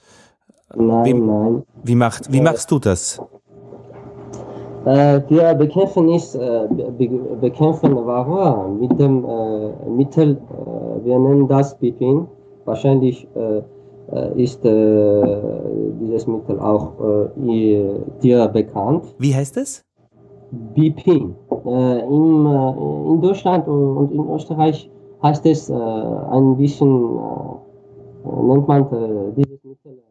Nein, Wie- nein. wie macht, wie machst du das? Äh, wir bekämpfen ist, äh, be bekämpfen Varroa mit dem äh, Mittel, äh, wir nennen das Bipin. Wahrscheinlich äh, äh, ist äh, dieses Mittel auch äh, dir bekannt. Wie heißt es? Bipin. Äh, in, äh, in Deutschland und in Österreich heißt es äh, ein bisschen, äh, nennt man äh, dieses Mittel äh,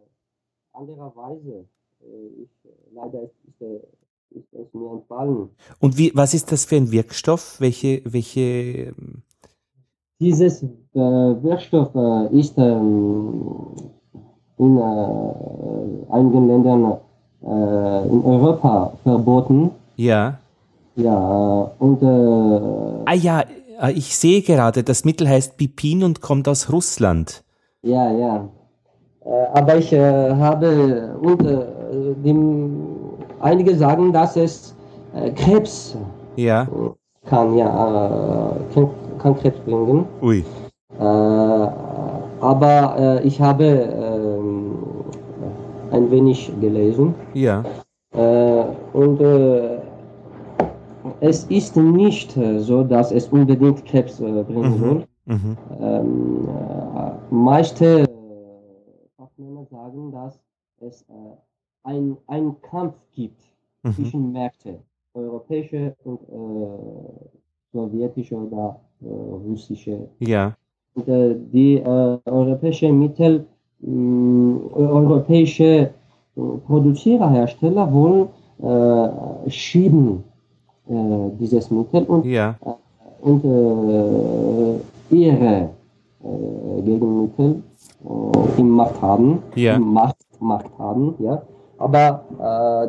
andererweise. Äh, ich, äh, leider ist, ist, äh, ist es mir entfallen. Und wie, was ist das für ein Wirkstoff? Welche, welche, Dieses äh, Wirkstoff äh, ist ähm, in äh, einigen Ländern äh, in Europa verboten. ja. Ja, äh, und äh, Ah ja, äh, ich sehe gerade, das Mittel heißt Bipin und kommt aus Russland. Ja, ja. Äh, aber ich äh, habe und äh, dem, einige sagen, dass es Krebs Ja. kann, ja, kann, kann Krebs bringen. Ui. Aber ich habe ähm, ein wenig gelesen Ja. und es ist nicht äh, so, dass es unbedingt Krebs äh, bringen Mhm. soll. Mhm. Ähm, äh, meiste Fachmänner sagen, dass es ein, einen Kampf gibt Mhm. zwischen Märkten, europäische und äh, sowjetische oder äh, russische. Ja. Und, äh, die äh, europäische Mittel, mh, europäische Produzierer, Hersteller wollen schieben dieses Mittel und Ja. und äh, ihre äh, Gegenmittel äh, im Markt haben, Ja. im Markt, Markt haben, ja. Aber äh,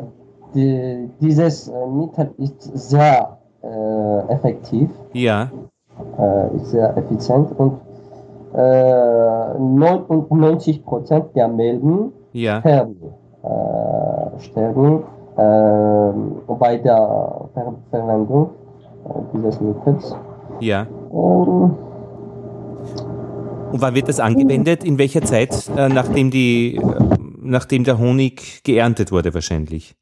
die, dieses äh, Mittel ist sehr äh, effektiv, Ja. äh, ist sehr effizient und äh, 99 Prozent der Milben Ja. sterben, äh, sterben äh, bei der Ver Verwendung äh, dieses Mittels. Ja. Ähm, Und wann wird das angewendet? In welcher Zeit, äh, nachdem die, äh, nachdem der Honig geerntet wurde wahrscheinlich?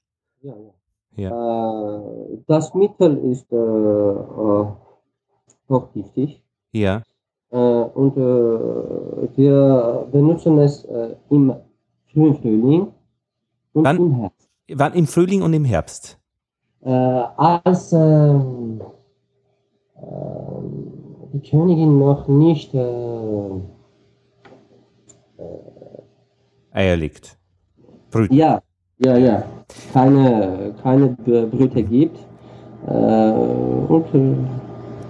ja, ja. Ja. Äh, das Mittel ist äh, hochgiftig. Ja. Äh, und äh, wir benutzen es im Frühling und Wann? im Herbst. Wann im Frühling und im Herbst? Äh, als ähm, ähm, die Königin noch nicht äh, Eier legt. Brüt. ja, ja, ja, keine, keine Brüte gibt. Äh, und äh,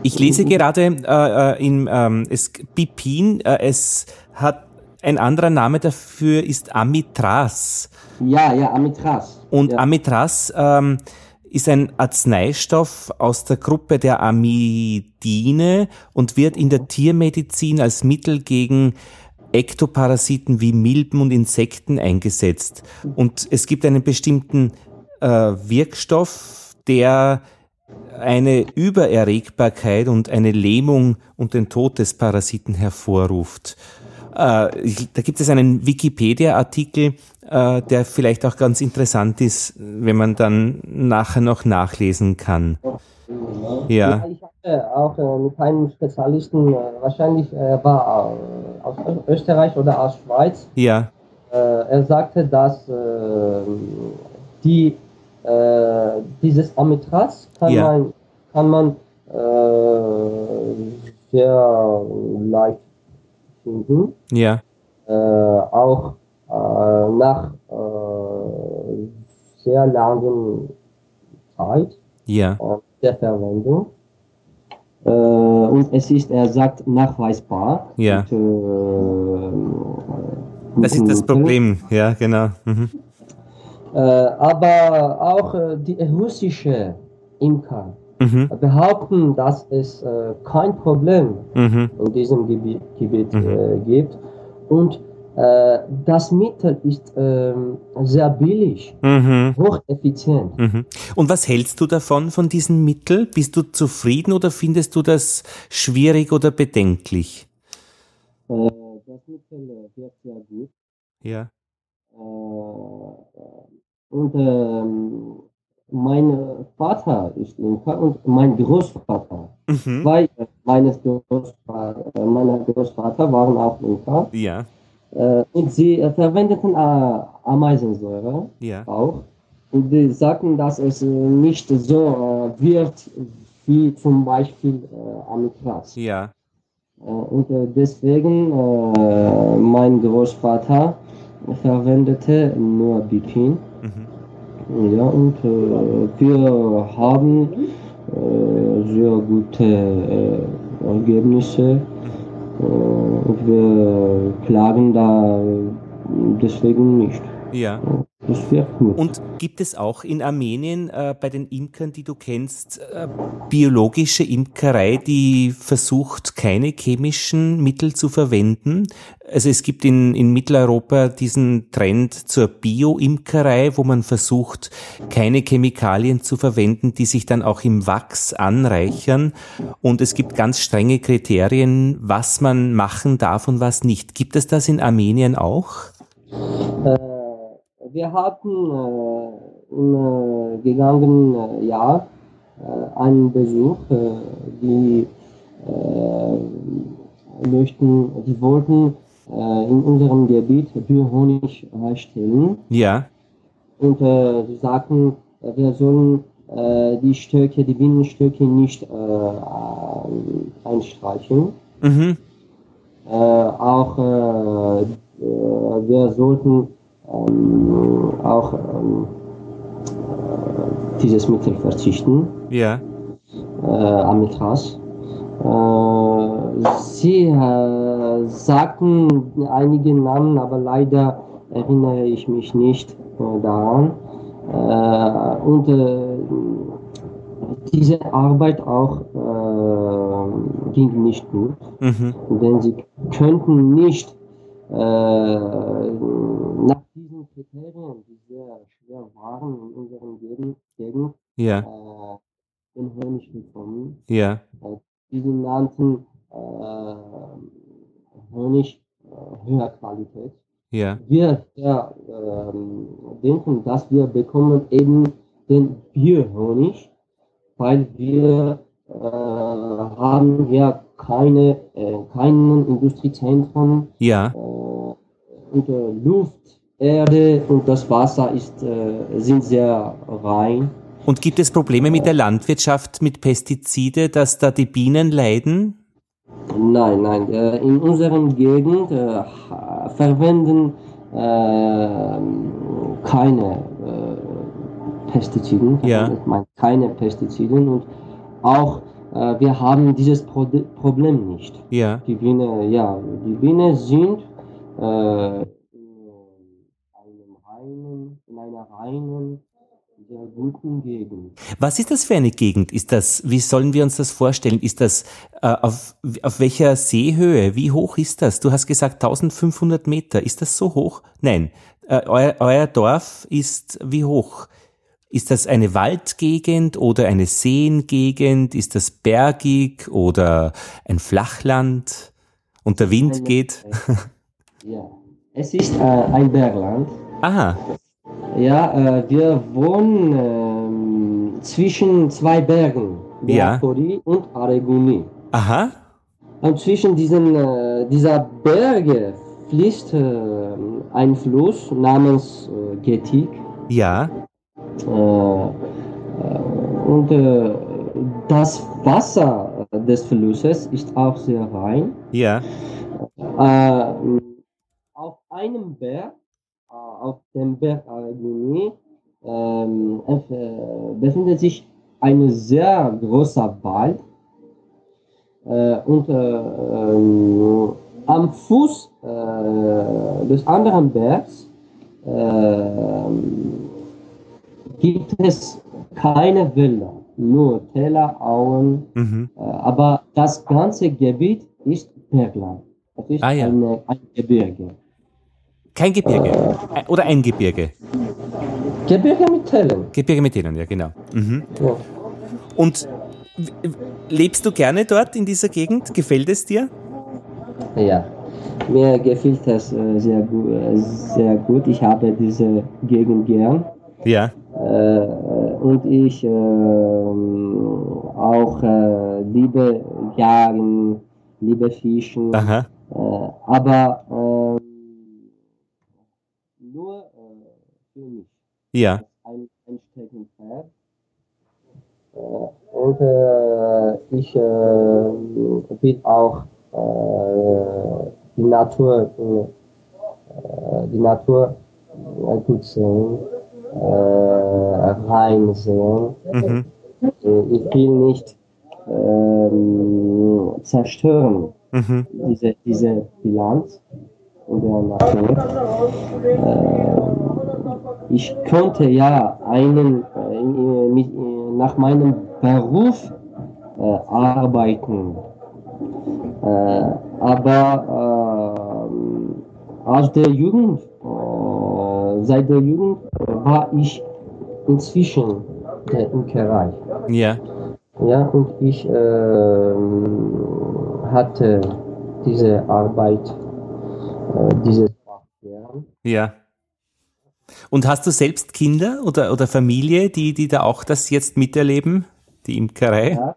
Ich lese gerade äh, äh, in ähm, es, Bipin, äh, es hat ein anderer Name dafür ist Amitras. ja, ja, Amitras. Und ja. Amitras ähm, ist ein Arzneistoff aus der Gruppe der Amidine und wird in der Tiermedizin als Mittel gegen Ektoparasiten wie Milben und Insekten eingesetzt. Und es gibt einen bestimmten äh, Wirkstoff, der eine Übererregbarkeit und eine Lähmung und den Tod des Parasiten hervorruft. Äh, ich, da gibt es einen Wikipedia-Artikel, äh, der vielleicht auch ganz interessant ist, wenn man dann nachher noch nachlesen kann. Ja, Ich hatte auch äh, mit einem Spezialisten, äh, wahrscheinlich äh, war äh, aus Österreich oder aus Schweiz, ja, äh, er sagte, dass die, dieses Amitraz kann Ja. man, kann man sehr leicht finden. ja, äh, auch äh, nach äh, sehr langen Zeit ja, äh, der Verwendung. Äh, und es ist, er sagt, nachweisbar. Ja. Und, äh, das ist das Problem. Ja, genau. Mhm. Aber auch die russische Imker Mhm. behaupten, dass es äh, kein Problem Mhm. in diesem Gebiet, Gebiet Mhm. äh, gibt. Und äh, das Mittel ist ähm, sehr billig, Mhm. hocheffizient. Mhm. Und was hältst du davon, von diesem Mittel? Bist du zufrieden oder findest du das schwierig oder bedenklich? Äh, das Mittel äh, wirkt sehr gut. Ja. Äh, und ähm, mein Vater ist Imker und mein Großvater. Mhm. Zwei meines Großvater, äh, meiner Großvater waren auch Imker. Ja, Äh, und sie äh, verwendeten Ameisensäure. ja, auch. Und die sagten, dass es nicht so wird wie zum Beispiel äh, Amitraz. ja. Und deswegen äh, mein Großvater verwendete nur Bipin. Mhm. Ja, und äh, wir haben äh, sehr gute äh, Ergebnisse. Äh, und wir klagen da deswegen nicht. Ja. Das wirkt gut. Und gibt es auch in Armenien äh, bei den Imkern, die du kennst, äh, biologische Imkerei, die versucht, keine chemischen Mittel zu verwenden? Also es gibt in, in Mitteleuropa diesen Trend zur Bio-Imkerei, wo man versucht, keine Chemikalien zu verwenden, die sich dann auch im Wachs anreichern. Und es gibt ganz strenge Kriterien, was man machen darf und was nicht. Gibt es das in Armenien auch? Äh, wir hatten äh, im äh, gegangenen äh, Jahr einen Besuch, die möchten, die wollten in unserem Gebiet Biohonig herstellen Ja, und sie sagten, wir sollen die Stöcke, die Bienenstöcke nicht einstreichen. mhm. Auch wir sollten ähm, auch ähm, äh, dieses Mittel verzichten, ja, äh, Amitraz. Äh, sie äh, sagten einige Namen, aber leider erinnere ich mich nicht äh, daran. Äh, und diese Arbeit auch ging nicht gut mhm. denn sie könnten nicht äh, nach diesen Kriterien, die sehr waren in unserem Gegend, Gegend ja, äh, den Honig bekommen. ja. Diese nannten äh, Honig äh, höher Qualität. Ja, Wir ja, ähm, denken, dass wir bekommen eben den Biohonig, weil wir äh, haben ja keine, äh, keinen Industriezentrum. Ja. Äh, äh, Luft, Erde und das Wasser ist, äh, sind sehr rein. Und gibt es Probleme mit der Landwirtschaft mit Pestizide, dass da die Bienen leiden? Nein, nein. Äh, in unserer Gegend äh, verwenden keine Pestizide. Ja. Keine Pestizide und auch wir haben dieses Pro Problem nicht. Ja. Die Bienen, ja, die Bienen sind reinen, sehr guten Gegend. Was ist das für eine Gegend? Ist das, wie sollen wir uns das vorstellen? Ist das äh, auf, auf welcher Seehöhe? Wie hoch ist das? Du hast gesagt 1500 Meter. Ist das so hoch? Nein. Äh, euer, euer Dorf ist wie hoch? Ist das eine Waldgegend oder eine Seengegend? Ist das bergig oder ein Flachland? Und der Wind geht? ja, es ist äh, ein Bergland. Aha. Ja, äh, wir wohnen äh, zwischen zwei Bergen, Beatori ja. und Areguni. Aha. Und zwischen diesen, äh, dieser Berge fließt äh, ein Fluss namens äh, Getik. Ja. Äh, und das Wasser des Flusses ist auch sehr rein. Ja. auf einem Berg auf dem Berg Aragonie ähm, äh, befindet sich ein sehr großer Wald äh, und äh, ähm, am Fuß äh, des anderen Bergs gibt es keine Wälder, nur Täler, Auen, mhm. Äh, aber das ganze Gebiet ist Bergland. Das ist ah, ja. eine, ein Gebirge. Kein Gebirge. Oder ein Gebirge. Gebirge mit Tälern. Gebirge mit Tälern, ja, genau. Mhm. Ja. Und lebst du gerne dort in dieser Gegend? Gefällt es dir? Ja, mir gefällt es äh, sehr, gut, äh, sehr gut. Ich habe diese Gegend gern. Ja. Äh, und ich äh, auch äh, liebe Jagen, liebe Fischen. Aha. Aber nur äh, für mich. Ja. Ein, ein Steckenpferd. Äh, und äh, ich äh, will auch äh, die Natur, äh, die Natur gut sehen, rein sehen. Mhm. Ich will nicht ähm, zerstören mhm. diese, diese Bilanz in der Natur. Äh, ich konnte ja einen äh, mit, äh, nach meinem Beruf äh, arbeiten, äh, aber äh, aus der Jugend, seit der Jugend war ich inzwischen der Imkerei. Ja. Ja, und ich hatte diese Arbeit äh, dieses Fach Ja. Und hast du selbst Kinder oder, oder Familie, die, die da auch das jetzt miterleben, die Imkerei? Ja.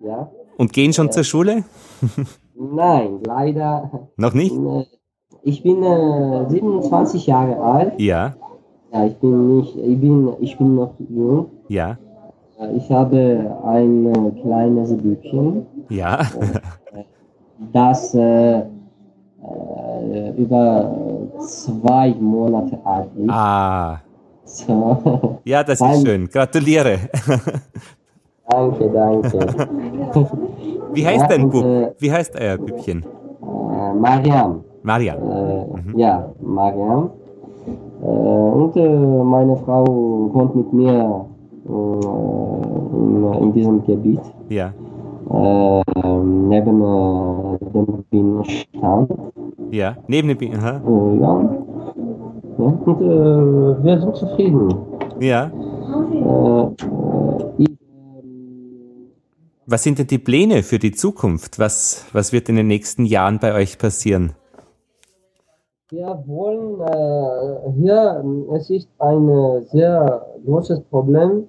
ja. Und gehen schon ja. zur Schule? Nein, leider. Noch nicht? Äh, ich bin äh, 27 Jahre alt. Ja. Ja, ich bin nicht, ich bin, ich bin noch jung. Ja. Äh, ich habe ein äh, kleines Bübchen. Ja. das äh, über zwei Monate alt ist. Ah. So. Ja, das ist schön. Gratuliere. danke, danke. Wie heißt ja, dein Bub? Äh, Wie heißt euer Bübchen? Äh, Mariam. Mariam. Äh, mhm. Ja, Mariam. Äh, und äh, meine Frau wohnt mit mir in, in diesem Gebiet. Ja. Neben dem Bienenstand. Ja, neben dem Bienen. Ja. ja. Und äh, wir sind zufrieden. Ja. Äh, ich, was sind denn die Pläne für die Zukunft? Was, was wird in den nächsten Jahren bei euch passieren? Wir wollen äh, hier, es ist ein sehr großes Problem,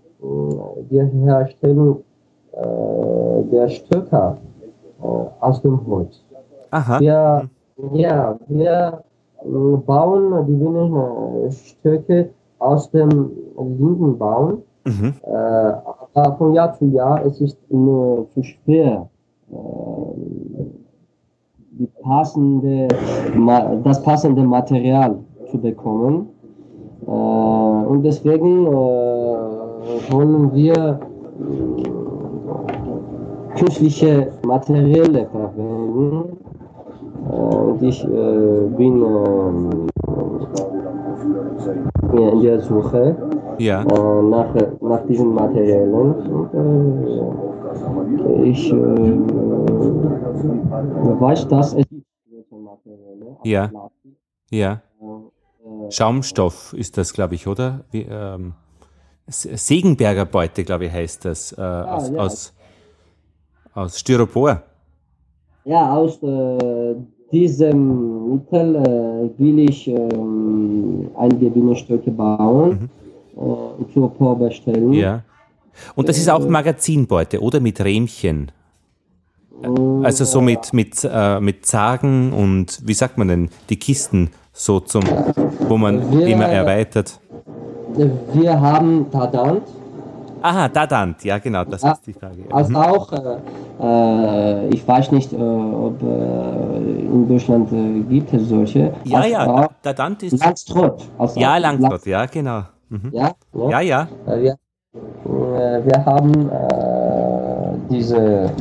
die Herstellung der Stöcker aus dem Holz. Aha. Wir, ja, wir bauen die Bienenstöcke aus dem Lindenbaum. Mhm. Äh, aber von Jahr zu Jahr es ist nur zu schwer, äh, die passende, das passende Material zu bekommen. Äh, und deswegen äh, wollen wir künstliche Materialien verwenden. Und ich bin in der Suche ja. nach, nach diesen Materialien. Und, ich äh, weiß, dass es ja. Ja. Schaumstoff ist das, glaube ich, oder? Wie, ähm, Segenberger Beute, glaube ich, heißt das. Äh, ah, aus, ja. aus, aus Styropor. Ja, aus äh, diesem Mittel äh, will ich ähm, einige Bienenstöcke bauen mhm. und äh, Styropor bestellen. Ja. Und das ist auch Magazinbeute, oder? Mit Rähmchen. Also so mit, mit, äh, mit Zagen und wie sagt man denn, die Kisten so zum, wo man wir, immer erweitert. Wir haben Tadant. Aha, Tadant, ja genau, das ja, ist die Frage. Also mhm. auch, äh, äh, ich weiß nicht, äh, ob äh, in Deutschland äh, gibt es solche. Ja, also ja, Tadant ist... Langstrott. Also ja, Langstrott, ja genau. Mhm. Ja, ja, ja. ja. Äh, wir haben äh, diese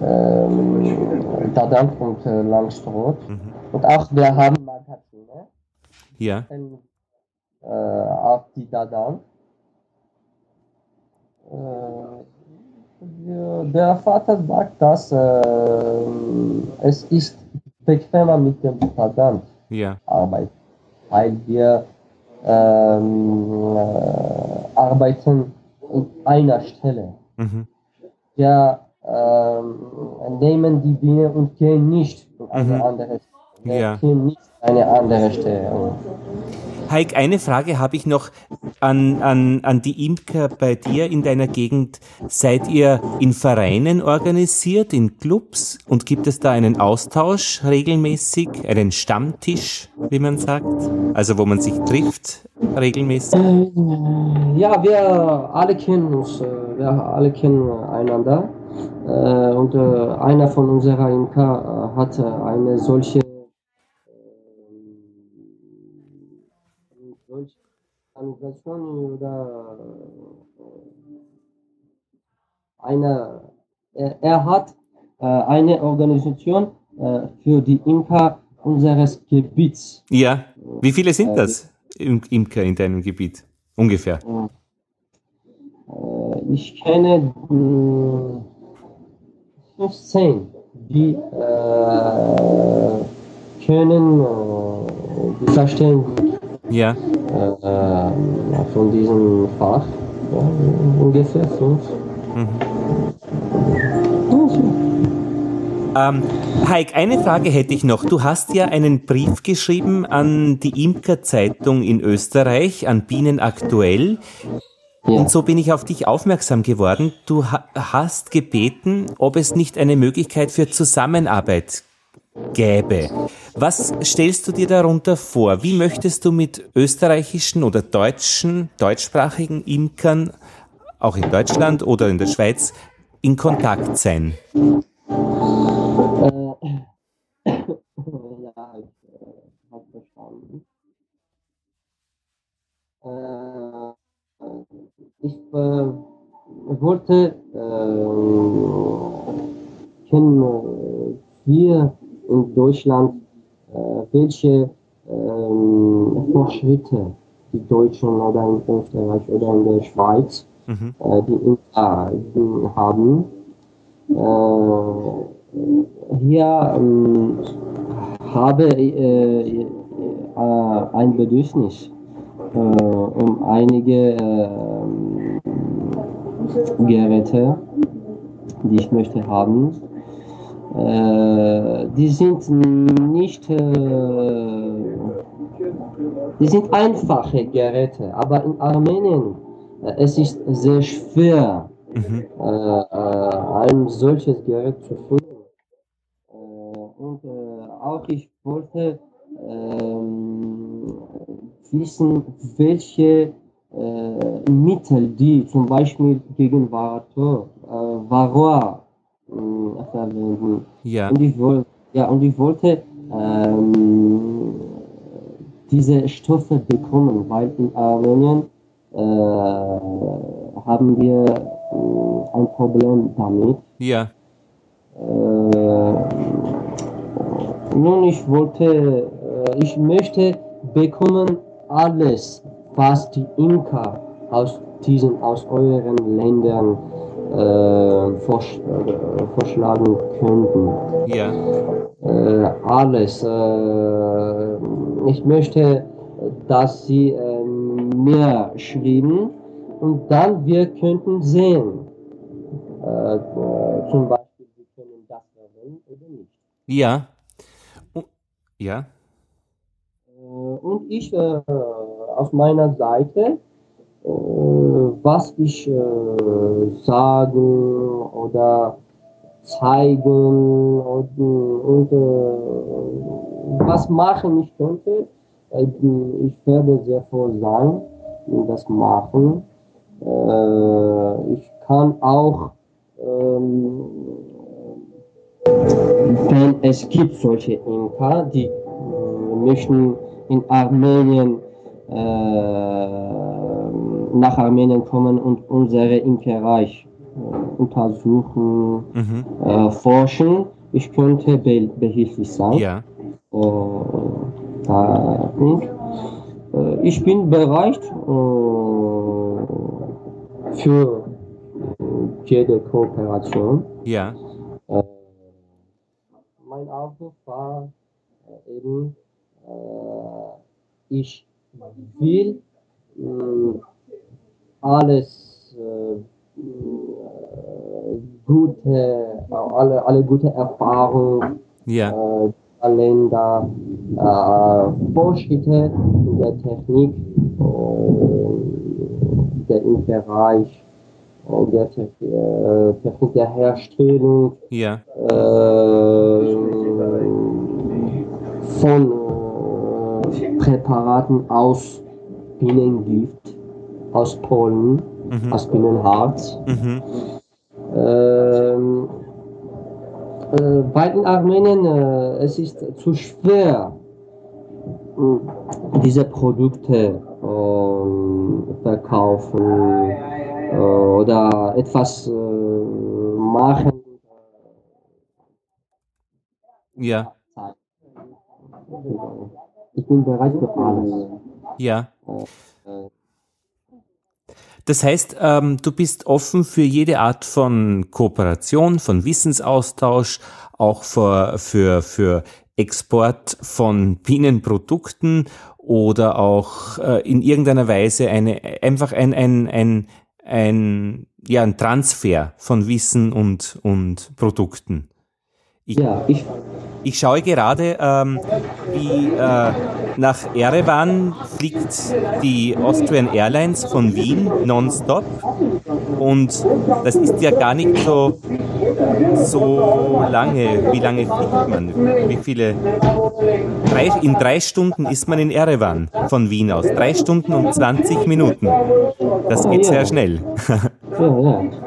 ähm, Dadant und Langstroth. Mhm. Und auch wir haben Magazine. Ja. Und, auch die Dadant. Äh, der Vater sagt, dass äh, es ist bequemer mit dem Dadant ja. arbeiten, weil wir ähm, äh, arbeiten an einer Stelle. Mhm. Wir ähm, nehmen die Biene und gehen nicht an eine mhm. andere Stelle. Ja. Gehen nicht eine andere Stelle. Heik, eine Frage habe ich noch an, an, an die Imker bei dir in deiner Gegend. Seid ihr in Vereinen organisiert, in Clubs und gibt es da einen Austausch regelmäßig, einen Stammtisch, wie man sagt? Also wo man sich trifft regelmäßig? Äh, ja, wir alle kennen uns, äh, wir alle kennen einander. Äh, und einer von unserer Imker hat eine solche Organisation oder eine, er, er hat äh, eine Organisation äh, für die Imker unseres Gebiets. Ja, wie viele sind das Imker in deinem Gebiet ungefähr? Äh, ich kenne 15, die äh, können die verstehen ja. Äh, von diesem Fach ja, ungefähr fünf. Mhm. Ähm, Heik, eine Frage hätte ich noch. Du hast ja einen Brief geschrieben an die Imker-Zeitung in Österreich, an Bienen aktuell. Ja. Und so bin ich auf dich aufmerksam geworden. Du hast gebeten, ob es nicht eine Möglichkeit für Zusammenarbeit gäbe. Was stellst du dir darunter vor? Wie möchtest du mit österreichischen oder deutschen, deutschsprachigen Imkern, auch in Deutschland oder in der Schweiz, in Kontakt sein? Ja, ich äh, habe verstanden. Ich äh, wollte äh, können wir in Deutschland, äh, welche ähm, Fortschritte die Deutschen oder in Österreich oder in der Schweiz mhm. äh, die in, haben. Äh, hier ähm, habe äh, äh, ein Bedürfnis, äh, um einige ähm, Geräte, die ich möchte haben, äh, die sind nicht, äh, die sind einfache Geräte, aber in Armenien äh, es ist sehr schwer, mhm. Äh, äh, ein solches Gerät zu finden. und äh, auch ich wollte ähm, wissen, welche äh, Mittel, die zum Beispiel gegen äh, Varroa äh, verwenden. Ja. Und ich, wollte, ja, und ich wollte ähm, diese Stoffe bekommen, weil in Armenien äh, haben wir äh, ein Problem damit. Ja. Äh, nun, ich wollte, äh, ich möchte bekommen alles, was die Imker aus diesen, aus euren Ländern äh, vorsch äh, vorschlagen könnten. Ja. Äh, alles. Ich möchte, dass sie mir schreiben und dann wir könnten sehen. Zum Beispiel, wir können das verwenden oder nicht. Ja. Ja. Und ich äh, auf meiner Seite, was ich äh, sagen oder zeigen und, und äh, was machen ich könnte, äh, ich werde sehr froh sein, das machen. Ich kann auch ähm, wenn es gibt solche Imker, die möchten in Armenien äh, nach Armenien kommen und unsere Imkerei äh, untersuchen, Mhm. äh, forschen. Ich könnte be behilflich sein. Ja. Äh, und ich bin bereit für jede Kooperation. Ja. Mein Aufruf war eben, ich will alles äh, gute, alle, alle gute Erfahrungen, Ja. äh, Länder, äh, Fortschritte in der Technik, äh, der im Bereich äh, der Te äh, Technik der Herstellung Ja. äh, von Präparaten aus Bienengift, aus Pollen, Mhm. aus Bienenharz. Mhm. Ähm, äh, bei den Armenien äh, es ist zu schwer, mh, diese Produkte ähm, verkaufen äh, oder etwas äh, machen. Ja. Ich bin bereit für alles. Ja. Das heißt, ähm, du bist offen für jede Art von Kooperation, von Wissensaustausch, auch für, für, für Export von Bienenprodukten oder auch äh, in irgendeiner Weise eine, einfach ein, ein, ein, ein, ja, ein Transfer von Wissen und, und Produkten. Ich, Ja, ich, ich schaue gerade, ähm, wie äh, nach Erevan fliegt die Austrian Airlines von Wien nonstop. Und das ist ja gar nicht so, so lange. Wie lange fliegt man? Wie viele? Drei, in drei Stunden ist man in Erevan von Wien aus. Drei Stunden und 20 Minuten. Das geht sehr schnell.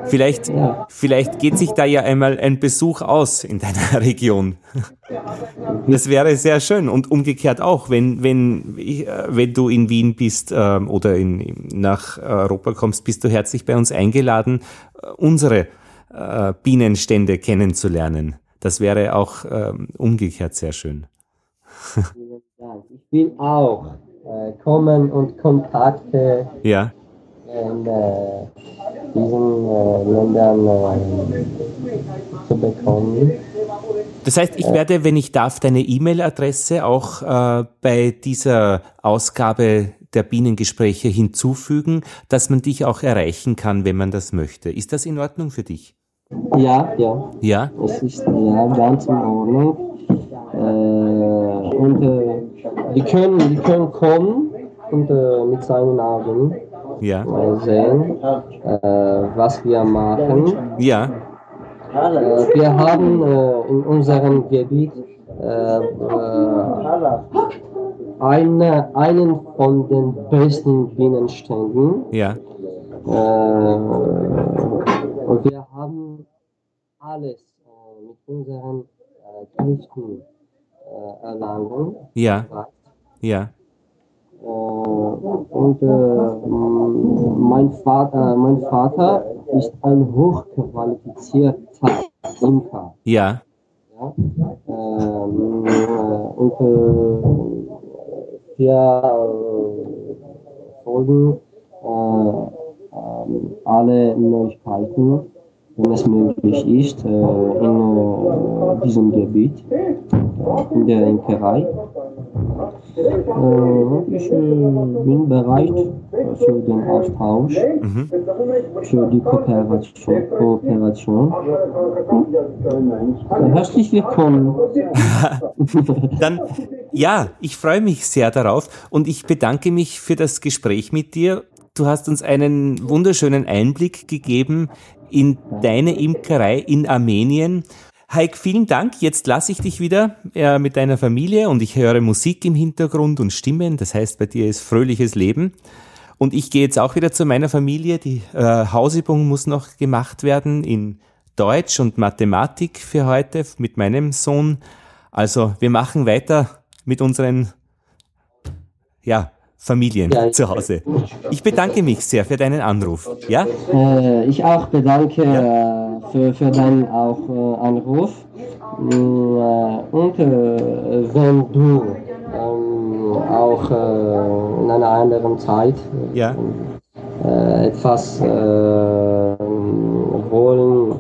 Vielleicht, vielleicht geht sich da ja einmal ein Besuch aus in deiner Region. Das wäre sehr schön und umgekehrt auch, wenn, wenn, äh, wenn du in Wien bist ähm, oder in, nach Europa kommst, bist du herzlich bei uns eingeladen, äh, unsere äh, Bienenstände kennenzulernen. Das wäre auch ähm, umgekehrt sehr schön. Vielen Dank. Ich will auch äh, kommen und Kontakte Ja, in äh, diesen äh, Ländern äh, zu bekommen. Das heißt, ich werde, wenn ich darf, deine E-Mail-Adresse auch äh, bei dieser Ausgabe der Bienengespräche hinzufügen, dass man dich auch erreichen kann, wenn man das möchte. Ist das in Ordnung für dich? Ja, ja, Ja? es ist ja ganz in Ordnung. Äh, und äh, die, können, die können kommen und äh, mit seinen Augen Ja? äh, sehen, äh, was wir machen. Ja? Äh, wir haben äh, in unserem Gebiet eine, einen von den besten Bienenständen. Ja. Äh, und wir haben alles äh, mit unseren äh, Kräften äh, erlangen. Ja. Ja. Äh, und äh, mein, Vater, mein Vater ist ein hochqualifizierter Imker. Ja. ja? Ähm, äh, und äh, wir folgen ähm, alle Neuigkeiten wenn es möglich ist, äh, in äh, diesem Gebiet, in der Imkerei. Äh, ich bin bereit für den Austausch, mhm. für die Kooperation. Kooperation. Herzlich willkommen. Dann, ja, ich freue mich sehr darauf und ich bedanke mich für das Gespräch mit dir. Du hast uns einen wunderschönen Einblick gegeben in deine Imkerei in Armenien. Heik, vielen Dank. Jetzt lasse ich dich wieder äh, mit deiner Familie und ich höre Musik im Hintergrund und Stimmen. Das heißt, bei dir ist fröhliches Leben. Und ich gehe jetzt auch wieder zu meiner Familie. Die äh, Hausübung muss noch gemacht werden in Deutsch und Mathematik für heute mit meinem Sohn. Also wir machen weiter mit unseren ja, Familien ja, zu Hause. Ich bedanke mich sehr für deinen Anruf. Ja? Äh, ich auch bedanke ja. äh, für, für deinen auch, äh, Anruf. Äh, und äh, wenn du ähm, auch äh, in einer anderen Zeit ja. etwas wollen,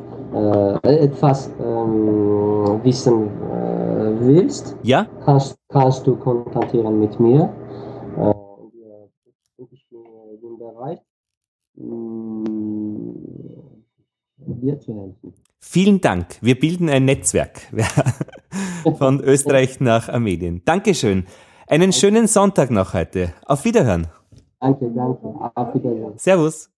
etwas ähm, wissen willst, ja? kannst, kannst du kontaktieren mit mir bereit, mm, dir zu helfen. Vielen Dank. Wir bilden ein Netzwerk von Österreich nach Armenien. Dankeschön. Einen schönen Sonntag noch heute. Auf Wiederhören. Danke, danke. Auf Wiederhören. Servus.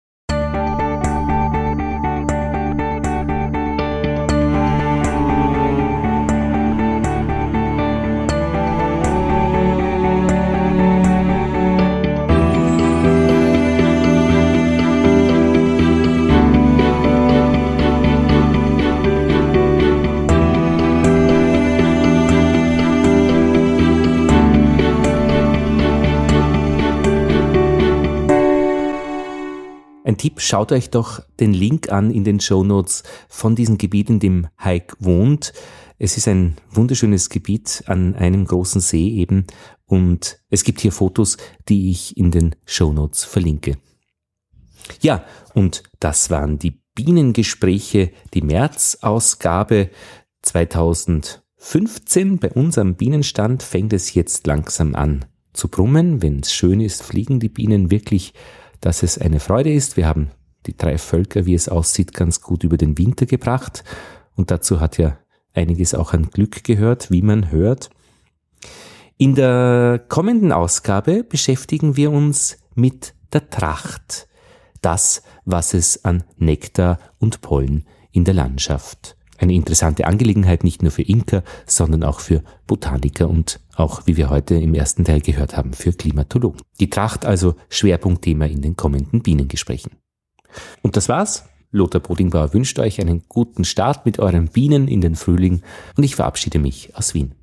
Ein Tipp, schaut euch doch den Link an in den Show Notes von diesem Gebiet, in dem Heik wohnt. Es ist ein wunderschönes Gebiet an einem großen See eben und es gibt hier Fotos, die ich in den Show Notes verlinke. Ja, und das waren die Bienengespräche, die März-Ausgabe 2015. Bei unserem Bienenstand fängt es jetzt langsam an zu brummen. Wenn es schön ist, fliegen die Bienen wirklich dass es eine Freude ist. Wir haben die drei Völker, wie es aussieht, ganz gut über den Winter gebracht. Und dazu hat ja einiges auch an Glück gehört, wie man hört. In der kommenden Ausgabe beschäftigen wir uns mit der Tracht. Das, was es an Nektar und Pollen in der Landschaft eine interessante Angelegenheit, nicht nur für Imker, sondern auch für Botaniker und auch, wie wir heute im ersten Teil gehört haben, für Klimatologen. Die Tracht also Schwerpunktthema in den kommenden Bienengesprächen. Und das war's. Lothar Bodingbauer wünscht euch einen guten Start mit euren Bienen in den Frühling und ich verabschiede mich aus Wien.